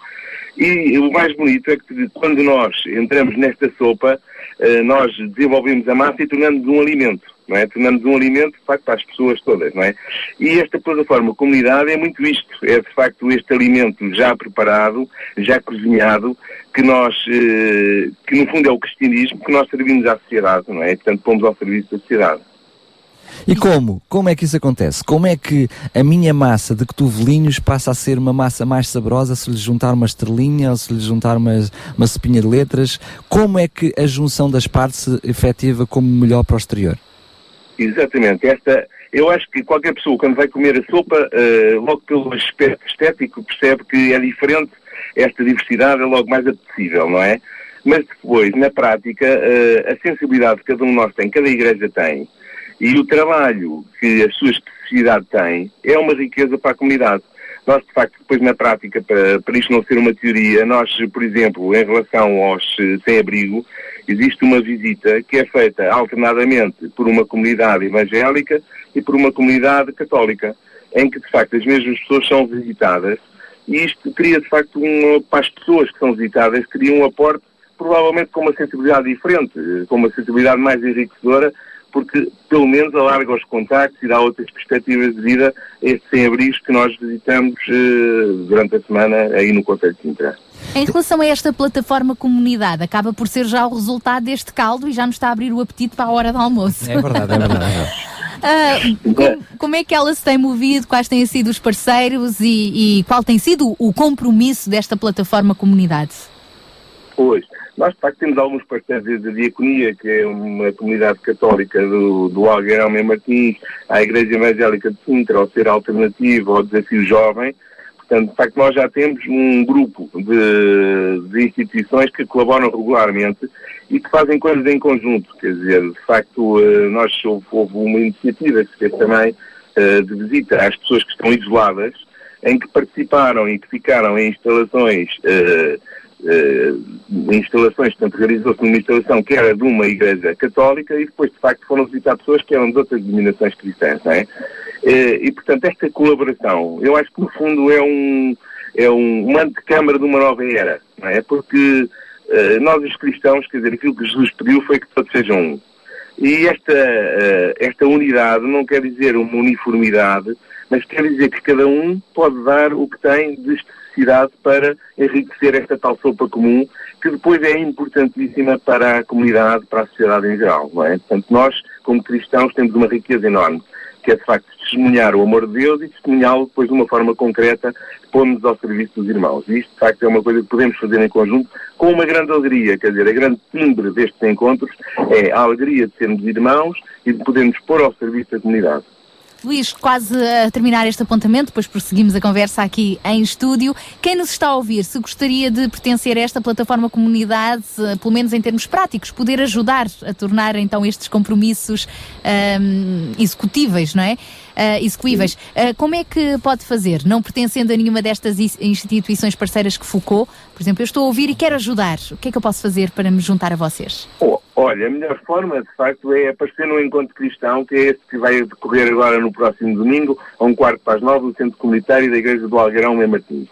E o mais bonito é que quando nós entramos nesta sopa, eh, nós desenvolvemos a massa e tornamos um alimento, não é? Tornamos um alimento, de facto, para as pessoas todas, não é? E esta plataforma comunidade é muito isto, é de facto este alimento já preparado, já cozinhado, que nós, eh, que no fundo é o cristianismo, que nós servimos à sociedade, não é? Portanto, pomos ao serviço da sociedade. E como? Como é que isso acontece? Como é que a minha massa de cotovelinhos passa a ser uma massa mais saborosa se lhe juntar uma estrelinha ou se lhe juntar uma, uma cepinha de letras? Como é que a junção das partes se efetiva como melhor para o exterior? Exatamente. Esta, eu acho que qualquer pessoa, quando vai comer a sopa, eh, logo pelo aspecto estético, percebe que é diferente, esta diversidade é logo mais apetecível, não é? Mas depois, na prática, eh, a sensibilidade que cada um de nós tem, cada igreja tem, e o trabalho que a sua especificidade tem, é uma riqueza para a comunidade. Nós, de facto, depois na prática, para, para isto não ser uma teoria, nós, por exemplo, em relação aos eh, sem-abrigo, existe uma visita que é feita alternadamente por uma comunidade evangélica e por uma comunidade católica, em que, de facto, as mesmas pessoas são visitadas e isto cria, de facto, um, para as pessoas que são visitadas, cria um aporte provavelmente com uma sensibilidade diferente, eh, com uma sensibilidade mais enriquecedora, porque pelo menos alarga os contactos e dá outras perspectivas de vida a estes sem-abrigos que nós visitamos eh, durante a semana aí no Conselho de Sintra. Em relação a esta plataforma comunidade, acaba por ser já o resultado deste caldo e já nos está a abrir o apetite para a hora do almoço. É verdade, é verdade. Ah, como, como é que ela se tem movido? Quais têm sido os parceiros e, e qual tem sido o compromisso desta plataforma comunidade? Pois, nós de facto temos alguns parceiros da Diaconia, que é uma comunidade católica do, do Algueirão e Martins, à Igreja Evangélica de Sintra, ao Ser Alternativo, ao Desafio Jovem. Portanto, de facto, nós já temos um grupo de, de instituições que colaboram regularmente e que fazem coisas em conjunto. Quer dizer, de facto, eh, nós houve, houve uma iniciativa que se fez também eh, de visita às pessoas que estão isoladas, em que participaram e que ficaram em instalações eh, eh, instalações, portanto, realizou-se numa instalação que era de uma igreja católica e depois, de facto, foram visitar pessoas que eram de outras denominações cristãs, não é? Eh, E, portanto, esta colaboração, eu acho que, no fundo, é um, é um, uma antecâmara de uma nova era, não é? Porque eh, nós, os cristãos, quer dizer, aquilo que Jesus pediu foi que todos sejam um. E esta, esta unidade não quer dizer uma uniformidade, mas quer dizer que cada um pode dar o que tem de para enriquecer esta tal sopa comum, que depois é importantíssima para a comunidade, para a sociedade em geral. Não é? Portanto, nós, como cristãos, temos uma riqueza enorme, que é de facto testemunhar o amor de Deus e testemunhá-lo depois de uma forma concreta, pôr-nos ao serviço dos irmãos. E isto, de facto, é uma coisa que podemos fazer em conjunto com uma grande alegria. Quer dizer, a grande timbre destes encontros é a alegria de sermos irmãos e de podermos pôr ao serviço da comunidade. Luís, quase a terminar este apontamento, depois prosseguimos a conversa aqui em estúdio. Quem nos está a ouvir, se gostaria de pertencer a esta plataforma comunidade, eh, pelo menos em termos práticos, poder ajudar a tornar então estes compromissos ahm, executíveis, não é? Ah, execuíveis. Ah, como é que pode fazer? Não pertencendo a nenhuma destas instituições parceiras que focou, por exemplo, eu estou a ouvir e quero ajudar. O que é que eu posso fazer para me juntar a vocês? Oh, Olha, a melhor forma, de facto, é aparecer no Encontro Cristão, que é este que vai decorrer agora no próximo domingo, a um quarto para as nove, no Centro Comunitário da Igreja do Algueirão em Martins.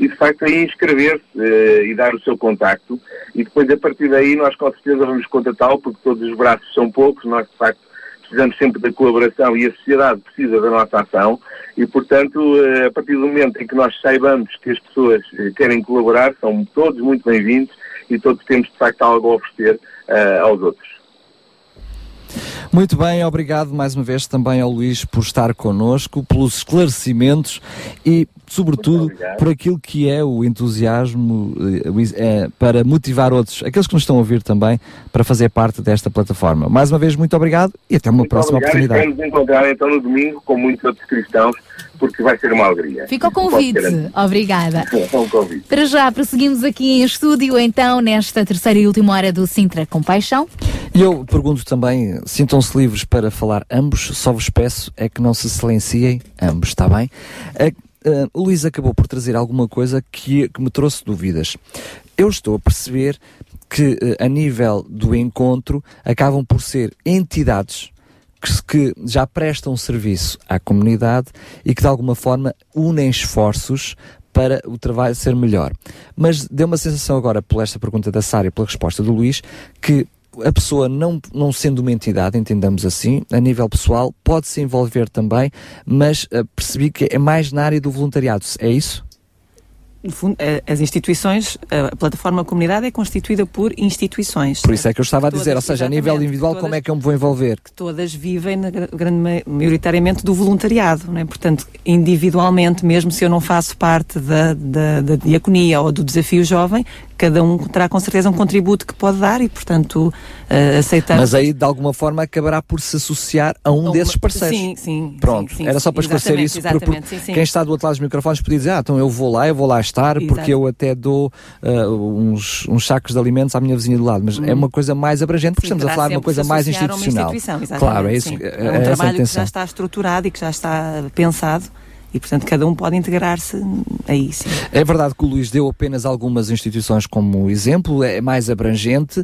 E, de facto, aí inscrever-se eh, e dar o seu contacto. E depois, a partir daí, nós com certeza vamos contatá-lo, porque todos os braços são poucos, nós, de facto, precisamos sempre da colaboração e a sociedade precisa da nossa ação. E, portanto, eh, a partir do momento em que nós saibamos que as pessoas eh, querem colaborar, são todos muito bem-vindos e todos temos, de facto, algo a oferecer eh, aos outros. Muito bem, obrigado mais uma vez também ao Luís por estar connosco, pelos esclarecimentos e, sobretudo, por aquilo que é o entusiasmo eh, para motivar outros, aqueles que nos estão a ouvir também, para fazer parte desta plataforma. Mais uma vez, muito obrigado e até uma Muito próxima obrigado oportunidade. Esperamos encontrar então no domingo com muitos outros cristãos, porque vai ser uma alegria. Fica o convite. Obrigada. É um convite. Para já, prosseguimos aqui em estúdio, então, nesta terceira e última hora do Sintra Compaixão. E eu pergunto também, sintam-se livres para falar ambos, só vos peço é que não se silenciem ambos, está bem? A- a- o Luís acabou por trazer alguma coisa que, que me trouxe dúvidas. Eu estou a perceber que eh, a nível do encontro acabam por ser entidades que já prestam serviço à comunidade e que de alguma forma unem esforços para o trabalho ser melhor. Mas deu uma sensação agora, por esta pergunta da Sara e pela resposta do Luís, que a pessoa, não, não sendo uma entidade, entendamos assim, a nível pessoal, pode se envolver também, mas eh, percebi que é mais na área do voluntariado. É isso? No fundo, eh, as instituições, a plataforma comunidade é constituída por instituições. Por isso é que eu estava a dizer, Todas, ou seja, a nível individual, todas- como é que eu me vou envolver? Todas vivem, na gra- grande ma- maioritariamente, do voluntariado. Não é? Portanto, individualmente, mesmo se eu não faço parte da, da, da diaconia ou do desafio jovem, cada um terá com certeza um contributo que pode dar e, portanto, eh, aceitamos. Mas aí, de alguma forma, acabará por se associar a um Uma- desses parceiros. Sim, sim. Pronto, sim, sim, era só para esclarecer isso, porque, exatamente, porque sim, quem está do outro lado dos microfones podia dizer, ah, então eu vou lá, eu vou lá estar, porque Exato. eu até dou ah, uns, uns sacos de alimentos à minha vizinha do lado, mas é uma coisa mais abrangente, porque estamos a falar de uma coisa mais a uma institucional. instituição, claro, é isso, é, É um é trabalho que já está estruturado e que já está pensado e, portanto, cada um pode integrar-se aí, sim. É verdade que o Luís deu apenas algumas instituições como exemplo, é mais abrangente.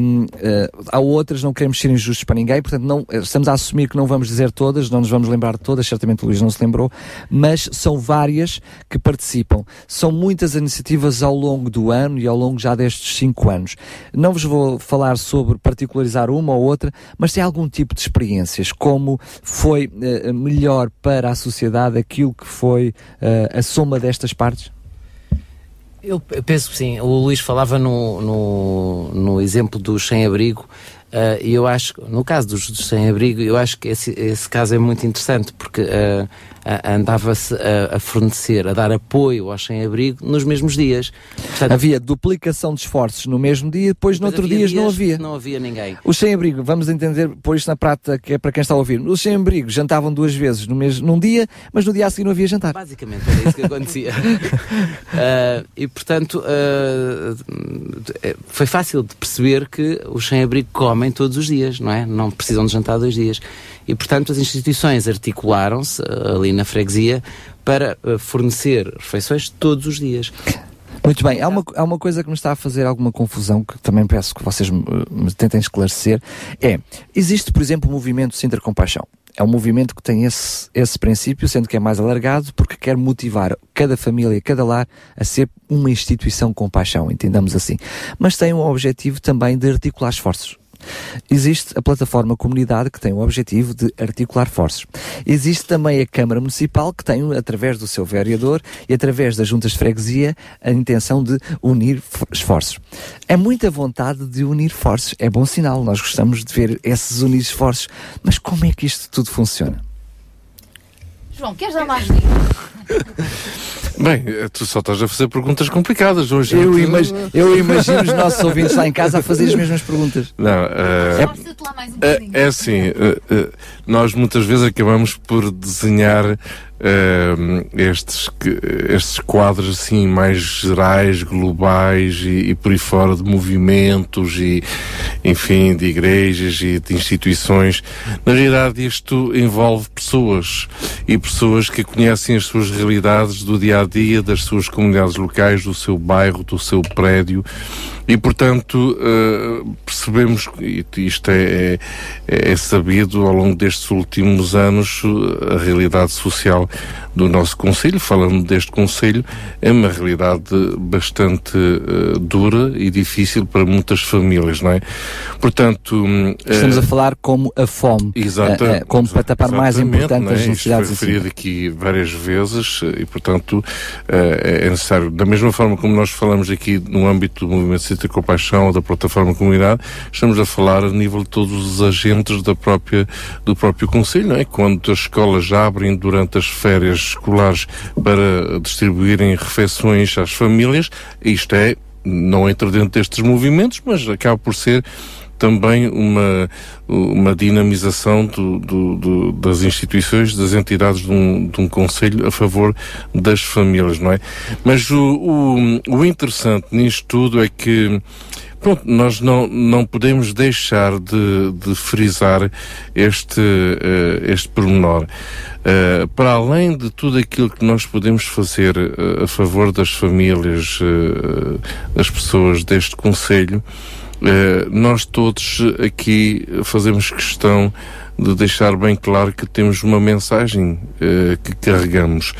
hum, eh, há outras, não queremos ser injustos para ninguém, portanto, não, eh, estamos a assumir que não vamos dizer todas, não nos vamos lembrar de todas, certamente o Luís não se lembrou, mas são várias que participam. São muitas iniciativas ao longo do ano e ao longo já destes cinco anos. Não vos vou falar sobre particularizar uma ou outra, mas tem algum tipo de experiências, como foi eh, melhor para a sociedade aquilo que foi eh, a soma destas partes? Eu penso que sim. O Luís falava no, no, no exemplo dos sem-abrigo. ah, E eu acho, no caso dos, dos sem-abrigo, eu acho que esse, esse caso é muito interessante porque ah, andava-se a, a fornecer, a dar apoio aos sem-abrigo nos mesmos dias. Portanto, Havia duplicação de esforços no mesmo dia, depois no depois outro dias não havia. Não havia ninguém. Os sem-abrigo, vamos entender, pôr isto na prática, que é para quem está a ouvir. Os sem-abrigo jantavam duas vezes no mês, num dia, mas no dia a seguir não havia jantar. Basicamente era isso que acontecia. Ah, e portanto eh, foi fácil de perceber que os sem-abrigo comem todos os dias, não é? Não precisam de jantar dois dias. E portanto as instituições articularam-se ah, ali na freguesia para ah, fornecer refeições todos os dias. Muito bem, há uma, há uma coisa que me está a fazer alguma confusão, que também peço que vocês me, me tentem esclarecer, é, existe, por exemplo, o movimento Sintra Compaixão. É um movimento que tem esse, esse princípio, sendo que é mais alargado, porque quer motivar cada família, cada lar a ser uma instituição com paixão, entendamos assim. Mas tem o objetivo também de articular esforços. Existe a plataforma Comunidade que tem o objetivo de articular forças. Existe também a Câmara Municipal que tem, através do seu vereador e através das juntas de freguesia, a intenção de unir esforços. É muita vontade de unir forças. É bom sinal. Nós gostamos de ver esses unir esforços. Mas como é que isto tudo funciona? João, queres dar mais dicas? Bem, eh, tu só estás a fazer perguntas complicadas hoje. Eu, imag- eu imagino os nossos ouvintes lá em casa a fazer as mesmas perguntas. Não, um é, é assim, eh, eh, nós muitas vezes acabamos por desenhar estes, estes quadros assim mais gerais, globais e, e por aí fora de movimentos e, enfim, de igrejas e de instituições. Na realidade, isto envolve pessoas e pessoas que conhecem as suas realidades do dia a dia, das suas comunidades locais, do seu bairro, do seu prédio. E, portanto, eh, percebemos, e isto é, é, é sabido ao longo destes últimos anos, eh, a realidade social do nosso Conselho, falando deste Conselho, é uma realidade bastante eh, dura e difícil para muitas famílias, não é? Portanto... hum, Estamos eh, a falar como a fome, Exata- como para tapar mais importante é? as Isto necessidades foi em si. referido aqui várias vezes e, portanto, eh, é necessário, da mesma forma como nós falamos aqui no âmbito do Movimento Cita Compaixão ou da Plataforma Comunidade, estamos a falar a nível de todos os agentes da própria, do próprio Conselho, é? Quando as escolas abrem durante as férias escolares para distribuírem refeições às famílias, isto é, não entra dentro destes movimentos, mas acaba por ser também uma, uma dinamização do, do- do- das instituições, das entidades de um, de um Conselho a favor das famílias, não é? Mas o, o, o interessante nisto tudo é que Pronto, nós não, não podemos deixar de, de frisar este, eh, este pormenor. Eh, para além de tudo aquilo que nós podemos fazer eh, a favor das famílias, das pessoas deste Conselho, eh, nós todos aqui fazemos questão de deixar bem claro que temos uma mensagem eh, que carregamos.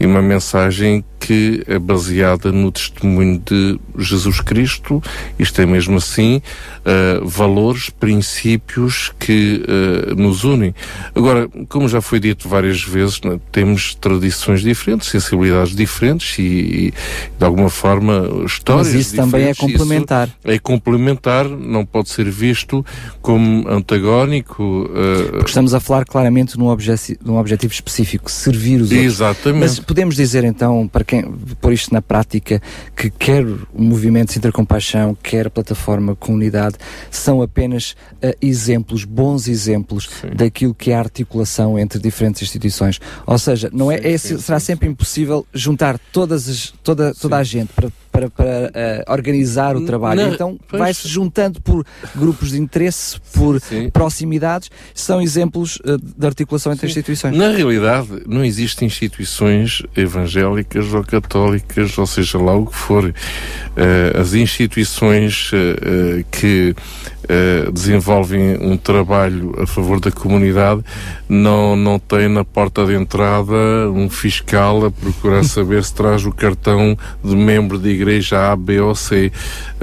E uma mensagem que é baseada no testemunho de Jesus Cristo, isto é mesmo assim, eh, valores, princípios que eh, nos unem. Agora, como já foi dito várias vezes, né, temos tradições diferentes, sensibilidades diferentes e, e, de alguma forma histórias Mas isso também é complementar. É complementar, não pode ser visto como antagónico. eh, Porque estamos a falar claramente num, objeti num objetivo específico, servir os outros. Exatamente. Mas podemos dizer então, para quem pôr isto na prática, que quer o movimento Sintra Compaixão, quer a plataforma Comunidade, são apenas eh, exemplos, bons exemplos daquilo que é a articulação entre diferentes instituições. Ou seja, não é, é- será sempre impossível juntar todas as, toda, toda a gente para para, para, eh, organizar o trabalho. Não, então vai-se juntando por grupos de interesse, por proximidades, são exemplos eh, de articulação entre instituições. Na realidade, não existem instituições evangélicas ou católicas, ou seja lá o que for. Eh, as instituições eh, eh, que eh, desenvolvem um trabalho a favor da comunidade não, não têm na porta de entrada um fiscal a procurar saber se traz o cartão de membro de igreja A, B ou C.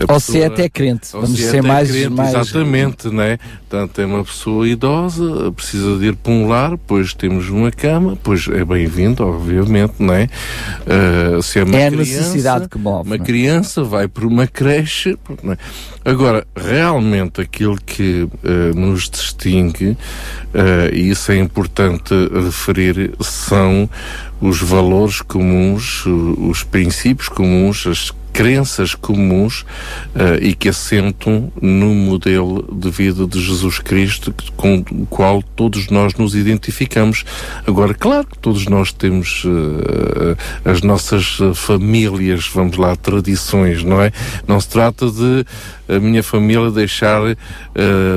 A Ou se é até crente, vamos se é ser até mais- crente, mais- Exatamente, né? Portanto, é uma pessoa idosa, precisa de ir para um lar, pois temos uma cama, pois é bem-vindo, obviamente, não é? Ah, se é uma É a criança, necessidade que move, Uma não é? criança vai para uma creche. não é? Agora, realmente aquilo que ah, nos distingue, ah, e isso é importante referir, são os valores comuns, os princípios comuns, as crenças comuns eh, e que assentam no modelo de vida de Jesus Cristo com o qual todos nós nos identificamos. Agora, claro que todos nós temos eh, as nossas famílias, vamos lá, tradições, não é? Não se trata de a minha família deixar eh,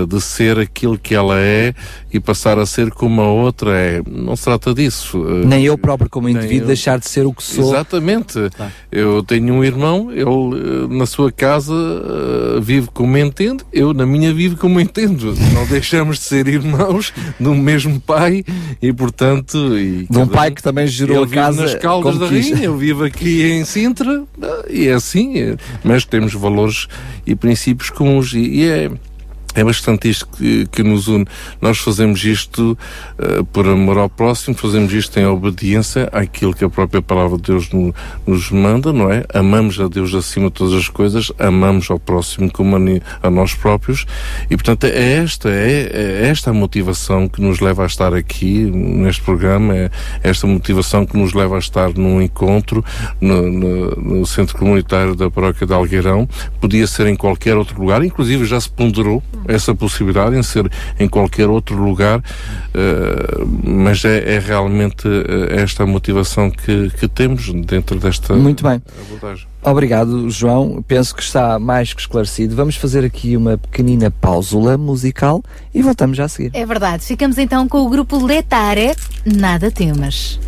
de ser aquilo que ela é e passar a ser como a outra é. Não se trata disso. Eh, Nem eu próprio, como indivíduo, eu. deixar de ser o que sou. Exatamente. Eu tenho um irmão, ele eh, na sua casa eh, vive como entende, eu na minha vivo como entendo. Não deixamos de ser irmãos do mesmo pai e, portanto. E De um pai que também gerou a casa nas Caldas da. Rainha, eu vivo aqui em Sintra e é assim, mas temos valores e princípios comuns e, e é. É bastante isto que, que nos une. Nós fazemos isto eh, por amor ao próximo, fazemos isto em obediência àquilo que a própria palavra de Deus no- nos manda, não é? Amamos a Deus acima de todas as coisas, amamos ao próximo como a, a nós próprios e, portanto, é esta, é, é esta a motivação que nos leva a estar aqui neste programa, é esta motivação que nos leva a estar num encontro no, no- no Centro Comunitário da Paróquia de Algueirão. Podia ser em qualquer outro lugar, inclusive já se ponderou essa possibilidade em ser em qualquer outro lugar, eh, mas é, é realmente eh, esta a motivação que, que temos dentro desta Muito bem. abordagem. Obrigado, João. Penso que está mais que esclarecido. Vamos fazer aqui uma pequenina pausula musical e voltamos já a seguir. É verdade. Ficamos então com o grupo Letare, Nada Temas.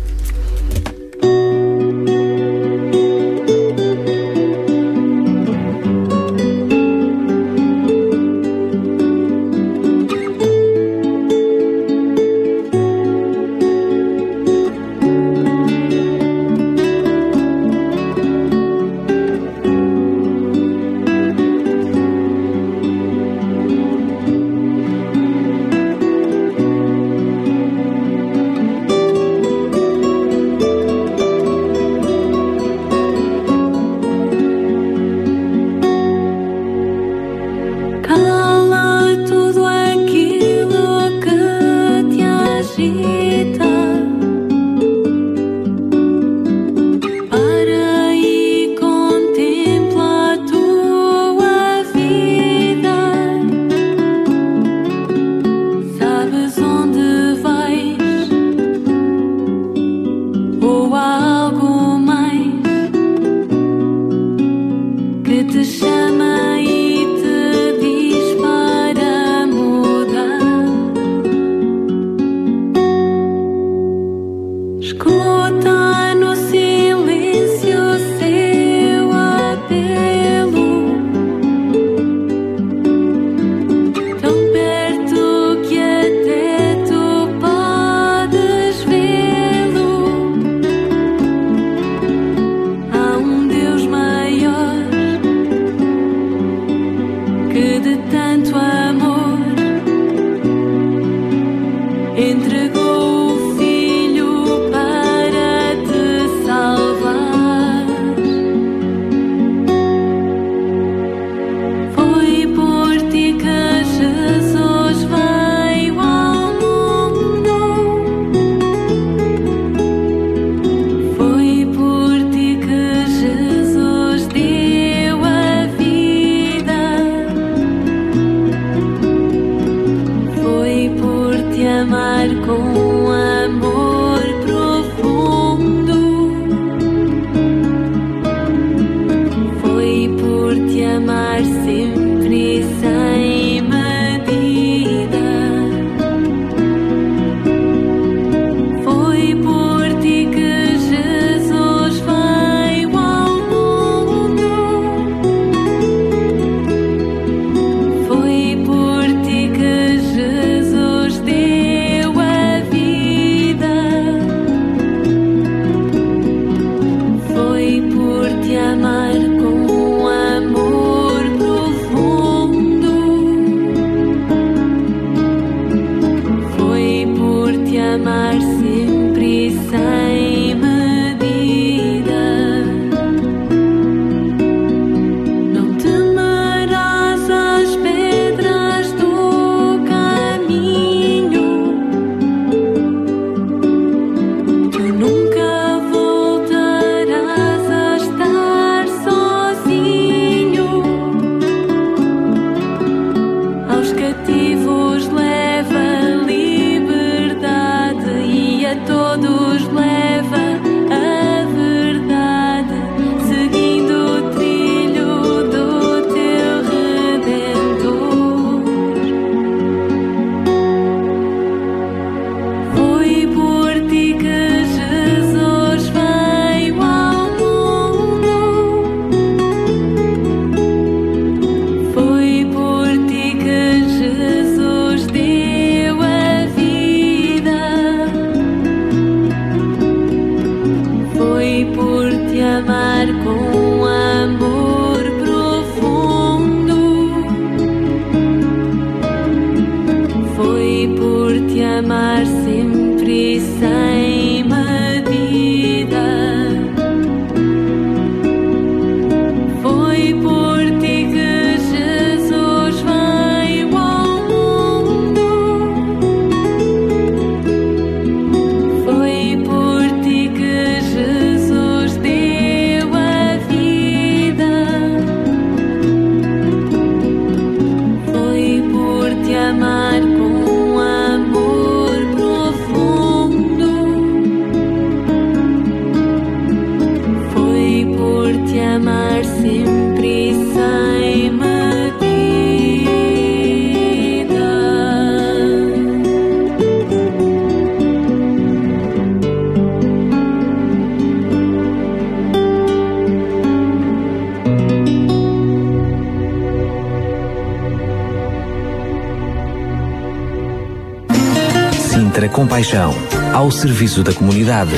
Serviço da comunidade.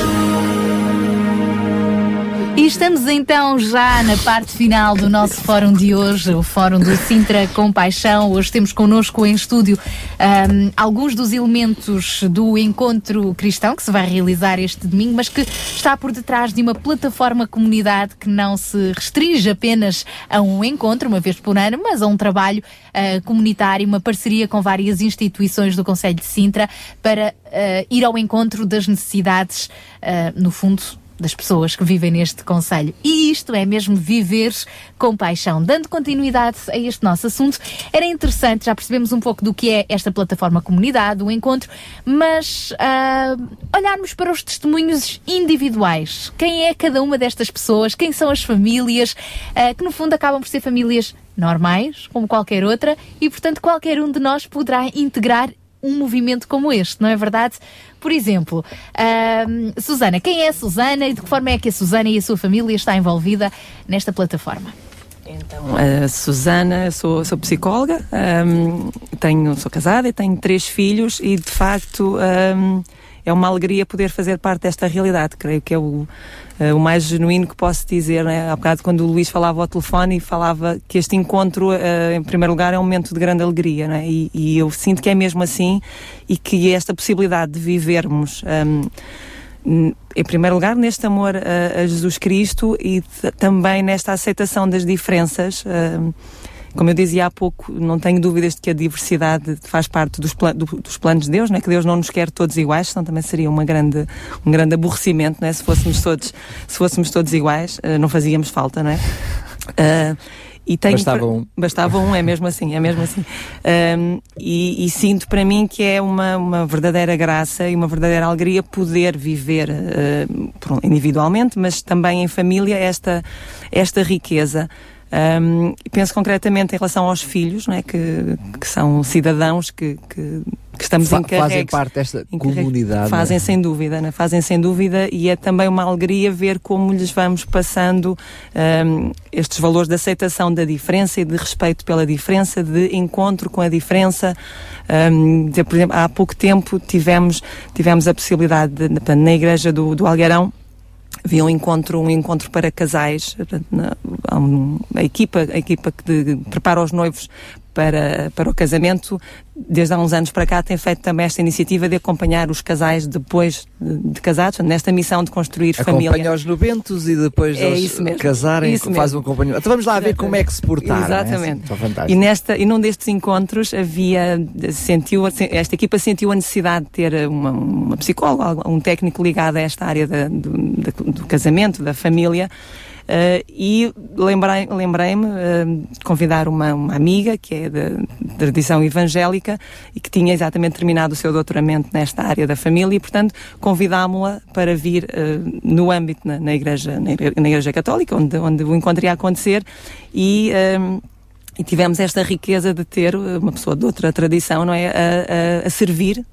E estamos então já na parte final do nosso fórum de hoje, o fórum do Sintra Compaixão. Hoje temos connosco em estúdio ahm, alguns dos elementos do encontro cristão que se vai realizar este domingo, mas que está por detrás de uma plataforma comunidade que não se restringe apenas a um encontro, uma vez por ano, mas a um trabalho ah, comunitário, uma parceria com várias instituições do Conselho de Sintra para ah, ir ao encontro das necessidades, ah, no fundo, das pessoas que vivem neste Conselho. E isto é mesmo viver com paixão. Dando continuidade a este nosso assunto, era interessante, já percebemos um pouco do que é esta plataforma comunidade, o encontro, mas ah, olharmos para os testemunhos individuais. Quem é cada uma destas pessoas? Quem são as famílias? ah, que no fundo acabam por ser famílias normais, como qualquer outra, e portanto qualquer um de nós poderá integrar um movimento como este, não é verdade? Por exemplo, ahm, Susana, quem é a Susana e de que forma é que a Susana e a sua família está envolvida nesta plataforma? A Susana, sou, sou psicóloga, hum, tenho, sou casada e tenho três filhos e de facto hum, é uma alegria poder fazer parte desta realidade. Creio que é o, eh, o mais genuíno que posso dizer. Né? Há bocado, quando o Luís falava ao telefone e falava que este encontro, eh, em primeiro lugar, é um momento de grande alegria. Né? E, e eu sinto que é mesmo assim e que esta possibilidade de vivermos. hum, n- em primeiro lugar, neste amor a, Jesus Cristo e também nesta aceitação das diferenças. hum, como eu dizia há pouco, não tenho dúvidas de que a diversidade faz parte dos, pla- do- dos planos de Deus, não é? que Deus não nos quer todos iguais, senão também seria uma grande, um grande aborrecimento não é? se, fôssemos todos, se fôssemos todos iguais, eh, não fazíamos falta, não é? Ah, E tenho Bastava um. Bastava um, é mesmo assim, é mesmo assim. Um, e, e sinto para mim que é uma, uma verdadeira graça e uma verdadeira alegria poder viver uh, individualmente, mas também em família, esta, esta riqueza. Um, penso concretamente em relação aos filhos, não é? que, que são cidadãos que, que, que estamos Fa- encarregues. fazem parte desta comunidade, Fazem não é? sem dúvida, né? fazem sem dúvida e é também uma alegria ver como lhes vamos passando hum, estes valores de aceitação da diferença e de respeito pela diferença, de encontro com a diferença. Hum, dizer, por exemplo, há pouco tempo tivemos, tivemos a possibilidade, de, na igreja do, do Algueirão, havia um encontro, um encontro para casais, a equipa, a equipa que de- prepara os noivos para, para o casamento, desde há uns anos para cá tem feito também esta iniciativa de acompanhar os casais depois de, casados, nesta missão de construir família. Acompanha-os no Bentos e depois É eles casarem, Isso faz mesmo. um acompanhamento. Então vamos lá ver como é que se portaram. Exatamente. É? Assim, E, nesta, e num destes encontros havia, sentiu, esta equipa sentiu a necessidade de ter uma, uma psicóloga, um técnico ligado a esta área da- do, do casamento, da família. Eh, e lembrei- lembrei-me eh, de convidar uma, uma amiga que é da tradição evangélica e que tinha exatamente terminado o seu doutoramento nesta área da família e, portanto, convidámo-la para vir eh, no âmbito na, na igreja, na, igre- na igreja católica, onde, onde o encontro ia acontecer e ehm, e tivemos esta riqueza de ter eh, uma pessoa de outra tradição, não é? A, a- a servir,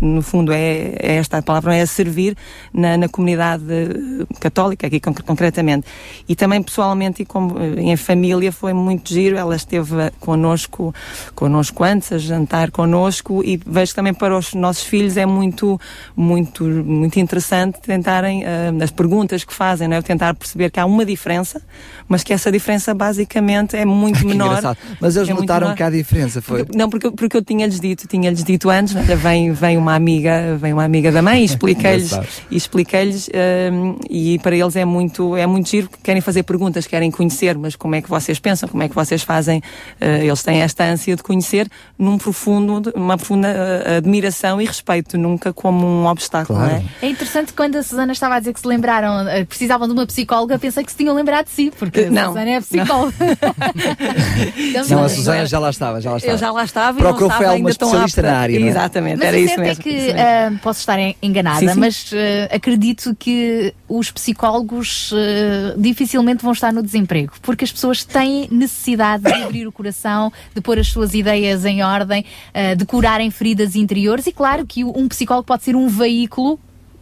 no fundo é, é esta a palavra, não é? A servir na, na comunidade eh, católica, aqui concre- concretamente. E também pessoalmente e como, eh, em família foi muito giro, ela esteve connosco, connosco antes, a jantar connosco e vejo que também para os nossos filhos é muito, muito, muito interessante tentarem, eh, as perguntas que fazem, não é? Tentar perceber que há uma diferença, mas que essa diferença basicamente é muito menor. Engraçado. Mas eles É notaram que há diferença, foi? Porque- não, porque, porque eu tinha-lhes dito, tinha-lhes dito antes, olha, vem, vem uma amiga, vem uma amiga da mãe e expliquei-lhes, e expliquei-lhes, hum, e para eles é muito, é muito giro, porque querem fazer perguntas, querem conhecer, mas como é que vocês pensam, como é que vocês fazem, eh, eles têm esta ânsia de conhecer num profundo, uma profunda eh, admiração e respeito, nunca como um obstáculo, não é? É interessante quando a Susana estava a dizer que se lembraram, eh, precisavam de uma psicóloga, pensei que se tinham lembrado de si, porque a Não, Susana é psicóloga. Não, a Susana já lá estava, já lá estava. Eu já lá estava e Procurou não foi estava ainda tão especialista na área, é? Exatamente, Mas era isso certo mesmo. é que, ah, posso estar en- enganada, Sim, sim. mas ah, acredito que os psicólogos ah, dificilmente vão estar no desemprego, porque as pessoas têm necessidade de abrir o coração, de pôr as suas ideias em ordem, de curarem feridas interiores e claro que um psicólogo pode ser um veículo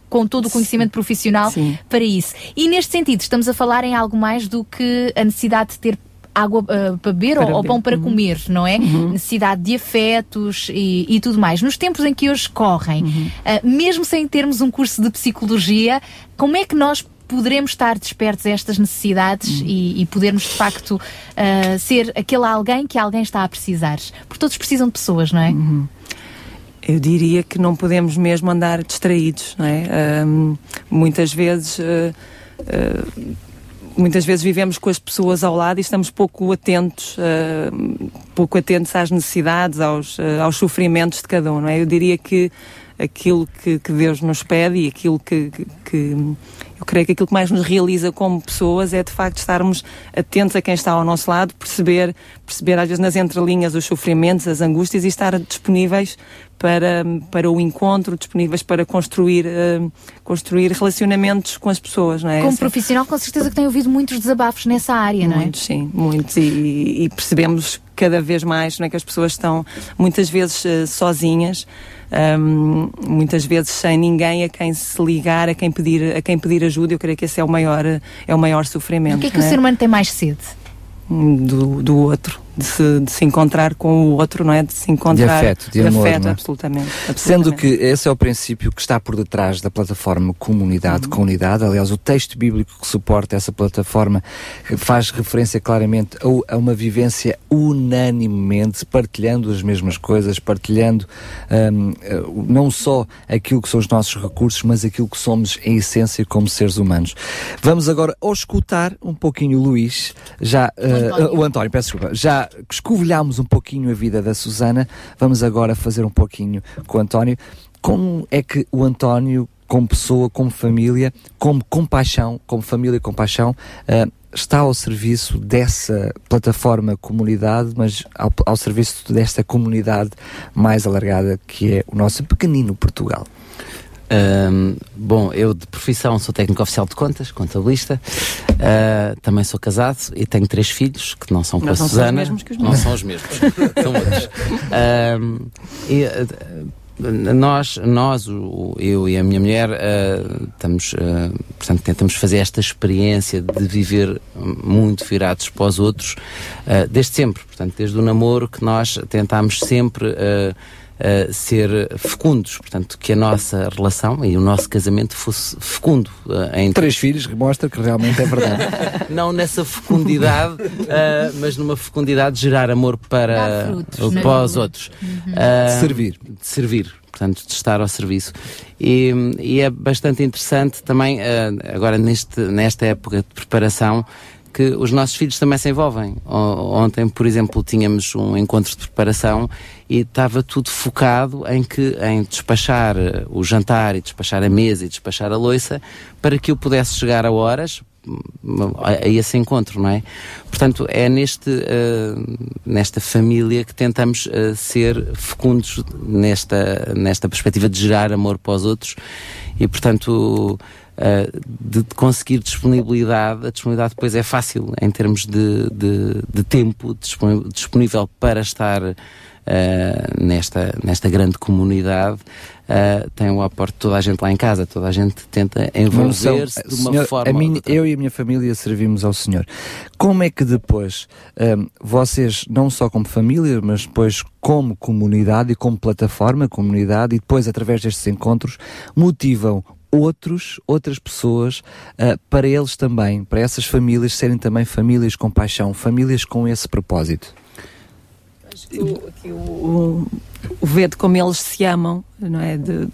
com todo o conhecimento profissional para isso. E neste sentido, estamos a falar em algo mais do que a necessidade de ter água ah, para beber Para ou, pão para Uhum. comer, não é? Necessidade de afetos e, e tudo mais. Nos tempos em que hoje correm, Uhum. ah, mesmo sem termos um curso de psicologia, como é que nós poderemos estar despertos a estas necessidades Uhum. e, e podermos de facto ah, ser aquele alguém que alguém está a precisar? Porque todos precisam de pessoas, não é? Uhum. Eu diria que não podemos mesmo andar distraídos, não é? Muitas vezes. ah, ah, Muitas vezes vivemos com as pessoas ao lado e estamos pouco atentos, ah, pouco atentos às necessidades, aos, ah, aos sofrimentos de cada um, não é? Eu diria que aquilo que, que Deus nos pede e aquilo que, que- que eu creio que aquilo que mais nos realiza como pessoas é de facto estarmos atentos a quem está ao nosso lado, perceber, perceber às vezes nas entrelinhas os sofrimentos, as angústias e estar disponíveis para, para o encontro, disponíveis para construir, eh, construir relacionamentos com as pessoas, não é? Como Essa- profissional, com certeza que tem ouvido muitos desabafos nessa área, não é? Muitos, sim, muitos. E, e percebemos cada vez mais não é, que as pessoas estão muitas vezes eh, sozinhas, ahm, muitas vezes sem ninguém a quem se ligar, a quem pedir, a quem pedir ajuda. Eu creio que esse é o maior, eh, é o maior sofrimento. O que é que não o ser humano tem mais sede? do, do outro, de se, de se encontrar com o outro, não é? De se encontrar. afeto, de amor, afeto, é? absolutamente, Sendo absolutamente. que esse é o princípio que está por detrás da plataforma Comunidade Uhum. com Unidade. Aliás, o texto bíblico que suporta essa plataforma faz referência claramente a, a uma vivência unanimemente, partilhando as mesmas coisas, partilhando hum, eh, não só aquilo que são os nossos recursos, mas aquilo que somos em essência como seres humanos. Vamos agora escutar um pouquinho o Luís, já, António. o António, peço desculpa, já escovilhámos um pouquinho a vida da Susana, vamos agora fazer um pouquinho com o António. Como é que o António, como pessoa, como família, como compaixão, como família e compaixão, eh, está ao serviço dessa plataforma comunidade, mas ao, ao serviço desta comunidade mais alargada que é o nosso pequenino Portugal? Ahm, bom, eu de profissão sou técnico oficial de contas, contabilista. Ah, também sou casado e tenho três filhos que não são com Mas a não são os mesmos que os não meus. são os mesmos. são outros. Ahm, e, ah, nós, nós eu e a minha mulher, ah, estamos, ah, portanto, tentamos fazer esta experiência de viver muito virados para os outros, ah, desde sempre. Portanto, desde o namoro que nós tentámos sempre ser fecundos, portanto, que a nossa relação e o nosso casamento fosse fecundo. ah, em Três filhos mostra que realmente é verdade. não nessa fecundidade, ah, mas numa fecundidade de gerar amor para, frutos, na para os outros. Uhum. De servir. De servir, portanto, de estar ao serviço. E, e é bastante interessante também, ah, agora neste, nesta época de preparação, que os nossos filhos também se envolvem. Ontem, por exemplo, tínhamos um encontro de preparação e estava tudo focado em que em despachar eh, o jantar e despachar a mesa e despachar a loiça para que eu pudesse chegar a horas hum, a, a esse encontro, não é? Portanto, é neste, eh, nesta família que tentamos eh, ser fecundos nesta, nesta perspectiva de gerar amor para os outros e, portanto, eh, de conseguir disponibilidade, a disponibilidade depois é fácil em termos de, de, de tempo disponível para estar eh, nesta, nesta grande comunidade. eh, tem o aporte de toda a gente lá em casa, toda a gente tenta envolver-se de uma Senhor, forma. minha- eu e a minha família servimos ao Senhor. Como é que depois hum, vocês, não só como família, mas depois como comunidade e como plataforma, comunidade, e depois através destes encontros, motivam outros, outras pessoas ah, para eles também, para essas famílias serem também famílias com paixão, famílias com esse propósito? o, aqui o, o, o ver de como eles se amam, não é? De,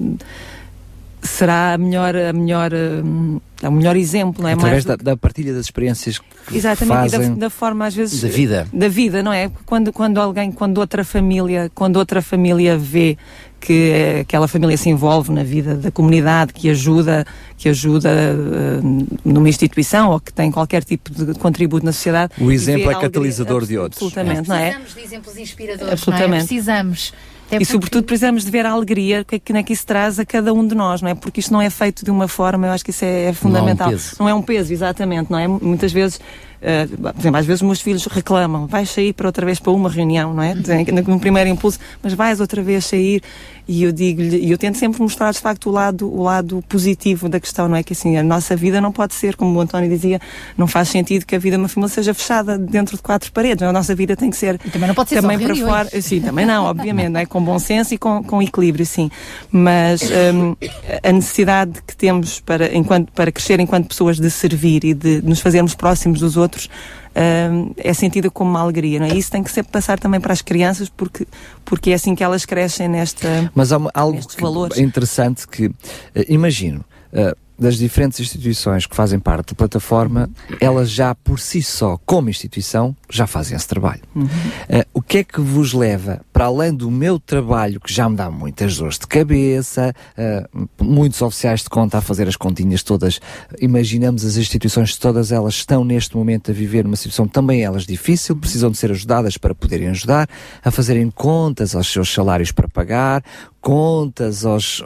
será a melhor, a melhor, é o melhor exemplo, não é? através Mais da, do da partilha das experiências que Exatamente, fazem. da, da forma às vezes Da vida. da vida, não é? Quando, quando alguém, quando outra família, quando outra família vê que aquela família se envolve na vida da comunidade, que ajuda, que ajuda eh, numa instituição ou que tem qualquer tipo de contributo na sociedade. O exemplo é alegria- catalisador de outros. Absolutamente, não é? Precisamos de exemplos inspiradores, Absolutamente. não é? Precisamos. Até e porque- sobretudo precisamos de ver a alegria que, é que, né, que isso traz a cada um de nós, não é? Porque isto não é feito de uma forma, eu acho que isso é, é fundamental. peso. Não é um peso, exatamente, não é? Muitas vezes, eh, por exemplo, às vezes os meus filhos reclamam, vais sair para outra vez para uma reunião, não é? Dizem que Num primeiro impulso, mas vais outra vez sair e eu digo-lhe, e eu tento sempre mostrar de facto o lado, o lado positivo da questão, não é? Que assim, a nossa vida não pode ser, como o António dizia, não faz sentido que a vida de uma família seja fechada dentro de quatro paredes, não é? a nossa vida tem que ser também não pode ser também para reuniões. fora, Sim, também não, obviamente, não é? com bom senso e com, com equilíbrio, sim. Mas hum, a necessidade que temos para, enquanto, para crescer enquanto pessoas de servir e de nos fazermos próximos dos outros hum, é sentida como uma alegria, não é? Isso tem que ser passar também para as crianças porque, porque é assim que elas crescem nesta. Mas há uma- algo que interessante que, eh, imagino, eh, das diferentes instituições que fazem parte da plataforma, elas já por si só, como instituição, já fazem esse trabalho. Uhum. Eh, o que é que vos leva, para além do meu trabalho, que já me dá muitas dores de cabeça, eh, muitos oficiais de conta a fazer as continhas todas, imaginamos as instituições, todas elas estão neste momento a viver uma situação também elas difícil, precisam de ser ajudadas para poderem ajudar, a fazerem contas aos seus salários para pagar, contas aos,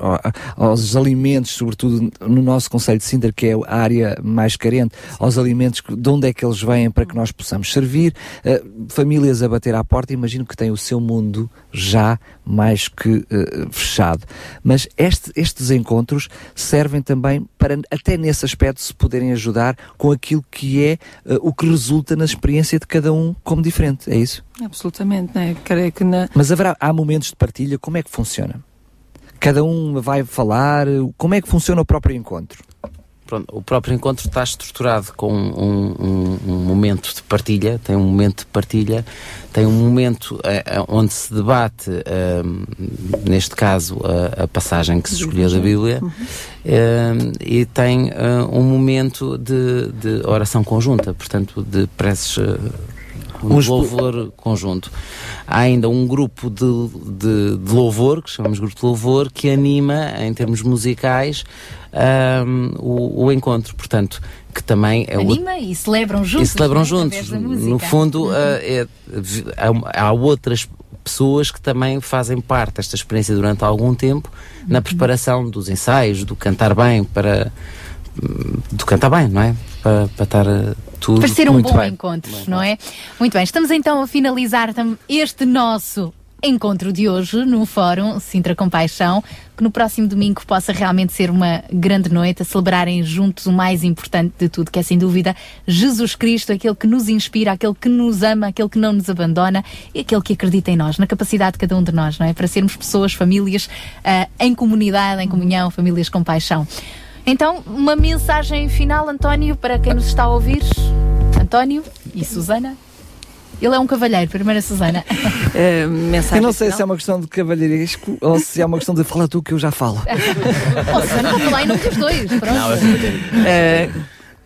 aos alimentos, sobretudo no nosso Conselho de Sintra, que é a área mais carente, aos alimentos, de onde é que eles vêm para que nós possamos servir, eh, famílias a bater à porta, imagino que têm o seu mundo já mais que eh, fechado. Mas este- estes encontros servem também para, até nesse aspecto, se poderem ajudar com aquilo que é eh, o que resulta na experiência de cada um como diferente, é isso? Absolutamente, não é? Creio que na, Mas haverá, há momentos de partilha, como é que funciona? Cada um vai falar, como é que funciona o próprio encontro? Pronto, o próprio encontro está estruturado com um, um- um momento de partilha, tem um momento de partilha, tem um momento eh, onde se debate, eh, neste caso, a, a passagem que se escolheu da Bíblia, eh, e tem um momento de, de oração conjunta, portanto, de preces um Uns- louvor conjunto. Há ainda um grupo de, de, de louvor, que chamamos grupo de louvor, que anima, em termos musicais, ahm, o, o encontro. Portanto, que também é o Anima e celebram e juntos. celebram não é? juntos. No fundo, ah, é- vi- há, há outras pessoas que também fazem parte desta experiência durante algum tempo Uhum. na preparação dos ensaios, do cantar bem para do cantar bem, não é? Para, para estar ah, tudo Para ser um muito bom bem. encontro, não é? Muito bem, estamos então a finalizar este nosso encontro de hoje no Fórum Sintra Compaixão, que no próximo domingo possa realmente ser uma grande noite, a celebrarem juntos o mais importante de tudo, que é sem dúvida Jesus Cristo, aquele que nos inspira, aquele que nos ama, aquele que não nos abandona e aquele que acredita em nós, na capacidade de cada um de nós, não é? Para sermos pessoas, famílias ah, em comunidade, em comunhão, famílias com paixão. Então, uma mensagem final, António, para quem nos está a ouvir. António e Susana. Ele é um cavalheiro, primeiro a Susana. Eu não sei se é uma questão de cavalheiresco ou se é uma questão de falar tu que eu já falo. Oh, Susana, vou falar em nome dos dois. Pronto. Eh,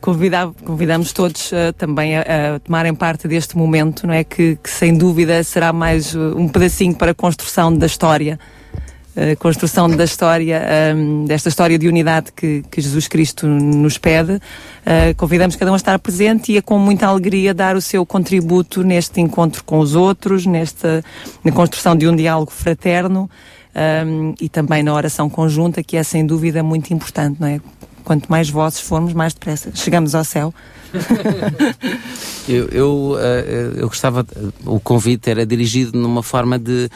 convidar- convidamos todos eh, também a, a tomarem parte deste momento, não é? Que, que sem dúvida será mais uh, um pedacinho para a construção da história. A construção da história, ahm, desta história de unidade que, que Jesus Cristo nos pede. Uh, convidamos cada um a estar presente e a com muita alegria dar o seu contributo neste encontro com os outros, nesta, na construção de um diálogo fraterno ahm, e também na oração conjunta, que é sem dúvida muito importante, não é? Quanto mais vozes formos, mais depressa chegamos ao céu. Eu, eu, eh, eu gostava, o convite era dirigido numa forma de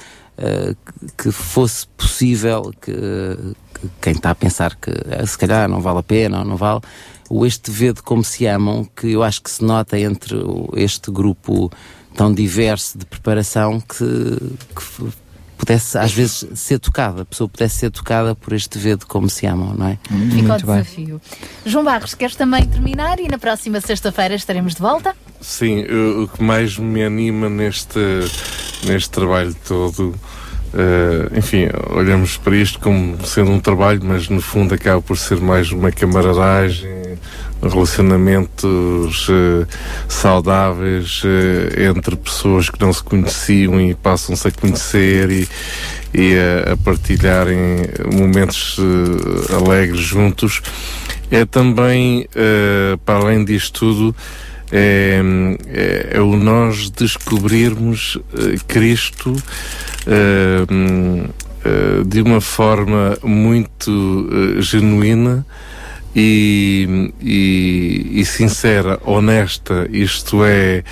que fosse possível que, que quem está a pensar que eh, se calhar não vale a pena ou não vale, o este ver de como se amam, que eu acho que se nota entre este grupo tão diverso de preparação que, que pudesse às vezes ser tocada, a pessoa pudesse ser tocada por este ver de como se amam, não é? Fica o desafio. João Barros, queres também terminar e na próxima sexta-feira estaremos de volta? Sim, o, o que mais me anima neste, neste trabalho todo, eh, enfim, olhamos para isto como sendo um trabalho, mas no fundo acaba por ser mais uma camaradagem, relacionamentos eh, saudáveis eh, entre pessoas que não se conheciam e passam-se a conhecer e, e a, a partilharem momentos eh, alegres juntos. É também, para além disto tudo, é, é, é o nós descobrirmos Cristo de uma forma muito genuína e, e, e sincera, honesta, isto é.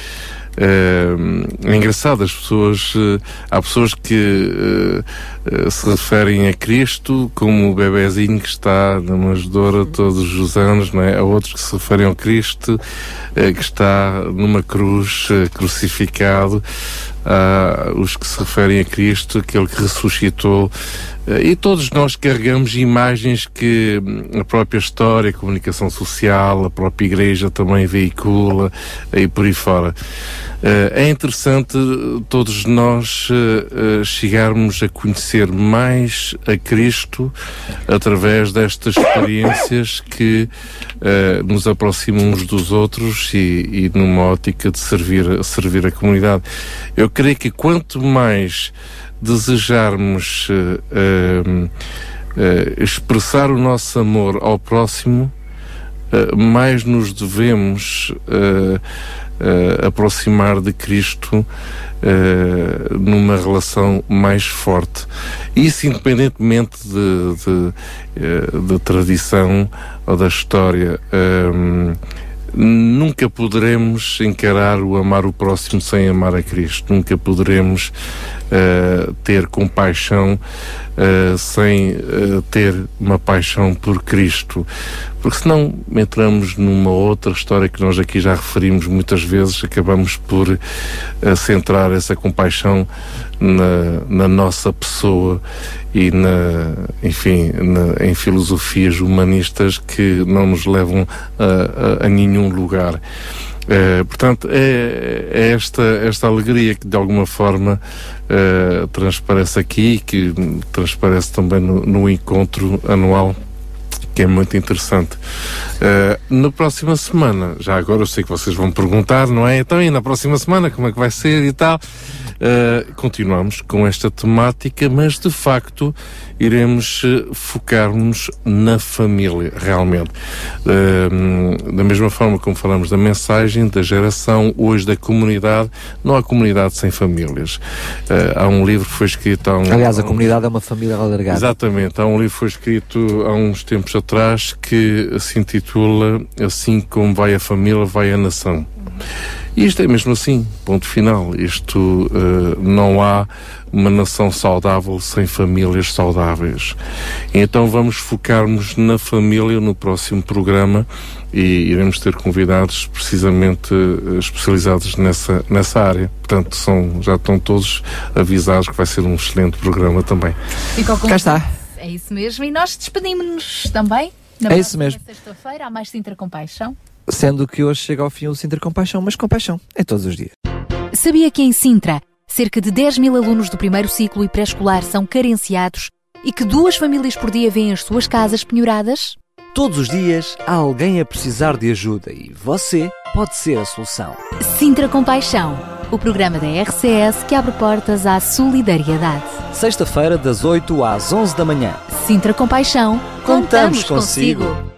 é engraçado, as pessoas. eh, há pessoas que eh, se referem a Cristo como o bebezinho que está na manjedoura todos os anos, não é? Há outros que se referem ao Cristo que está numa cruz crucificado. Há os que se referem a Cristo, aquele que ressuscitou. Eh, E todos nós carregamos imagens que hum, a própria história, a comunicação social, a própria igreja também veicula eh, e por aí fora. Eh, É interessante todos nós chegarmos a conhecer mais a Cristo através destas experiências que nos aproximam uns dos outros e, e numa ótica de servir, servir a comunidade. Eu creio que quanto mais desejarmos eh, eh, expressar o nosso amor ao próximo, mais nos devemos aproximar de Cristo numa relação mais forte. Isso independentemente de, de, da tradição ou da história. Nunca poderemos encarar o amar o próximo sem amar a Cristo. Nunca poderemos eh, ter compaixão eh, sem eh, ter uma paixão por Cristo. Porque senão entramos numa outra história que nós aqui já referimos muitas vezes, acabamos por eh, centrar essa compaixão na, na nossa pessoa e na, enfim, na- em filosofias humanistas que não nos levam a, a- a nenhum lugar. Eh, portanto, é, é esta, esta alegria que de alguma forma eh, transparece aqui, que transparece também no, no encontro anual que é muito interessante. Uh, na próxima semana, já agora eu sei que vocês vão perguntar, não é? Então, e na próxima semana, como é que vai ser e tal? Uh, continuamos com esta temática, mas de facto iremos uh, focar-nos na família, realmente. Uh, da mesma forma como falamos da mensagem, da geração, hoje da comunidade, não há comunidade sem famílias. há um livro que foi escrito há um. Aliás, a há um- comunidade é uma família alargada. Exatamente. Há um livro que foi escrito há uns tempos atrás que se intitula Assim como vai a família, vai a nação. E isto é mesmo assim, ponto final. Isto eh, não há uma nação saudável sem famílias saudáveis. Então vamos focar-nos na família no próximo programa e iremos ter convidados precisamente eh, especializados nessa, nessa área. Portanto, são, já estão todos avisados que vai ser um excelente programa também. Com Cá está. É isso mesmo. E nós despedimos-nos também. Na É isso mesmo. Sexta-feira, há mais Sintra Compaixão. Sendo que hoje chega ao fim o Sintra Compaixão, mas compaixão é todos os dias. Sabia que em Sintra, cerca de 10 mil alunos do primeiro ciclo e pré-escolar são carenciados e que duas famílias por dia vêm as suas casas penhoradas? Todos os dias há alguém a precisar de ajuda e você pode ser a solução. Sintra Compaixão, o programa da RCS que abre portas à solidariedade. Sexta-feira, das 8 às 11 da manhã. Sintra Compaixão, Contamos contamos consigo.